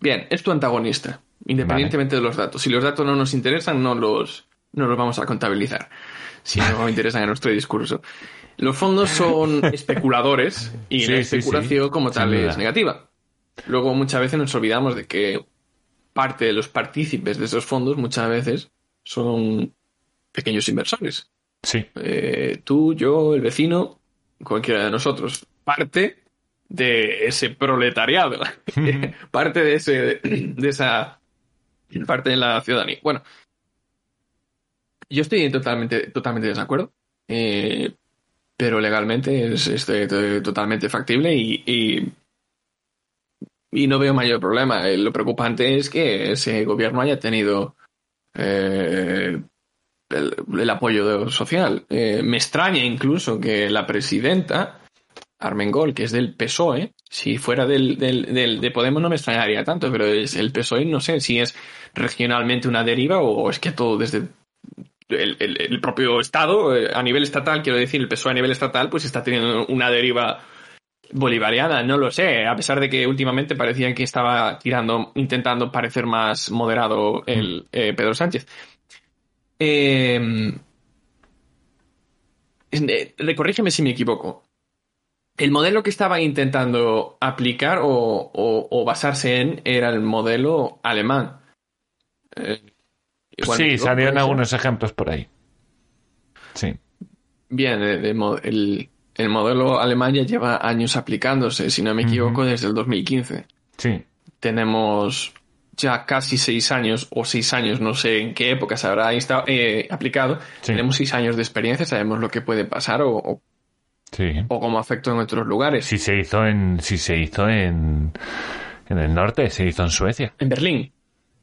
Bien, es tu antagonista, independientemente de los datos. Si los datos no nos interesan, no los, no los vamos a contabilizar. Si no interesan en nuestro discurso. Los fondos son especuladores y Sí, la sí, sí, especulación como tal es negativa. Luego muchas veces nos olvidamos de que parte de los partícipes de esos fondos muchas veces son pequeños inversores. Sí. Eh, tú, yo, el vecino, cualquiera de nosotros, parte de ese proletariado, parte de ese, de esa parte de la ciudadanía. Bueno, yo estoy totalmente, totalmente de desacuerdo, eh, pero legalmente es, to- totalmente factible y, y, no veo mayor problema. Eh, Lo preocupante es que ese gobierno haya tenido eh, el, el apoyo social. Eh, me extraña incluso que la presidenta, Armengol, que es del PSOE, si fuera del, del, de Podemos no me extrañaría tanto, pero es el PSOE no sé si es regionalmente una deriva o es que todo desde el, el- el propio Estado, eh, a nivel estatal, quiero decir, el PSOE a nivel estatal, pues está teniendo una deriva bolivariana, no lo sé, a pesar de que últimamente parecía que estaba tirando, intentando parecer más moderado el eh, Pedro Sánchez. Eh, eh, corrígeme si me equivoco. El modelo que estaba intentando aplicar o, o- o basarse en era el modelo alemán. Eh, Sí, salieron algunos ejemplos por ahí. Sí. Bien, mo- el, el modelo alemán ya lleva años aplicándose, si no me equivoco, desde el 2015. Sí. Tenemos ya casi seis años, o seis años, no sé en qué época se habrá insta- eh, aplicado. Sí. Tenemos seis años de experiencia, sabemos lo que puede pasar o, o, Sí. o cómo afecta en otros lugares. Si se hizo en, si se hizo en, en el norte, se hizo en Suecia. En Berlín.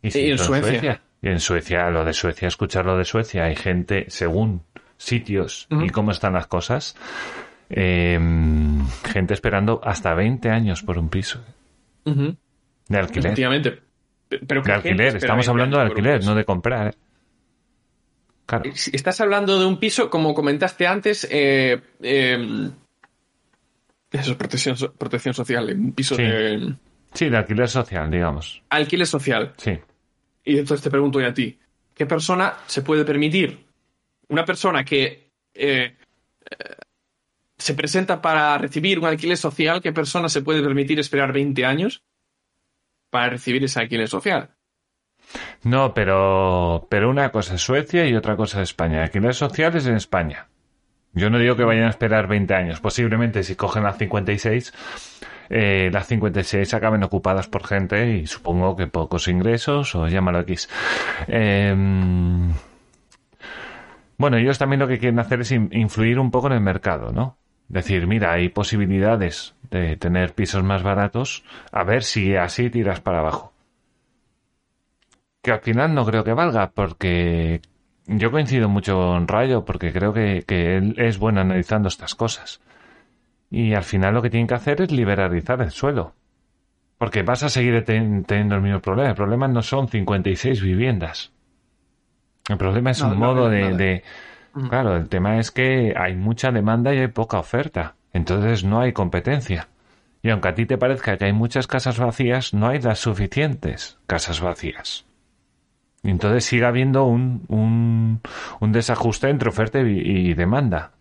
Y se en Suecia. Y en Suecia, lo de Suecia, escuchar lo de Suecia, hay gente, según sitios y cómo están las cosas, eh, gente esperando hasta 20 años por un piso de alquiler. Efectivamente. Pero De ¿qué gente alquiler, estamos 20 hablando de alquiler, no de comprar. ¿eh? Claro. Estás hablando de un piso, como comentaste antes, eh, eh, eso es protección, protección social, un piso Sí. de Sí, de alquiler social, digamos. alquiler social. Sí. Y entonces te pregunto yo a ti, ¿qué persona se puede permitir? Una persona que eh, eh, se presenta para recibir un alquiler social, ¿qué persona se puede permitir esperar 20 años para recibir ese alquiler social? No, pero, pero una cosa es Suecia y otra cosa es España. Alquiler social es en España. Yo no digo que vayan a esperar 20 años. Posiblemente si cogen las 56, eh, las 56 acaben ocupadas por gente y supongo que pocos ingresos o llámalo X. Em, bueno, ellos también lo que quieren hacer es in- influir un poco en el mercado, ¿no? Decir, mira, hay posibilidades de tener pisos más baratos, a ver si así tiras para abajo que al final no creo que valga, porque yo coincido mucho con Rayo, porque creo que, que él es bueno analizando estas cosas. Y al final lo que tienen que hacer es liberalizar el suelo. Porque vas a seguir ten- teniendo el mismo problema. El problema no son 56 viviendas. El problema es No, un no, modo no, de, Mm. Claro, el tema es que hay mucha demanda y hay poca oferta. Entonces no hay competencia. Y aunque a ti te parezca que hay muchas casas vacías, no hay las suficientes casas vacías. Y entonces sigue habiendo un, un, un desajuste entre oferta y, y demanda.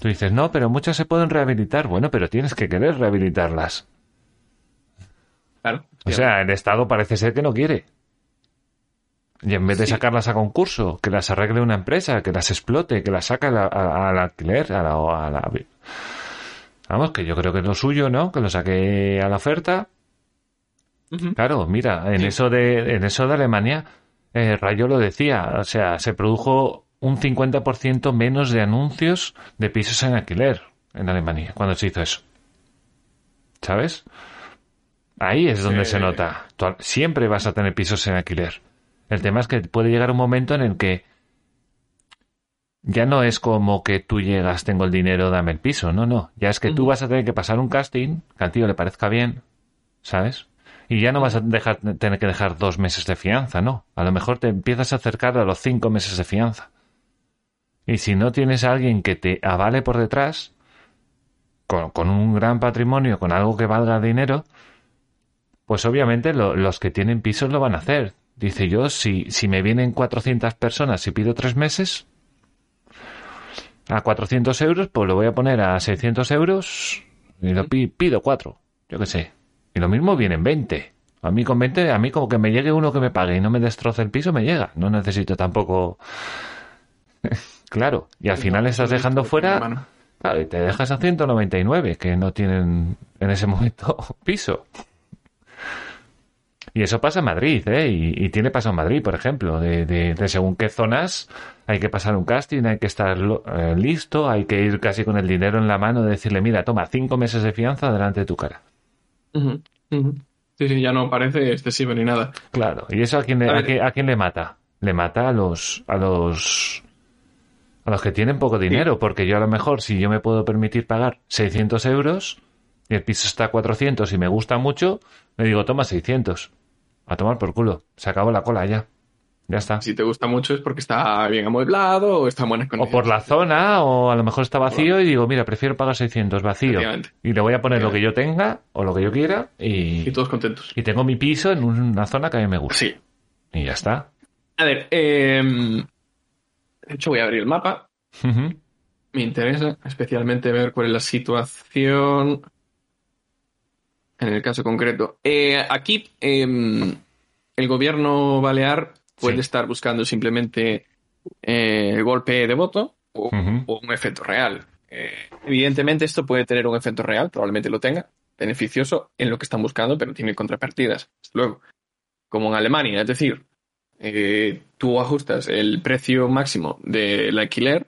Tú dices, no, pero muchas se pueden rehabilitar. Bueno, pero tienes que querer rehabilitarlas. Claro. O sea, el Estado parece ser que no quiere. Y en vez de Sí. sacarlas a concurso, que las arregle una empresa, que las explote, que las saque al, alquiler, a la, a la- Vamos, que yo creo que es lo suyo, ¿no? Que lo saque a la oferta. Claro, mira, en Sí. eso de, en eso de Alemania, eh, Rayo lo decía, o sea, se produjo un 50% menos de anuncios de pisos en alquiler en Alemania cuando se hizo eso. ¿Sabes? Ahí es donde Sí. se nota. Tú siempre vas a tener pisos en alquiler. El tema es que puede llegar un momento en el que ya no es como que tú llegas, tengo el dinero, dame el piso. No, no. Ya es que tú vas a tener que pasar un casting que al tío le parezca bien, ¿sabes? Y ya no vas a dejar, tener que dejar dos meses de fianza, no. A lo mejor te empiezas a acercar a los cinco meses de fianza. Y si no tienes a alguien que te avale por detrás, con, con un gran patrimonio, con algo que valga dinero, pues obviamente lo- los que tienen pisos lo van a hacer. Dice yo, si, si me vienen 400 personas y pido tres meses, a 400 euros, pues lo voy a poner a 600 euros y lo pi- pido cuatro, yo qué sé. Y lo mismo vienen 20. A mí con 20, a mí como que me llegue uno que me pague y no me destroce el piso, me llega. No necesito tampoco... claro, y al final estás dejando fuera... Claro, y te dejas a 199 que no tienen en ese momento piso. Y eso pasa en Madrid, ¿eh? Y, y tiene pasado en Madrid, por ejemplo, de, de- de según qué zonas hay que pasar un casting, hay que estar eh, listo, hay que ir casi con el dinero en la mano de decirle, mira, toma cinco meses de fianza delante de tu cara. Sí, sí, ya no parece excesivo ni nada. Claro, ¿y eso a quién, le- A a ver. qué- a quién le mata? Le mata a los, a los, a los que tienen poco dinero, porque yo a lo mejor si yo me puedo permitir pagar 600 euros y el piso está a 400 y me gusta mucho, le digo, toma 600. A tomar por culo. Se acabó la cola ya. Ya está. Si te gusta mucho es porque está bien amueblado o está en buenas O por la zona, o a lo mejor está vacío y digo, mira, prefiero pagar 600 vacío. Y le voy a poner lo que yo tenga o lo que yo quiera y, Y todos contentos. y tengo mi piso en una zona que a mí me gusta. Sí. Y ya está. A ver, em, de hecho voy a abrir el mapa. Me interesa especialmente ver cuál es la situación en el caso concreto. Eh, aquí em, el gobierno balear puede Sí. estar buscando simplemente eh, el golpe de voto o un efecto real. Eh, evidentemente esto puede tener un efecto real, probablemente lo tenga, beneficioso en lo que están buscando, pero tiene contrapartidas. Luego, como en Alemania, es decir, eh, tú ajustas el precio máximo del alquiler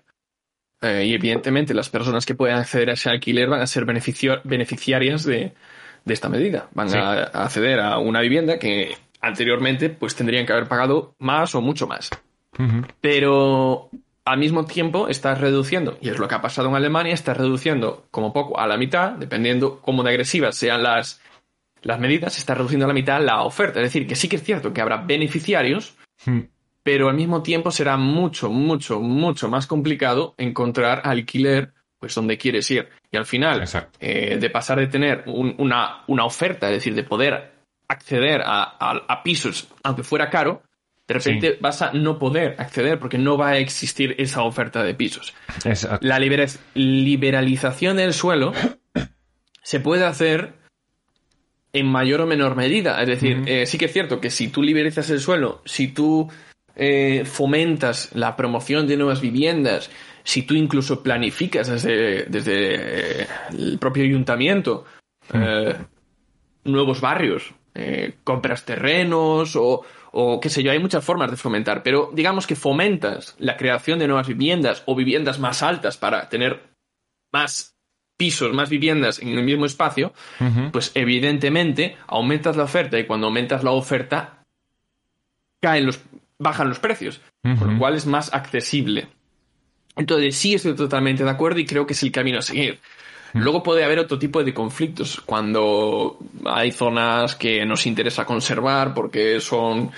eh, y evidentemente las personas que pueden acceder a ese alquiler van a ser beneficio- beneficiarias de, de esta medida. Van Sí. a, a acceder a una vivienda que anteriormente pues tendrían que haber pagado más o mucho más. Pero al mismo tiempo estás reduciendo, y es lo que ha pasado en Alemania, estás reduciendo como poco a la mitad, dependiendo cómo de agresivas sean las, las medidas, está reduciendo a la mitad la oferta. Es decir, que sí que es cierto que habrá beneficiarios, Mm. pero al mismo tiempo será mucho, mucho, mucho más complicado encontrar alquiler pues donde quieres ir. Y al final, eh, de pasar de tener un- una, una oferta, es decir, de poder acceder a, a- a pisos, aunque fuera caro, de repente vas a no poder acceder porque no va a existir esa oferta de pisos. Exacto. La libera- liberalización del suelo se puede hacer en mayor o menor medida. Es decir, eh, sí que es cierto que si tú liberalizas el suelo, si tú eh, fomentas la promoción de nuevas viviendas, si tú incluso planificas desde, desde eh, el propio ayuntamiento eh, nuevos barrios, compras terrenos o, o qué sé yo, hay muchas formas de fomentar, pero digamos que fomentas la creación de nuevas viviendas o viviendas más altas para tener más pisos, más viviendas en el mismo espacio, pues evidentemente aumentas la oferta y cuando aumentas la oferta caen los bajan los precios, con Ujú. lo cual es más accesible. Entonces sí estoy totalmente de acuerdo y creo que es el camino a seguir. Luego puede haber otro tipo de conflictos cuando hay zonas que nos interesa conservar porque son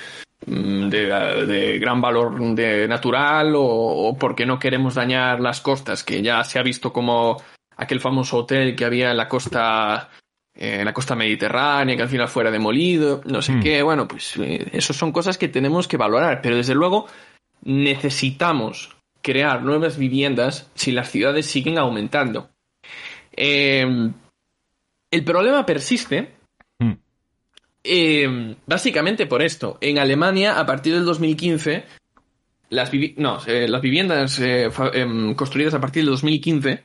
mm, de, de gran valor de natural o, o porque no queremos dañar las costas, que ya se ha visto como aquel famoso hotel que había en la costa eh, en la costa mediterránea, que al final fuera demolido, no sé Mm. qué, bueno, pues eh, eso son cosas que tenemos que valorar, pero desde luego necesitamos crear nuevas viviendas si las ciudades siguen aumentando. Eh, el problema persiste Mm. eh, básicamente por esto. En Alemania, a partir del 2015, las, vivi- no, eh, las viviendas eh, em, construidas a partir del 2015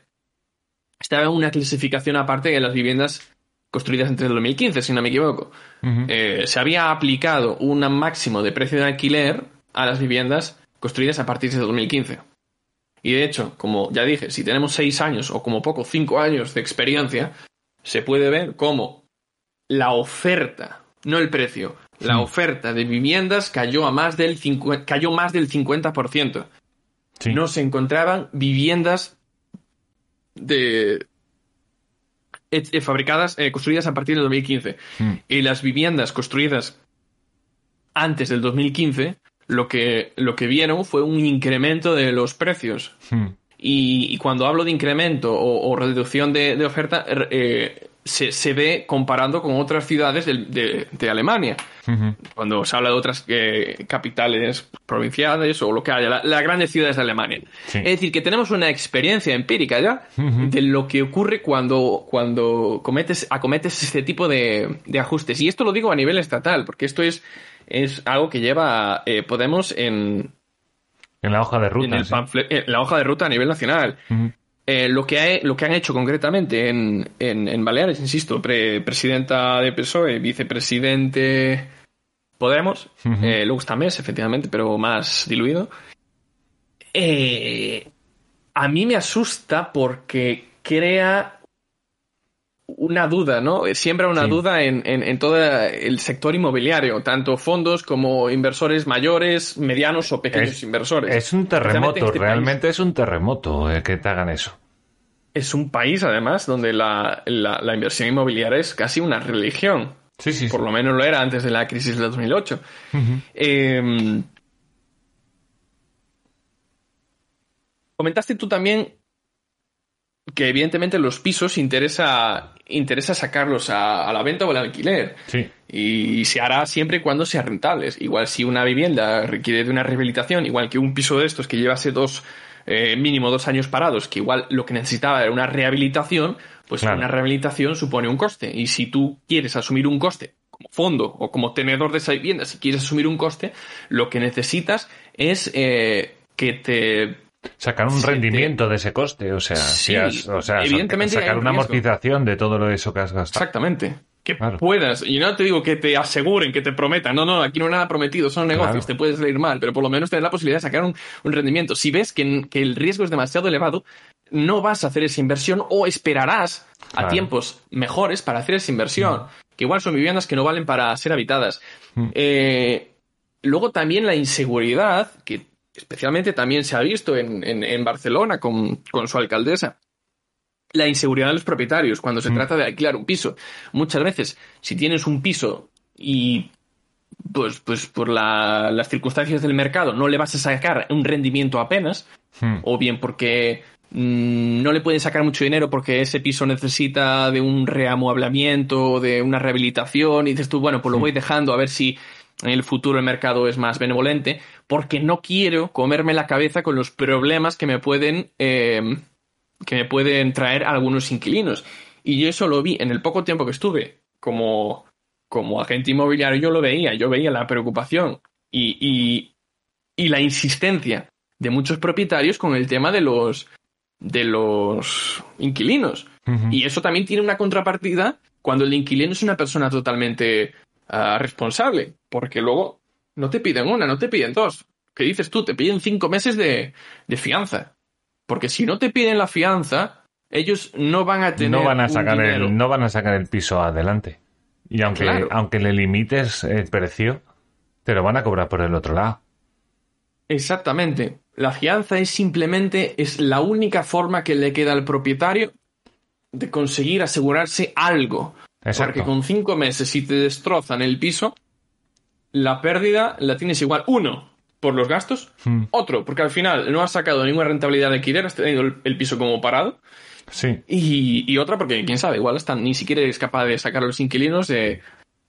estaban en una clasificación aparte de las viviendas construidas entre el 2015, si no me equivoco. Eh, se había aplicado un máximo de precio de alquiler a las viviendas construidas a partir de 2015. Y de hecho, como ya dije, si tenemos seis años o como poco cinco años de experiencia, se puede ver cómo la oferta, no el precio, la oferta de viviendas cayó a más del cayó más del 50%. Sí. No se encontraban viviendas de eh, eh, fabricadas, eh, construidas a partir del 2015. Mm. Y las viviendas construidas antes del 2015, lo que, lo que vieron fue un incremento de los precios. Mm. Y, y cuando hablo de incremento o, o reducción de, de oferta, er, eh, se, se ve comparando con otras ciudades de, de Alemania. Cuando se habla de otras eh, capitales provinciales o lo que haya, la- las grandes ciudades de Alemania. Sí. Es decir, que tenemos una experiencia empírica ya de lo que ocurre cuando, cuando cometes, acometes este tipo de, de ajustes. Y esto lo digo a nivel estatal, porque esto es, es algo que lleva eh, Podemos en, En la hoja de en ruta. sí. en la hoja de ruta a nivel nacional. Eh, lo, que ha- lo que han hecho concretamente en, en, en Baleares, insisto, pre- presidenta de PSOE, vicepresidente Podemos, Ujú. eh, luego está MES, efectivamente, pero más diluido. Eh, a mí me asusta porque crea una duda, ¿no? Siembra una Sí. duda en, en, en todo el sector inmobiliario, tanto fondos como inversores mayores, medianos o pequeños Es- inversores. Es un terremoto, este país. realmente es un terremoto eh, que te hagan eso. Es un país, además, donde la, la- la inversión inmobiliaria es casi una religión. Sí, sí, Por sí. lo menos lo era antes de la crisis del 2008. Ujú. Eh, comentaste tú también que evidentemente los pisos interesa, interesa sacarlos a, a la venta o al alquiler. Sí. Y se hará siempre y cuando sean rentables. Igual si una vivienda requiere de una rehabilitación, igual que un piso de estos que llevase dos, eh, mínimo dos años parados, que igual lo que necesitaba era una rehabilitación, pues Claro. una rehabilitación supone un coste. Y si tú quieres asumir un coste como fondo o como tenedor de esa vivienda, si quieres asumir un coste, lo que necesitas es eh, que te Sacar un Sí, te- rendimiento de ese coste, o sea, Sí, si has- o sea, evidentemente sacar un una amortización de todo lo eso que has gastado. Exactamente. Que Claro. puedas. Y no te digo que te aseguren, que te prometan. No, no, aquí no hay nada prometido, son negocios, Claro. te puedes salir mal, pero por lo menos tener la posibilidad de sacar un, un rendimiento. Si ves que, que el riesgo es demasiado elevado, no vas a hacer esa inversión o esperarás a tiempos mejores para hacer esa inversión. Que igual son viviendas que no valen para ser habitadas. Mm. Eh, luego también la inseguridad, que especialmente también se ha visto en, en- en Barcelona con, con su alcaldesa. La inseguridad de los propietarios cuando se Mm. trata de alquilar un piso. Muchas veces, si tienes un piso y pues, pues por la- las circunstancias del mercado no le vas a sacar un rendimiento apenas, Hmm. o bien porque mm, no le pueden sacar mucho dinero porque ese piso necesita de un reamueblamiento, de una rehabilitación, y dices tú, bueno, pues lo voy dejando a ver si en el futuro el mercado es más benevolente, porque no quiero comerme la cabeza con los problemas que me pueden, eh, que me pueden traer algunos inquilinos. Y yo eso lo vi en el poco tiempo que estuve como, como agente inmobiliario, yo lo veía, yo veía la preocupación y, y, y la insistencia de muchos propietarios con el tema de los de los inquilinos. Y eso también tiene una contrapartida cuando el inquilino es una persona totalmente ah, responsable, porque luego no te piden una, no te piden dos. ¿Qué dices tú? Te piden cinco meses de, de fianza. Porque si no te piden la fianza, ellos no van a tener no van a sacar el no van a sacar el piso adelante y aunque Claro. aunque le limites el precio te lo van a cobrar por el otro lado Exactamente. La fianza es simplemente es la única forma que le queda al propietario de conseguir asegurarse algo. Porque exacto con cinco meses, si te destrozan el piso, la pérdida la tienes igual. Uno, por los gastos. Hmm. Otro, porque al final no has sacado ninguna rentabilidad de alquiler, has tenido el, el piso como parado. sí Y, y otra, porque quién sabe, igual hasta ni siquiera eres capaz de sacar a los inquilinos de...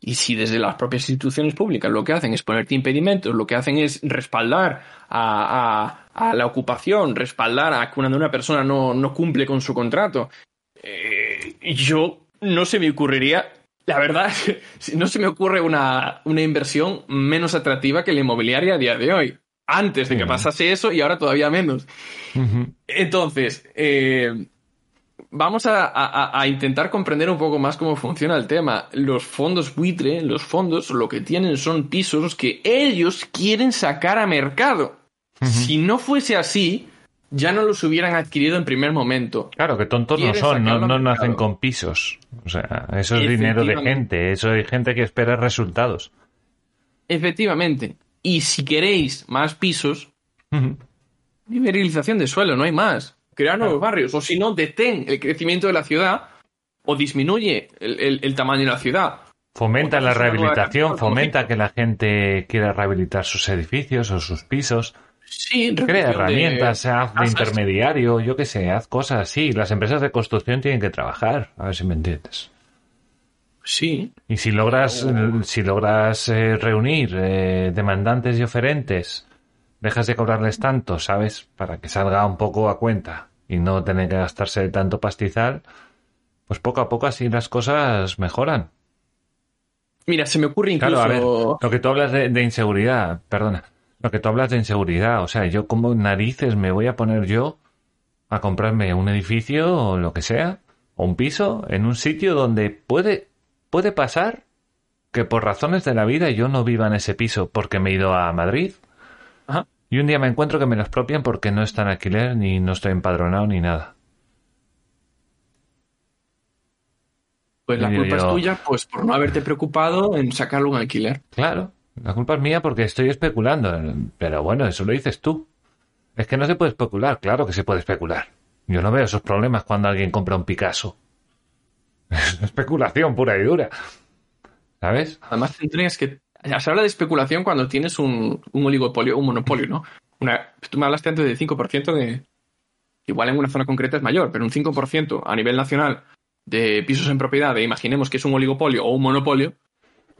Y si desde las propias instituciones públicas lo que hacen es ponerte impedimentos, lo que hacen es respaldar a, a- a la ocupación, respaldar a cuando una persona no, no cumple con su contrato, eh, yo no se me ocurriría, la verdad, no se me ocurre una, una inversión menos atractiva que la inmobiliaria a día de hoy. Antes de que pasase eso y ahora todavía menos. Entonces, eh, vamos a, a- a intentar comprender un poco más cómo funciona el tema. Los fondos buitre, los fondos, lo que tienen son pisos que ellos quieren sacar a mercado. Si no fuese así, ya no los hubieran adquirido en primer momento. claro que tontos no son no, no nacen con pisos o sea eso es dinero de gente eso hay gente que espera resultados Efectivamente. Y si queréis más pisos, liberalización de suelo, no hay más. Crear nuevos barrios. O si no, detén el crecimiento de la ciudad o disminuye el, el- el tamaño de la ciudad. Fomenta la rehabilitación, fomenta que la gente quiera rehabilitar sus edificios o sus pisos. Sí, Crea de herramientas, haz de intermediario, yo qué sé, haz cosas así. Las empresas de construcción tienen que trabajar, a ver si me entiendes. Sí, Y si logras, Oh. si logras eh, reunir eh, demandantes y oferentes, dejas de cobrarles tanto, ¿sabes? Para que salga un poco a cuenta y no tener que gastarse tanto pastizal, pues poco a poco así las cosas mejoran. mira, se me ocurre incluso. Claro, a ver, lo que tú hablas de, de inseguridad, perdona, lo que tú hablas de inseguridad, o sea, yo como narices me voy a poner yo a comprarme un edificio o lo que sea, o un piso, en un sitio donde puede, puede pasar que por razones de la vida yo no viva en ese piso porque me he ido a Madrid Ajá. y un día me encuentro que me lo expropian porque no está en alquiler ni no estoy empadronado ni nada. Pues la yo culpa es tuya, pues por no haberte preocupado en sacarlo un alquiler. Claro, la culpa es mía porque estoy especulando. Pero bueno, eso lo dices tú. Es que no se puede especular, claro que se puede especular. Yo no veo esos problemas cuando alguien compra un Picasso. Es especulación pura y dura. ¿Sabes? Además, tendrías que. Se habla de especulación cuando tienes un, un oligopolio, un monopolio, ¿no? Una, tú me hablaste antes del 5% de. Igual en una zona concreta es mayor, pero un 5% a nivel nacional de pisos en propiedad, de imaginemos que es un oligopolio o un monopolio,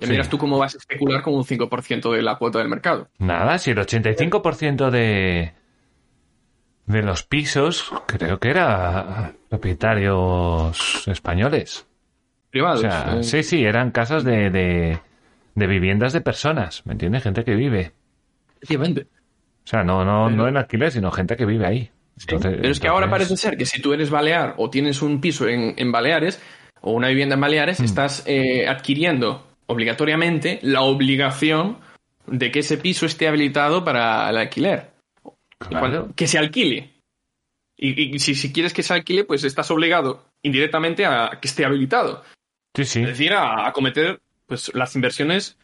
ya Sí. miras tú cómo vas a especular con un 5% de la cuota del mercado. Nada, si el 85% de, de los pisos creo que era propietarios españoles. O privados. sea, eh, sí, sí, eran casas de, de, de viviendas de personas, ¿me entiendes? Gente que vive. efectivamente. O sea, no, no, Pero- no en alquiler, sino gente que vive ahí. Entonces- Pero es que ahora parece ser que si tú eres balear o tienes un piso en, en Baleares o una vivienda en Baleares, Mm. estás eh, adquiriendo obligatoriamente la obligación de que ese piso esté habilitado para el alquiler. Claro. Que se alquile. Y, y si, si quieres que se alquile, pues estás obligado indirectamente a que esté habilitado. Sí, sí, Es decir, a, a cometer pues, las inversiones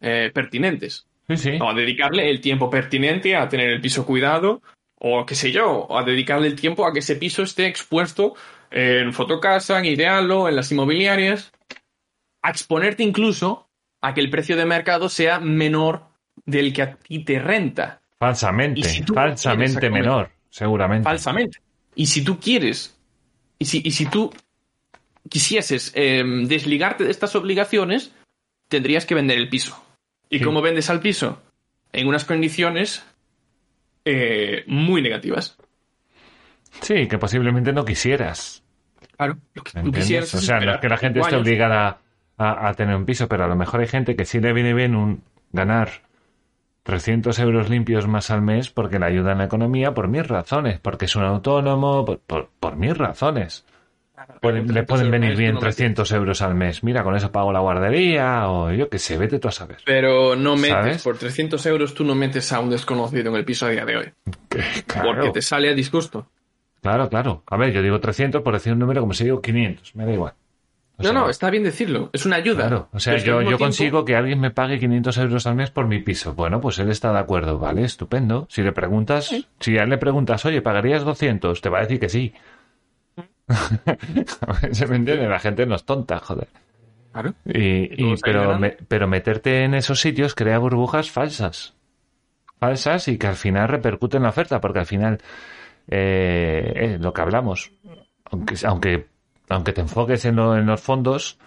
eh, pertinentes. sí, sí. O a dedicarle el tiempo pertinente a tener el piso cuidado, o qué sé yo, a dedicarle el tiempo a que ese piso esté expuesto en Fotocasa, en Idealo, en las inmobiliarias, a exponerte incluso a que el precio de mercado sea menor del que a ti te renta, Falsamente, si falsamente menor, seguramente. falsamente. Y si tú quieres, y si, y si tú quisieses eh, desligarte de estas obligaciones, tendrías que vender el piso. ¿Y Sí. cómo vendes al piso? En unas condiciones eh, muy negativas. Sí, que posiblemente no quisieras. Claro, lo que ¿me tú quisieras O sea, no es que la gente esté obligada a, a tener un piso, pero a lo mejor hay gente que sí le viene bien un ganar 300 euros limpios más al mes porque le ayuda en la economía por mil razones, porque es un autónomo, por, por, por mil razones. Pueden- le pueden venir bien 300 euros al mes. Mira, con eso pago la guardería o yo qué sé, vete tú a saber. Pero no metes, ¿Sabes? por 300 euros tú no metes a un desconocido en el piso a día de hoy. Claro. Porque te sale a disgusto. Claro, claro. A ver, yo digo 300 por decir un número como si digo 500, me da igual. O no, sea, no, está bien decirlo. Es una ayuda. Claro, o sea, yo, yo tiempo- consigo que alguien me pague 500 euros al mes por mi piso. Bueno, pues él está de acuerdo, ¿vale? Estupendo. Si le preguntas, si a él le preguntas, oye, ¿pagarías 200? Te va a decir que sí. ¿Se me entiende? La gente no es tonta, joder. Claro. Y, pero, me- pero meterte en esos sitios crea burbujas falsas. Falsas y que al final repercuten en la oferta, porque al final, eh, eh, lo que hablamos, aunque, aunque, aunque te enfoques en, lo- en los fondos,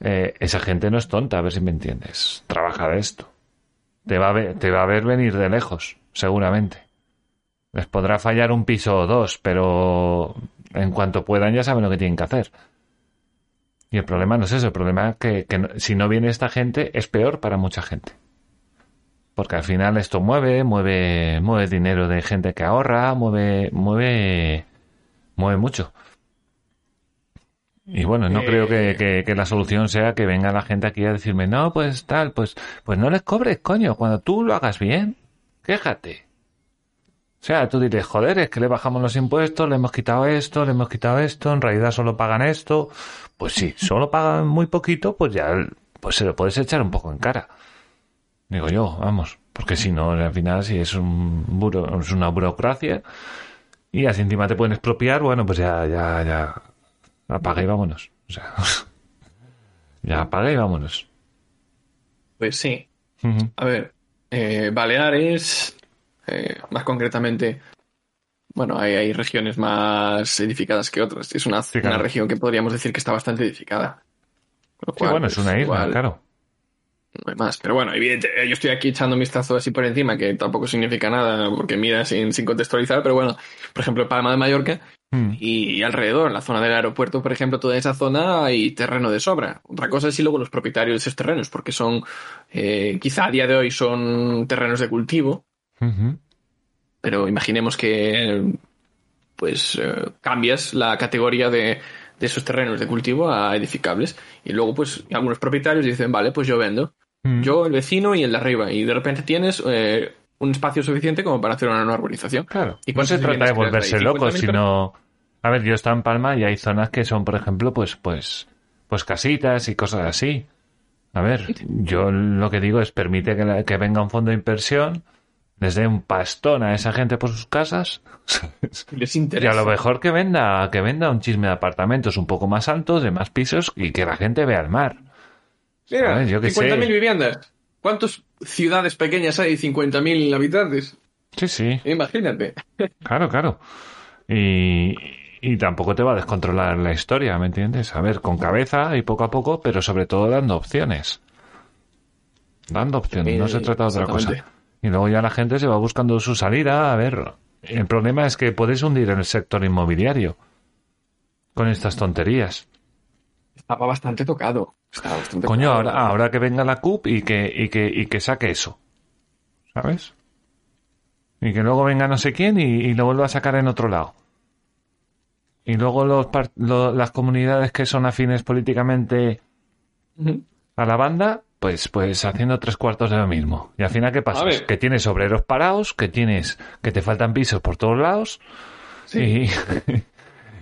eh, esa gente no es tonta, a ver si me entiendes. Trabaja de esto. Te va, a ver, venir de lejos, seguramente. Les podrá fallar un piso o dos, pero en cuanto puedan ya saben lo que tienen que hacer. Y el problema no es eso, el problema es que, si no viene esta gente es peor para mucha gente. Porque al final esto mueve, mueve, mueve dinero de gente que ahorra, mueve, mueve, mueve mucho. Y bueno, no Eh, creo que, que- que la solución sea que venga la gente aquí a decirme, no, pues tal, pues, pues no les cobres, coño, cuando tú lo hagas bien, quéjate. O sea, tú dices, joder, es que le bajamos los impuestos, le hemos quitado esto, le hemos quitado esto, en realidad solo pagan esto. Pues sí, solo pagan muy poquito, pues ya, pues se lo puedes echar un poco en cara. Digo yo, vamos, porque si no, al final, si es un buro- es una burocracia y así encima te pueden expropiar, bueno, pues ya, ya, ya, apaga y vámonos. O sea, ya apaga y vámonos. Pues sí. A ver, eh, Baleares, eh, más concretamente, bueno, hay, hay regiones más edificadas que otras. Es una, Sí, claro. una región que podríamos decir que está bastante edificada. Lo Sí, bueno, es pues, una isla, igual claro. No hay más. Pero bueno, evidente, eh, yo estoy aquí echando un vistazo así por encima, que tampoco significa nada, porque mira sin, sin contextualizar, pero bueno, por ejemplo, Palma de Mallorca Mm. y alrededor, en la zona del aeropuerto, por ejemplo, toda esa zona hay terreno de sobra. Otra cosa es si luego los propietarios de esos terrenos, porque son, eh, quizá a día de hoy son terrenos de cultivo, pero imaginemos que pues eh, cambias la categoría de, de esos terrenos de cultivo a edificables y luego pues algunos propietarios dicen vale pues yo vendo Mm. yo el vecino y el de arriba y de repente tienes eh, un espacio suficiente como para hacer una nueva urbanización Claro. ¿Y no se trata de volverse loco, 50.000 sino... A ver, yo estoy en Palma y hay zonas que son, por ejemplo, pues, pues, pues casitas y cosas así. A ver, yo lo que digo es permite que, la- que venga un fondo de inversión, les dé un pastón a esa gente por sus casas les y interesa a lo mejor que venda, que venda un chisme de apartamentos un poco más altos, de más pisos y que la gente vea el mar. Mira. Yo sé. 50.000 viviendas ¿cuántas ciudades pequeñas hay de 50.000 habitantes? Sí, sí. imagínate Claro, claro. Y, y tampoco te va a descontrolar la historia, ¿me entiendes? A ver, con cabeza y poco a poco, pero sobre todo dando opciones. Dando opciones, no se trata de otra cosa. Y luego ya la gente se va buscando su salida. A ver, el problema es que puedes hundir el sector inmobiliario con estas tonterías. Estaba bastante tocado. Estaba bastante Coño, tocado. ahora, ahora que venga la CUP y que, y que, y que saque eso. ¿Sabes? Y que luego venga no sé quién y, y lo vuelva a sacar en otro lado. Y luego los, par- lo- las comunidades que son afines políticamente a la banda, pues, pues haciendo tres cuartos de lo mismo. Y al final, ¿qué pasa? Que tienes obreros parados, que tienes, que te faltan pisos por todos lados. Y,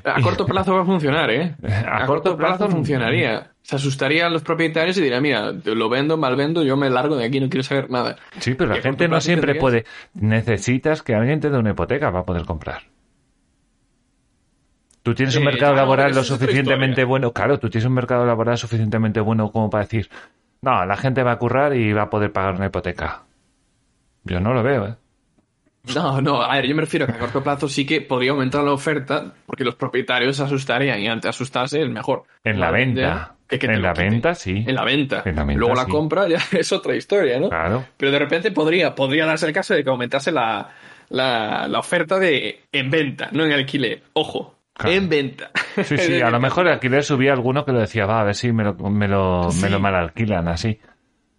A corto plazo va a funcionar, ¿eh? A A, corto corto, plazo, plazo, funcionaría. Se asustarían los propietarios y dirían, mira, lo vendo, mal vendo, yo me largo de aquí, no quiero saber nada. sí, pero la ¿Qué gente no siempre tendrías? puede. Necesitas que alguien te dé una hipoteca para poder comprar. Tú tienes un mercado laboral lo suficientemente bueno. Claro, tú tienes un mercado laboral suficientemente bueno como para decir, no, la gente va a currar y va a poder pagar una hipoteca. Yo no lo veo, ¿eh? No, no, a ver, yo me refiero a que a corto plazo sí que podría aumentar la oferta porque los propietarios se asustarían y ante asustarse es mejor. En la venta. que En la quiten. venta, sí. En la venta. En la venta, Luego la compra ya es otra historia, ¿no? Claro. Pero de repente podría, podría darse el caso de que aumentase la, la, la oferta de en venta, no en alquiler. Ojo, Claro. en venta. Sí, sí, a lo mejor el alquiler subía alguno que lo decía, va, a ver si me lo, me lo, Sí. me lo mal alquilan así.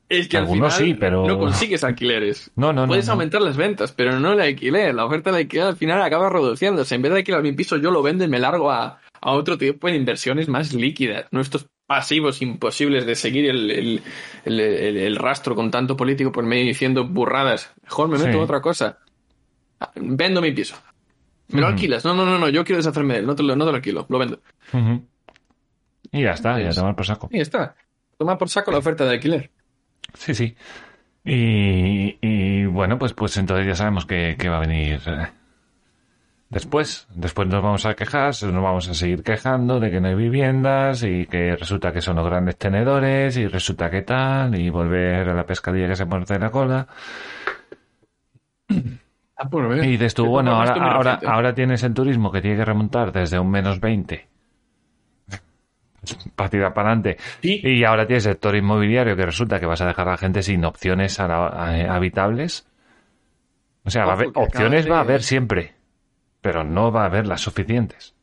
Es que al Algunos final sí, pero- no consigues alquileres. No, no, Puedes no. aumentar las ventas, pero no el alquiler. La oferta de alquiler al final acaba reduciéndose. En vez de alquilar mi piso, yo lo vendo y me largo a, a otro tipo de inversiones más líquidas. No estos pasivos imposibles de seguir el, el, el- rastro con tanto político por medio diciendo burradas. Mejor me meto Sí. en otra cosa. Vendo mi piso. ¿Me lo alquilas? No, no, no, no. Yo quiero deshacerme de él. No te lo, no te lo alquilo. Lo vendo. Y ya está, ya tomar por saco. Y ya está. Toma por saco la oferta de alquiler. Sí, sí. Y, y, bueno, pues, pues entonces ya sabemos que, que va a venir eh, después. Después nos vamos a quejar, nos vamos a seguir quejando de que no hay viviendas y que resulta que son los grandes tenedores y resulta que tal y volver a la pescadilla que se muerde la cola. Ah, por ver. Y dices tú, bueno, ahora tienes el turismo que tiene que remontar desde un menos 20 para tirar para adelante. Sí. Y ahora tienes el sector inmobiliario que resulta que vas a dejar a la gente sin opciones a la- a- habitables. O sea, va a haber, opciones va a haber siempre, pero no va a haber las suficientes.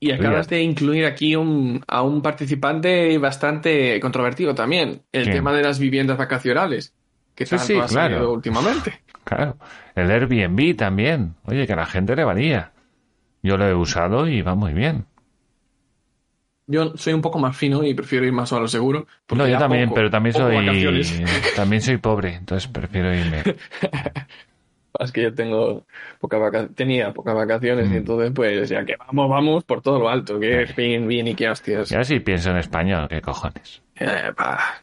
Y acabas de incluir aquí un, a un participante bastante controvertido también, el ¿Quién? tema de las viviendas vacacionales, que Sí, tanto sí, ha claro. salido últimamente. Claro. El Airbnb también. Oye, que a la gente le valía. Yo lo he usado y va muy bien. Yo soy un poco más fino y prefiero ir más a lo seguro. No, yo también, poco- pero también soy también soy pobre, entonces prefiero irme. Es que yo tengo poca vaca- tenía pocas vacaciones Mm. y entonces pues ya que vamos, vamos por todo lo alto, que bien, bien y que hostias. Y ahora sí pienso en español, qué cojones. Eh,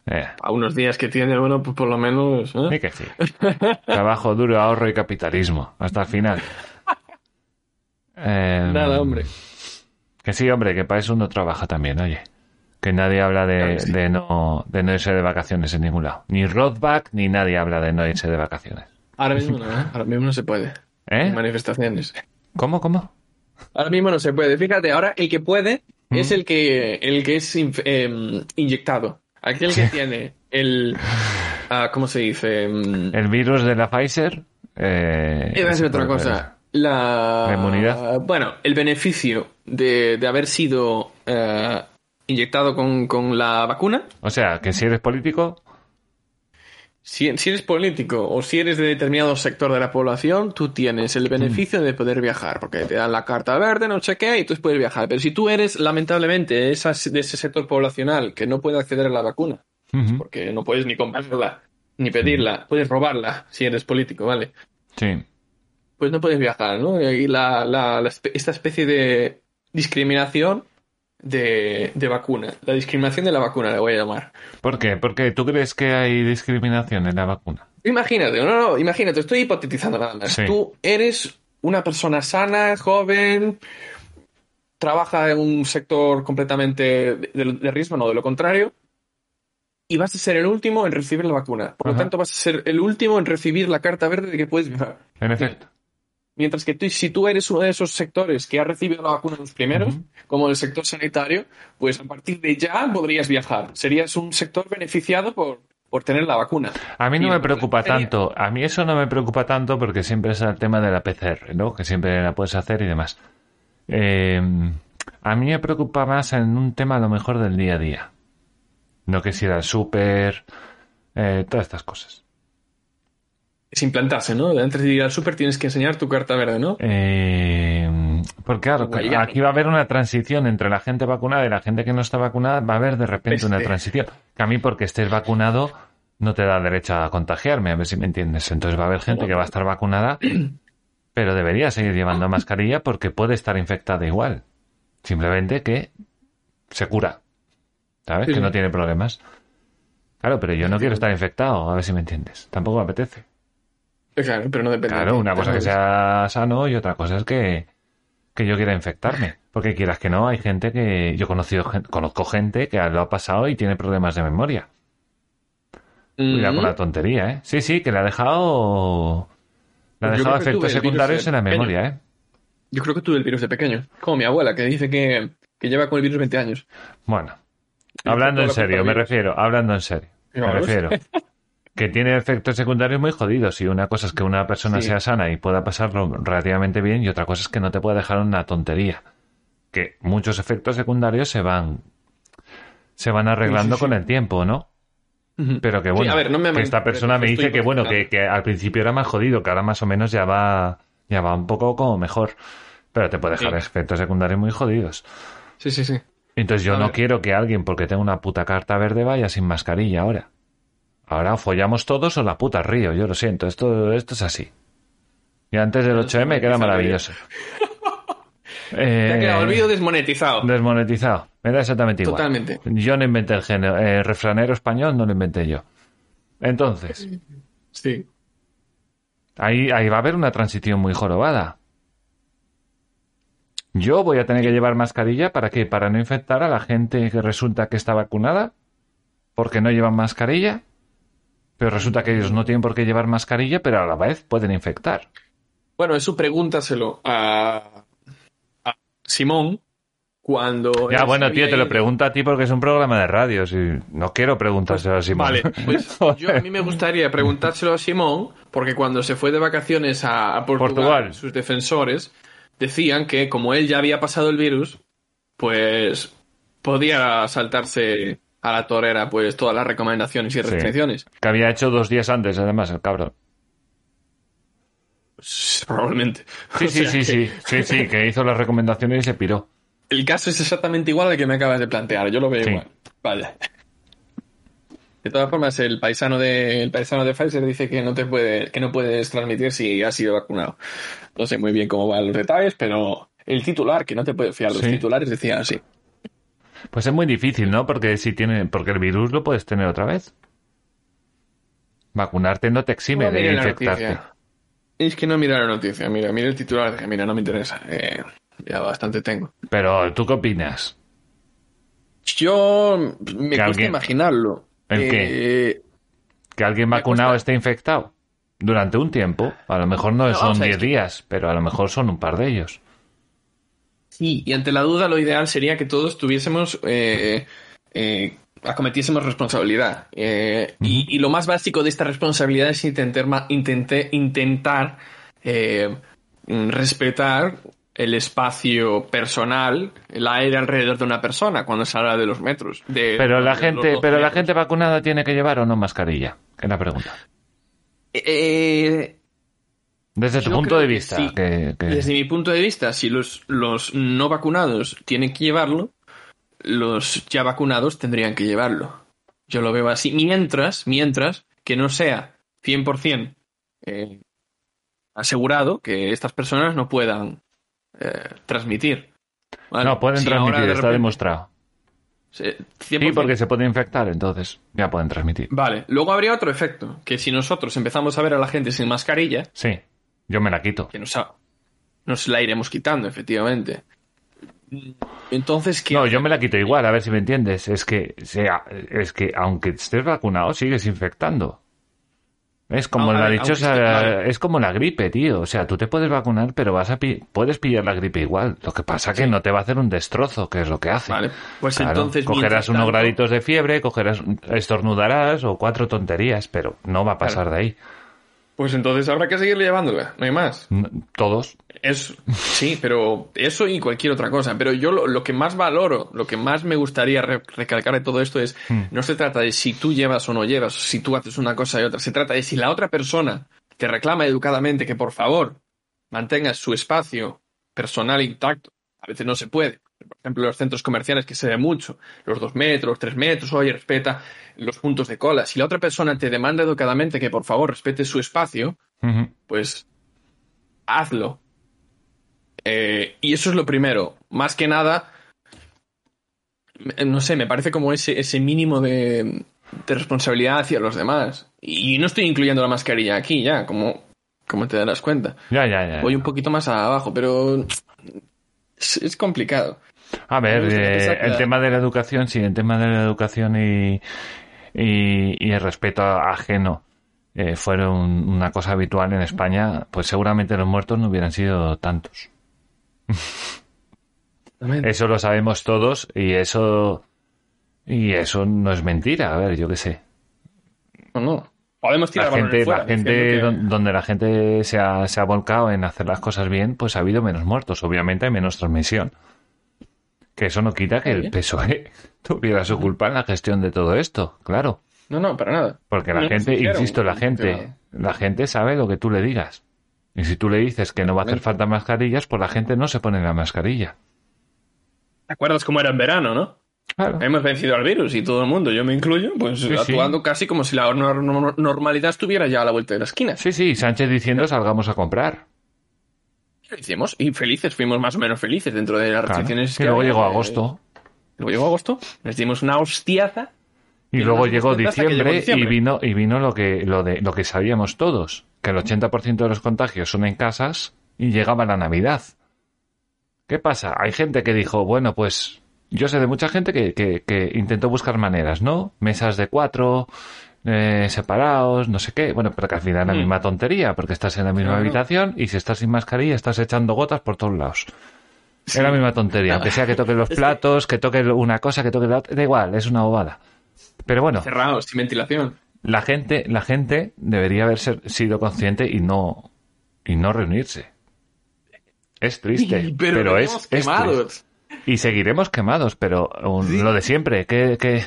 Eh, a unos días que tiene, bueno, pues por lo menos... ¿eh? sí que sí. Trabajo duro, ahorro y capitalismo. Hasta el final. Eh, Nada, hombre. Que sí, hombre, que para eso uno trabaja también, oye. Que nadie habla de, Claro que sí. de no, de no irse de vacaciones en ningún lado. Ni Rothbach ni nadie habla de no irse de vacaciones. Ahora mismo no, ¿eh? Ahora mismo no se puede. ¿Eh? Manifestaciones. ¿Cómo, cómo? Ahora mismo no se puede. Fíjate, ahora el que puede Mm. es el que, el que es inf- em, inyectado. Aquel que tiene el... ah, ¿Cómo se dice? Em, El virus de la Pfizer. Eh, Iba a decir se otra cosa. La... Inmunidad. Bueno, el beneficio de, de haber sido eh, inyectado con, con la vacuna. O sea, que si eres político, Si, si eres político o si eres de determinado sector de la población, tú tienes el beneficio de poder viajar, porque te dan la carta verde, no sé qué, y tú puedes viajar. Pero si tú eres, lamentablemente, de, de ese sector poblacional que no puede acceder a la vacuna, porque no puedes ni comprarla, ni pedirla, puedes robarla si eres político, ¿vale? sí. Pues no puedes viajar, ¿no? Y la, la- la espe- esta especie de discriminación de, de vacuna, la discriminación de la vacuna, le voy a llamar. ¿Por qué? Porque tú crees que hay discriminación en la vacuna. Imagínate, no, no, imagínate, estoy hipotetizando nada más. Sí. Tú eres una persona sana, joven, trabaja en un sector completamente de, de- de riesgo, no, de lo contrario, y vas a ser el último en recibir la vacuna. Por lo tanto, vas a ser el último en recibir la carta verde de que puedes viajar. En efecto. Mientras que tú, si tú eres uno de esos sectores que ha recibido la vacuna en los primeros, como el sector sanitario, pues a partir de ya podrías viajar. Serías un sector beneficiado por, por tener la vacuna. A mí no me preocupa tanto. A mí eso no me preocupa tanto porque siempre es el tema de la PCR, ¿no? Que siempre la puedes hacer y demás. Eh, A mí me preocupa más en un tema a lo mejor del día a día. No que si era el súper, eh, todas estas cosas. Es implantarse, ¿no? Antes de ir al súper tienes que enseñar tu carta verde, ¿no? Eh, porque claro, aquí va a haber una transición entre la gente vacunada y la gente que no está vacunada. Va a haber de repente una transición. Que a mí porque estés vacunado no te da derecho a contagiarme, a ver si me entiendes. Entonces va a haber gente que va a estar vacunada, pero debería seguir llevando mascarilla porque puede estar infectada igual. Simplemente que se cura. ¿Sabes? Sí, que no tiene problemas. Claro, pero yo no quiero estar infectado, a ver si me entiendes. Tampoco me apetece. Claro, pero no depende. de Claro, una cosa que sea sano y otra cosa es que, que yo quiera infectarme. Porque quieras que no, hay gente que. Yo conocido, conozco gente que lo ha pasado y tiene problemas de memoria. Cuidado con Mm. la tontería, ¿eh? Sí, sí, que le ha dejado. Le ha dejado efectos secundarios en la pequeño. memoria, ¿eh? Yo creo que tuve el virus de pequeño. Como mi abuela, que dice que, que lleva con el virus 20 años. Bueno, hablando en serio, me refiero, hablando en serio. Me refiero. Que tiene efectos secundarios muy jodidos. Y una cosa es que una persona Sí. sea sana y pueda pasarlo relativamente bien, y otra cosa es que no te pueda dejar una tontería. Que muchos efectos secundarios se van. se van arreglando Sí, sí, sí. con el tiempo, ¿no? Pero que bueno, a ver, no me que esta persona me dice que bueno, que, que al principio era más jodido, que ahora más o menos ya va, ya va un poco como mejor. Pero te puede dejar efectos secundarios muy jodidos. Sí, sí, sí. Entonces yo A no ver. quiero que alguien, porque tenga una puta carta verde, vaya sin mascarilla ahora. Ahora follamos todos o la puta río, yo lo siento, esto, esto es así. Y antes del 8M queda maravilloso. Te ha Eh, quedado el vídeo desmonetizado. desmonetizado. Me da exactamente igual. Totalmente. Yo no inventé el género. El refranero español no lo inventé yo. Entonces, Sí. ahí, ahí va a haber una transición muy jorobada. Yo voy a tener que llevar mascarilla para qué? Para no infectar a la gente que resulta que está vacunada porque no llevan mascarilla. Pero resulta que ellos no tienen por qué llevar mascarilla, pero a la vez pueden infectar. Bueno, eso pregúntaselo a, a Simón cuando... Ya, bueno, tío, te lo ido. pregunto a ti porque es un programa de radio. Si no quiero preguntárselo a Simón. Vale, pues yo a mí me gustaría preguntárselo a Simón, porque cuando se fue de vacaciones a, a Portugal, Portugal. sus defensores decían que como él ya había pasado el virus, pues podía saltarse a la torera pues todas las recomendaciones y Sí. restricciones. Que había hecho dos días antes, además, el cabrón. Probablemente. Sí, O sí, sí, que sí, sí, sí, que hizo las recomendaciones y se piró. El caso es exactamente igual al que me acabas de plantear. Yo lo veo Sí. igual. Vale. De todas formas, el paisano de el paisano de Pfizer dice que no te puede, que no puedes transmitir si has sido vacunado. No sé muy bien cómo van los detalles, pero el titular, que no te puedes fiar, los Sí. titulares decían así. Pues es muy difícil, ¿no? Porque si tiene, porque el virus lo puedes tener otra vez. Vacunarte no te exime No de infectarte. Es que no mira la noticia, mira, mira el titular, dije, mira, no me interesa. Eh, ya bastante tengo. Pero, ¿tú qué opinas? Yo me cuesta alguien- imaginarlo. ¿El Eh, ¿Que alguien vacunado cuesta- esté infectado? Durante un tiempo. A lo mejor no, No, son o sea, 10 es que- días, pero a lo mejor son un par de ellos. Sí, y ante la duda lo ideal sería que todos tuviésemos, eh, eh, acometiésemos responsabilidad. Eh, y, y lo más básico de esta responsabilidad es intentar, intenté- intentar eh, mm, respetar el espacio personal, el aire alrededor de una persona cuando se habla de los metros. de- Pero la gente, pero la gente vacunada tiene que llevar o no mascarilla. Es la pregunta. Eh, Desde tu Yo punto de que vista. sí. que- que- Desde mi punto de vista, si los, los no vacunados tienen que llevarlo, los ya vacunados tendrían que llevarlo. Yo lo veo así. Mientras, mientras que no sea 100% eh, asegurado que estas personas no puedan eh, transmitir. No, pueden Si transmitir, de está demostrado. Sí, 100%. porque se puede infectar, entonces ya pueden transmitir. Vale, luego habría otro efecto, que si nosotros empezamos a ver a la gente sin mascarilla, Sí, yo me la quito. que nos, ha- nos la iremos quitando, efectivamente. Entonces, ¿qué No, yo me la quito igual, a ver si me entiendes. Es que, sea, es que aunque estés vacunado, sigues infectando. Es como Ah, la ver, dichosa, esté- es como la gripe, tío. O sea, tú te puedes vacunar, pero vas a pi- puedes pillar la gripe igual. Lo que pasa que no te va a hacer un destrozo, que es lo que hace. Vale, pues Claro, entonces, cogerás unos tanto- graditos de fiebre, cogerás, estornudarás o cuatro tonterías, pero no va a pasar Claro. de ahí. Pues entonces habrá que seguir llevándola, no hay más. N- Todos. Es, sí, pero eso y cualquier otra cosa. Pero yo lo, lo que más valoro, lo que más me gustaría re- recalcar de todo esto es, no se trata de si tú llevas o no llevas, si tú haces una cosa y otra. Se trata de si la otra persona te reclama educadamente que por favor mantengas su espacio personal intacto. A veces no se puede. Por ejemplo, los centros comerciales que se ve mucho, los dos metros, tres metros, oye, respeta los puntos de cola. Si la otra persona te demanda educadamente que por favor respete su espacio, pues hazlo. Eh, y eso es lo primero. Más que nada, no sé, me parece como ese, ese mínimo de, de responsabilidad hacia los demás. Y no estoy incluyendo la mascarilla aquí ya, como, como te darás cuenta. Ya, ya, ya. Voy un poquito más abajo, pero es, es complicado. A ver, eh, el la- tema de la educación, sí, el tema de la educación y, y, y el respeto ajeno eh, fueron una cosa habitual en España, pues seguramente los muertos no hubieran sido tantos. Eso lo sabemos todos y eso y eso no es mentira. A ver, yo qué sé. No, no. Podemos La tirar balones gente, fuera, la gente que- don- donde la gente se ha, se ha volcado en hacer las cosas bien, pues ha habido menos muertos. Obviamente hay menos transmisión. Que eso no quita que el bien. PSOE tuviera su culpa en la gestión de todo esto, claro. No, no, para nada. Porque la No, gente, insisto, la gente, la gente sabe lo que tú le digas. Y si tú le dices que no va a hacer falta mascarillas, pues la gente no se pone la mascarilla. ¿Te acuerdas cómo era en verano, no? Claro. Hemos vencido al virus y todo el mundo, yo me incluyo, pues Sí, sí. actuando casi como si la nor- nor- normalidad estuviera ya a la vuelta de la esquina. Sí, sí, Sánchez diciendo salgamos a comprar. Lo hicimos y felices, fuimos más o menos felices dentro de las Claro. restricciones. Y luego había. llegó agosto. Luego llegó agosto, les dimos una hostiaza. Y Y luego llegó que diciembre, diciembre. y vino y vino lo que lo de lo que sabíamos todos, que el 80% de los contagios son en casas y llegaba la Navidad. ¿Qué pasa? Hay gente que dijo, bueno, pues yo sé de mucha gente que, que, que intentó buscar maneras, ¿no? Mesas de cuatro, eh, separados, no sé qué. Bueno, pero que al final es la Mm. misma tontería, porque estás en la misma Claro. habitación y si estás sin mascarilla estás echando gotas por todos lados. Es la misma tontería, aunque sea que toques los platos, que toques una cosa, que toques la otra, da igual, es una bobada. Pero bueno, Cerrados, sin ventilación. la gente, la gente debería haber ser- sido consciente y no, y no reunirse. Es triste, pero, pero es, triste. Y seguiremos quemados, pero un- lo de siempre, que, que,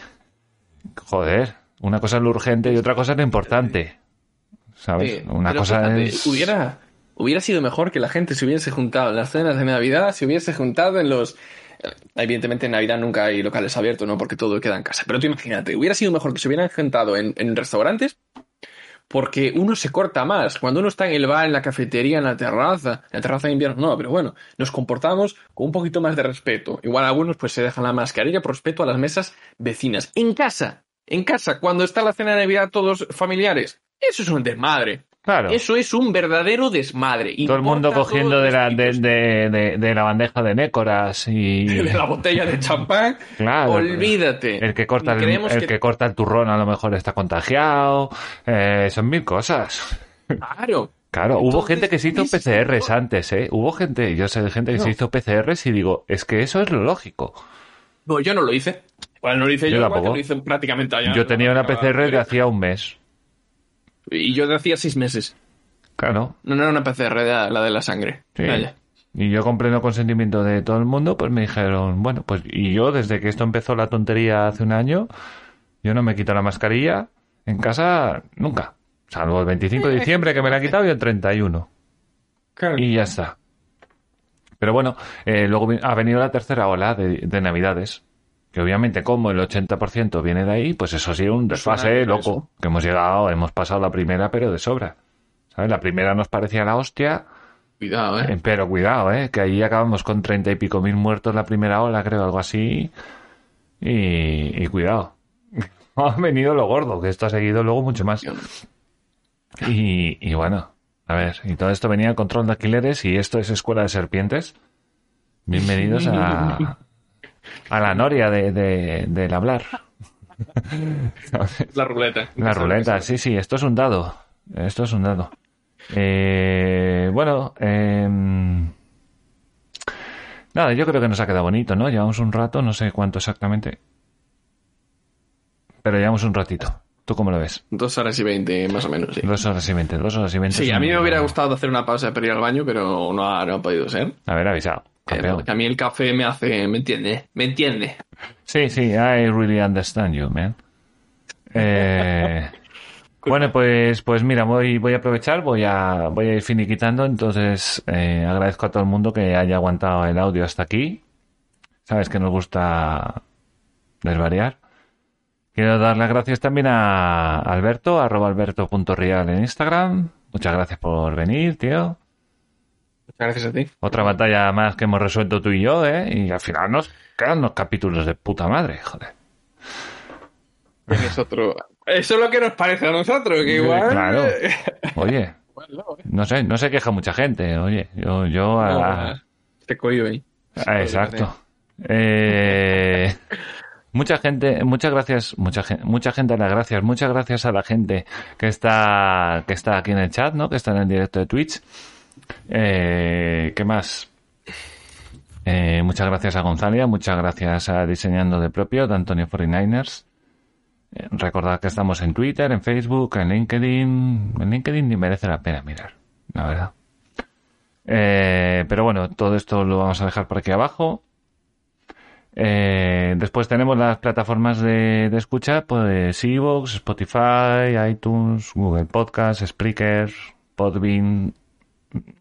joder, una cosa es lo urgente y otra cosa es lo importante. ¿Sabes? Una cosa fíjate, es... Hubiera, hubiera sido mejor que la gente se hubiese juntado en las cenas de Navidad, se hubiese juntado en los... Evidentemente en Navidad nunca hay locales abiertos, ¿no? Porque todo queda en casa. Pero tú imagínate, hubiera sido mejor que se hubieran juntado en, en restaurantes porque uno se corta más. Cuando uno está en el bar, en la cafetería, en la terraza, en la terraza de invierno, no, pero bueno, nos comportamos con un poquito más de respeto. Igual algunos pues se dejan la mascarilla por respeto a las mesas vecinas. En casa, en casa, cuando está la cena de Navidad todos familiares, eso es un desmadre. Claro. Eso es un verdadero desmadre. Todo el mundo cogiendo de la, de, tipos de- de- de la bandeja de nécoras y... de la botella de champán. Claro. Olvídate. El que corta el, el que- que corta el turrón a lo mejor está contagiado. Eh, son mil cosas. Claro. Claro, hubo gente que se hizo. PCRs antes, ¿eh? Hubo gente, yo sé de gente que No. se hizo PCRs y digo, es que eso es lo lógico. No, yo no lo hice. No lo hice Yo yo, igual lo hice prácticamente allá. Yo tenía una PCR de hacía un mes. Y yo de hacía seis meses. Claro. No, no era una PCR, era la de la sangre. Sí. Vaya. Y yo con pleno consentimiento de todo el mundo, pues me dijeron, bueno, pues y yo desde que esto empezó la tontería hace un año, yo no me quito la mascarilla en casa nunca. Salvo el 25 de diciembre que me la he quitado y el 31. Claro. Y ya está. Pero bueno, eh, luego ha venido la tercera ola de, de Navidades. Que obviamente, como el 80% viene de ahí, pues eso sí, un desfase loco. eso. Que hemos llegado, hemos pasado la primera, pero de sobra. ¿Sabes? La primera nos parecía la hostia, Cuidado, eh. eh, pero cuidado, ¿eh? Que ahí acabamos con treinta y pico mil muertos la primera ola, creo, algo así. Y, y cuidado. Ha venido lo gordo, que esto ha seguido luego mucho más. Y, y bueno, a ver, y todo esto venía al control de alquileres y esto es Escuela de Serpientes. Bienvenidos a, a la noria de, de- del hablar. La ruleta. La ruleta, sí, sí, esto es un dado. Esto es un dado. Eh, bueno, em, nada, yo creo que nos ha quedado bonito, ¿no? Llevamos un rato, no sé cuánto exactamente. Pero llevamos un ratito. ¿Tú cómo lo ves? Dos horas y veinte, más o menos, sí. Dos horas y veinte, dos horas y veinte. Sí, a mí me hubiera gustado hacer una pausa para ir al baño, pero no ha, no ha podido ser. Haber avisado. A mí el café me hace, ¿me entiende? ¿Me entiende? Sí, sí, I really understand you, man. Eh, bueno, pues, pues mira, voy, voy a aprovechar, voy a, voy a ir finiquitando, entonces eh, agradezco a todo el mundo que haya aguantado el audio hasta aquí. Sabes que nos gusta desvariar. Quiero dar las gracias también a Alberto, arroba alberto.real en Instagram. Muchas gracias por venir, tío. Gracias a ti. Otra batalla más que hemos resuelto tú y yo, ¿eh? Y al final nos quedan unos capítulos de puta madre, joder. Es otro... Eso es lo que nos parece a nosotros, que igual... Claro. Oye, eh. no sé, no se queja mucha gente, oye, yo, yo a- No, te cohiben. Ah, exacto. Eh, mucha gente, muchas gracias, mucha gente, mucha gente a las gracias, muchas gracias a la gente que está, que está aquí en el chat, ¿no? Que está en el directo de Twitch. Eh, ¿Qué más? Eh, muchas gracias a Gonzalia, muchas gracias a Diseñando de Propio, de Antonio 49ers. Eh, recordad que estamos en Twitter, en Facebook, en LinkedIn. En LinkedIn ni merece la pena mirar, la verdad. Pero bueno, todo esto lo vamos a dejar por aquí abajo. Después tenemos las plataformas de, de escucha, pues Evox, Spotify, iTunes, Google Podcast, Spreaker, Podbean,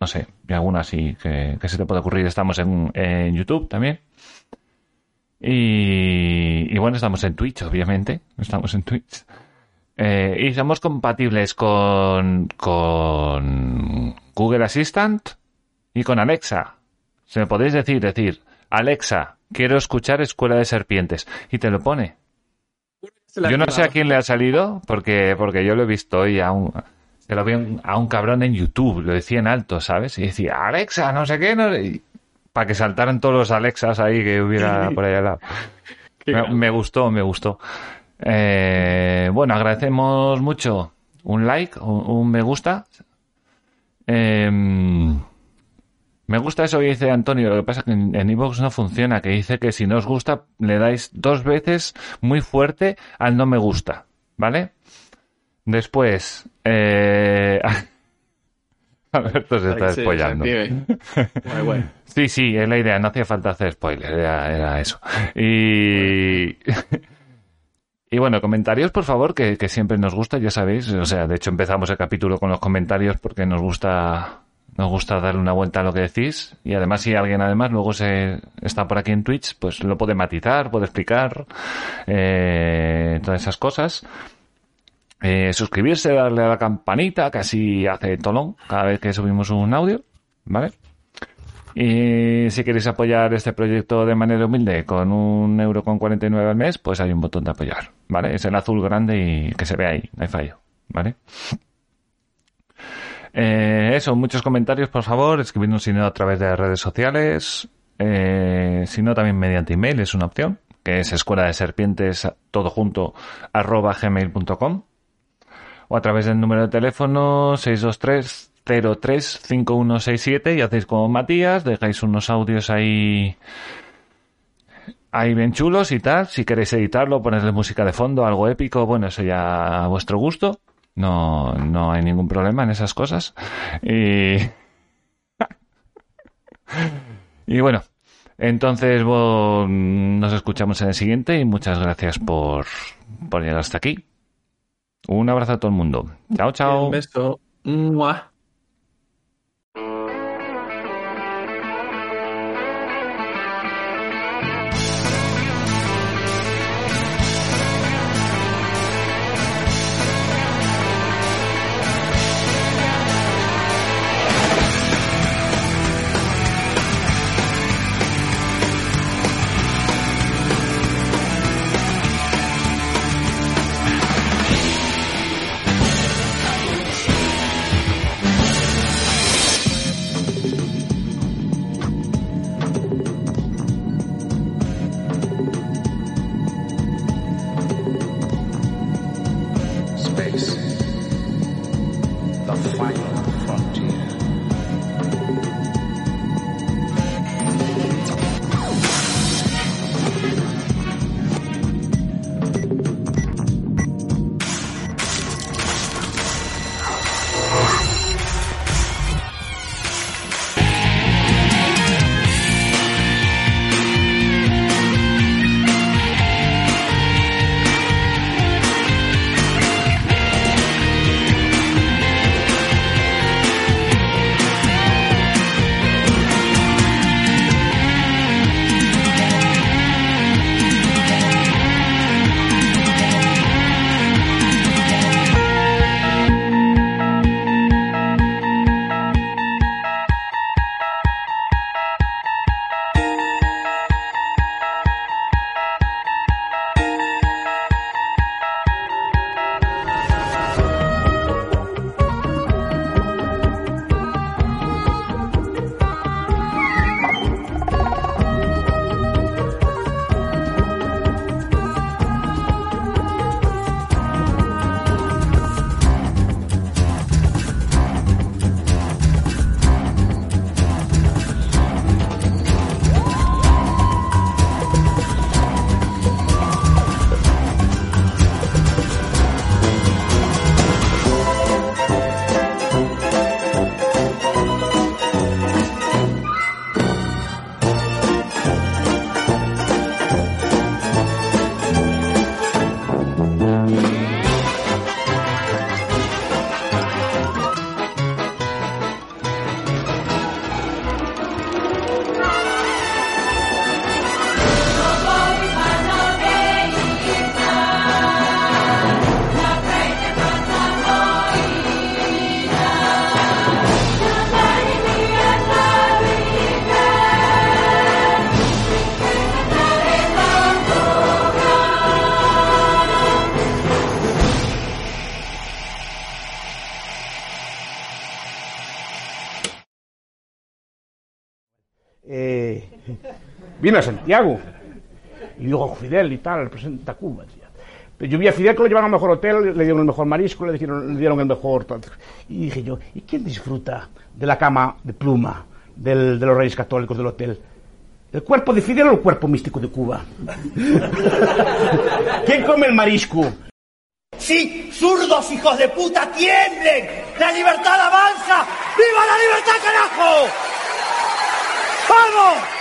no sé, y algunas así que, que se te puede ocurrir. Estamos en, en YouTube también. Y, y bueno, estamos en Twitch, obviamente. Estamos en Twitch. Eh, y somos compatibles con, con Google Assistant y con Alexa. Se me podéis decir, decir, Alexa, quiero escuchar Escuela de Serpientes. Y te lo pone. Yo no sé a quién le ha salido, porque, porque yo lo he visto hoy a un, se lo vi a un- cabrón en YouTube, lo decía en alto, ¿sabes? Y decía, Alexa, no sé qué, no sé", y para que saltaran todos los Alexas ahí que hubiera por ahí al lado. Me, me gustó, me gustó. Eh, bueno, agradecemos mucho un like, un, un me gusta. Em, me gusta eso que dice Antonio, lo que pasa es que en iVoox no funciona, que dice que si no os gusta le dais dos veces muy fuerte al no me gusta, ¿vale? Después, eh... Alberto se está guay. Sí, sí, es la idea, no hacía falta hacer spoiler, era, era eso. Y... Y bueno, comentarios, por favor, que, que siempre nos gusta, ya sabéis. O sea, de hecho empezamos el capítulo con los comentarios porque nos gusta nos gusta darle una vuelta a lo que decís. Y además, si alguien además luego se está por aquí en Twitch, pues lo puede matizar, puede explicar, eh, todas esas cosas. Eh, suscribirse, darle a la campanita, que así hace tolón cada vez que subimos un audio, ¿vale? Y si queréis apoyar este proyecto de manera humilde con un euro con 49 al mes, pues hay un botón de apoyar, ¿vale? Es el azul grande y que se ve ahí, no hay fallo, ¿vale? Eh, eso, muchos comentarios, por favor, escribirnos si no a través de las redes sociales, eh, si no también mediante email, es una opción, que es escuela de serpientes, todo junto, arroba gmail.com o a través del número de teléfono 623 035167 y hacéis como Matías, dejáis unos audios ahí ahí bien chulos y tal, si queréis editarlo, ponerle música de fondo, algo épico, bueno, eso ya a vuestro gusto. No, no hay ningún problema en esas cosas. Y y bueno, entonces bo- nos escuchamos en el siguiente y muchas gracias por, por llegar hasta aquí. Un abrazo a todo el mundo. Chao, chao. Un beso. Santiago. Y digo, Fidel y tal, representa Cuba. Pero yo vi a Fidel que lo llevaron al mejor hotel, le dieron el mejor marisco, le dieron, el mejor... Y dije yo, ¿y quién disfruta de la cama de pluma del- de los reyes católicos del hotel? ¿El cuerpo de Fidel o el cuerpo místico de Cuba? ¿Quién come el marisco? Sí, zurdos hijos de puta, tiemblen. La libertad avanza. ¡Viva la libertad, carajo! ¡Vamos!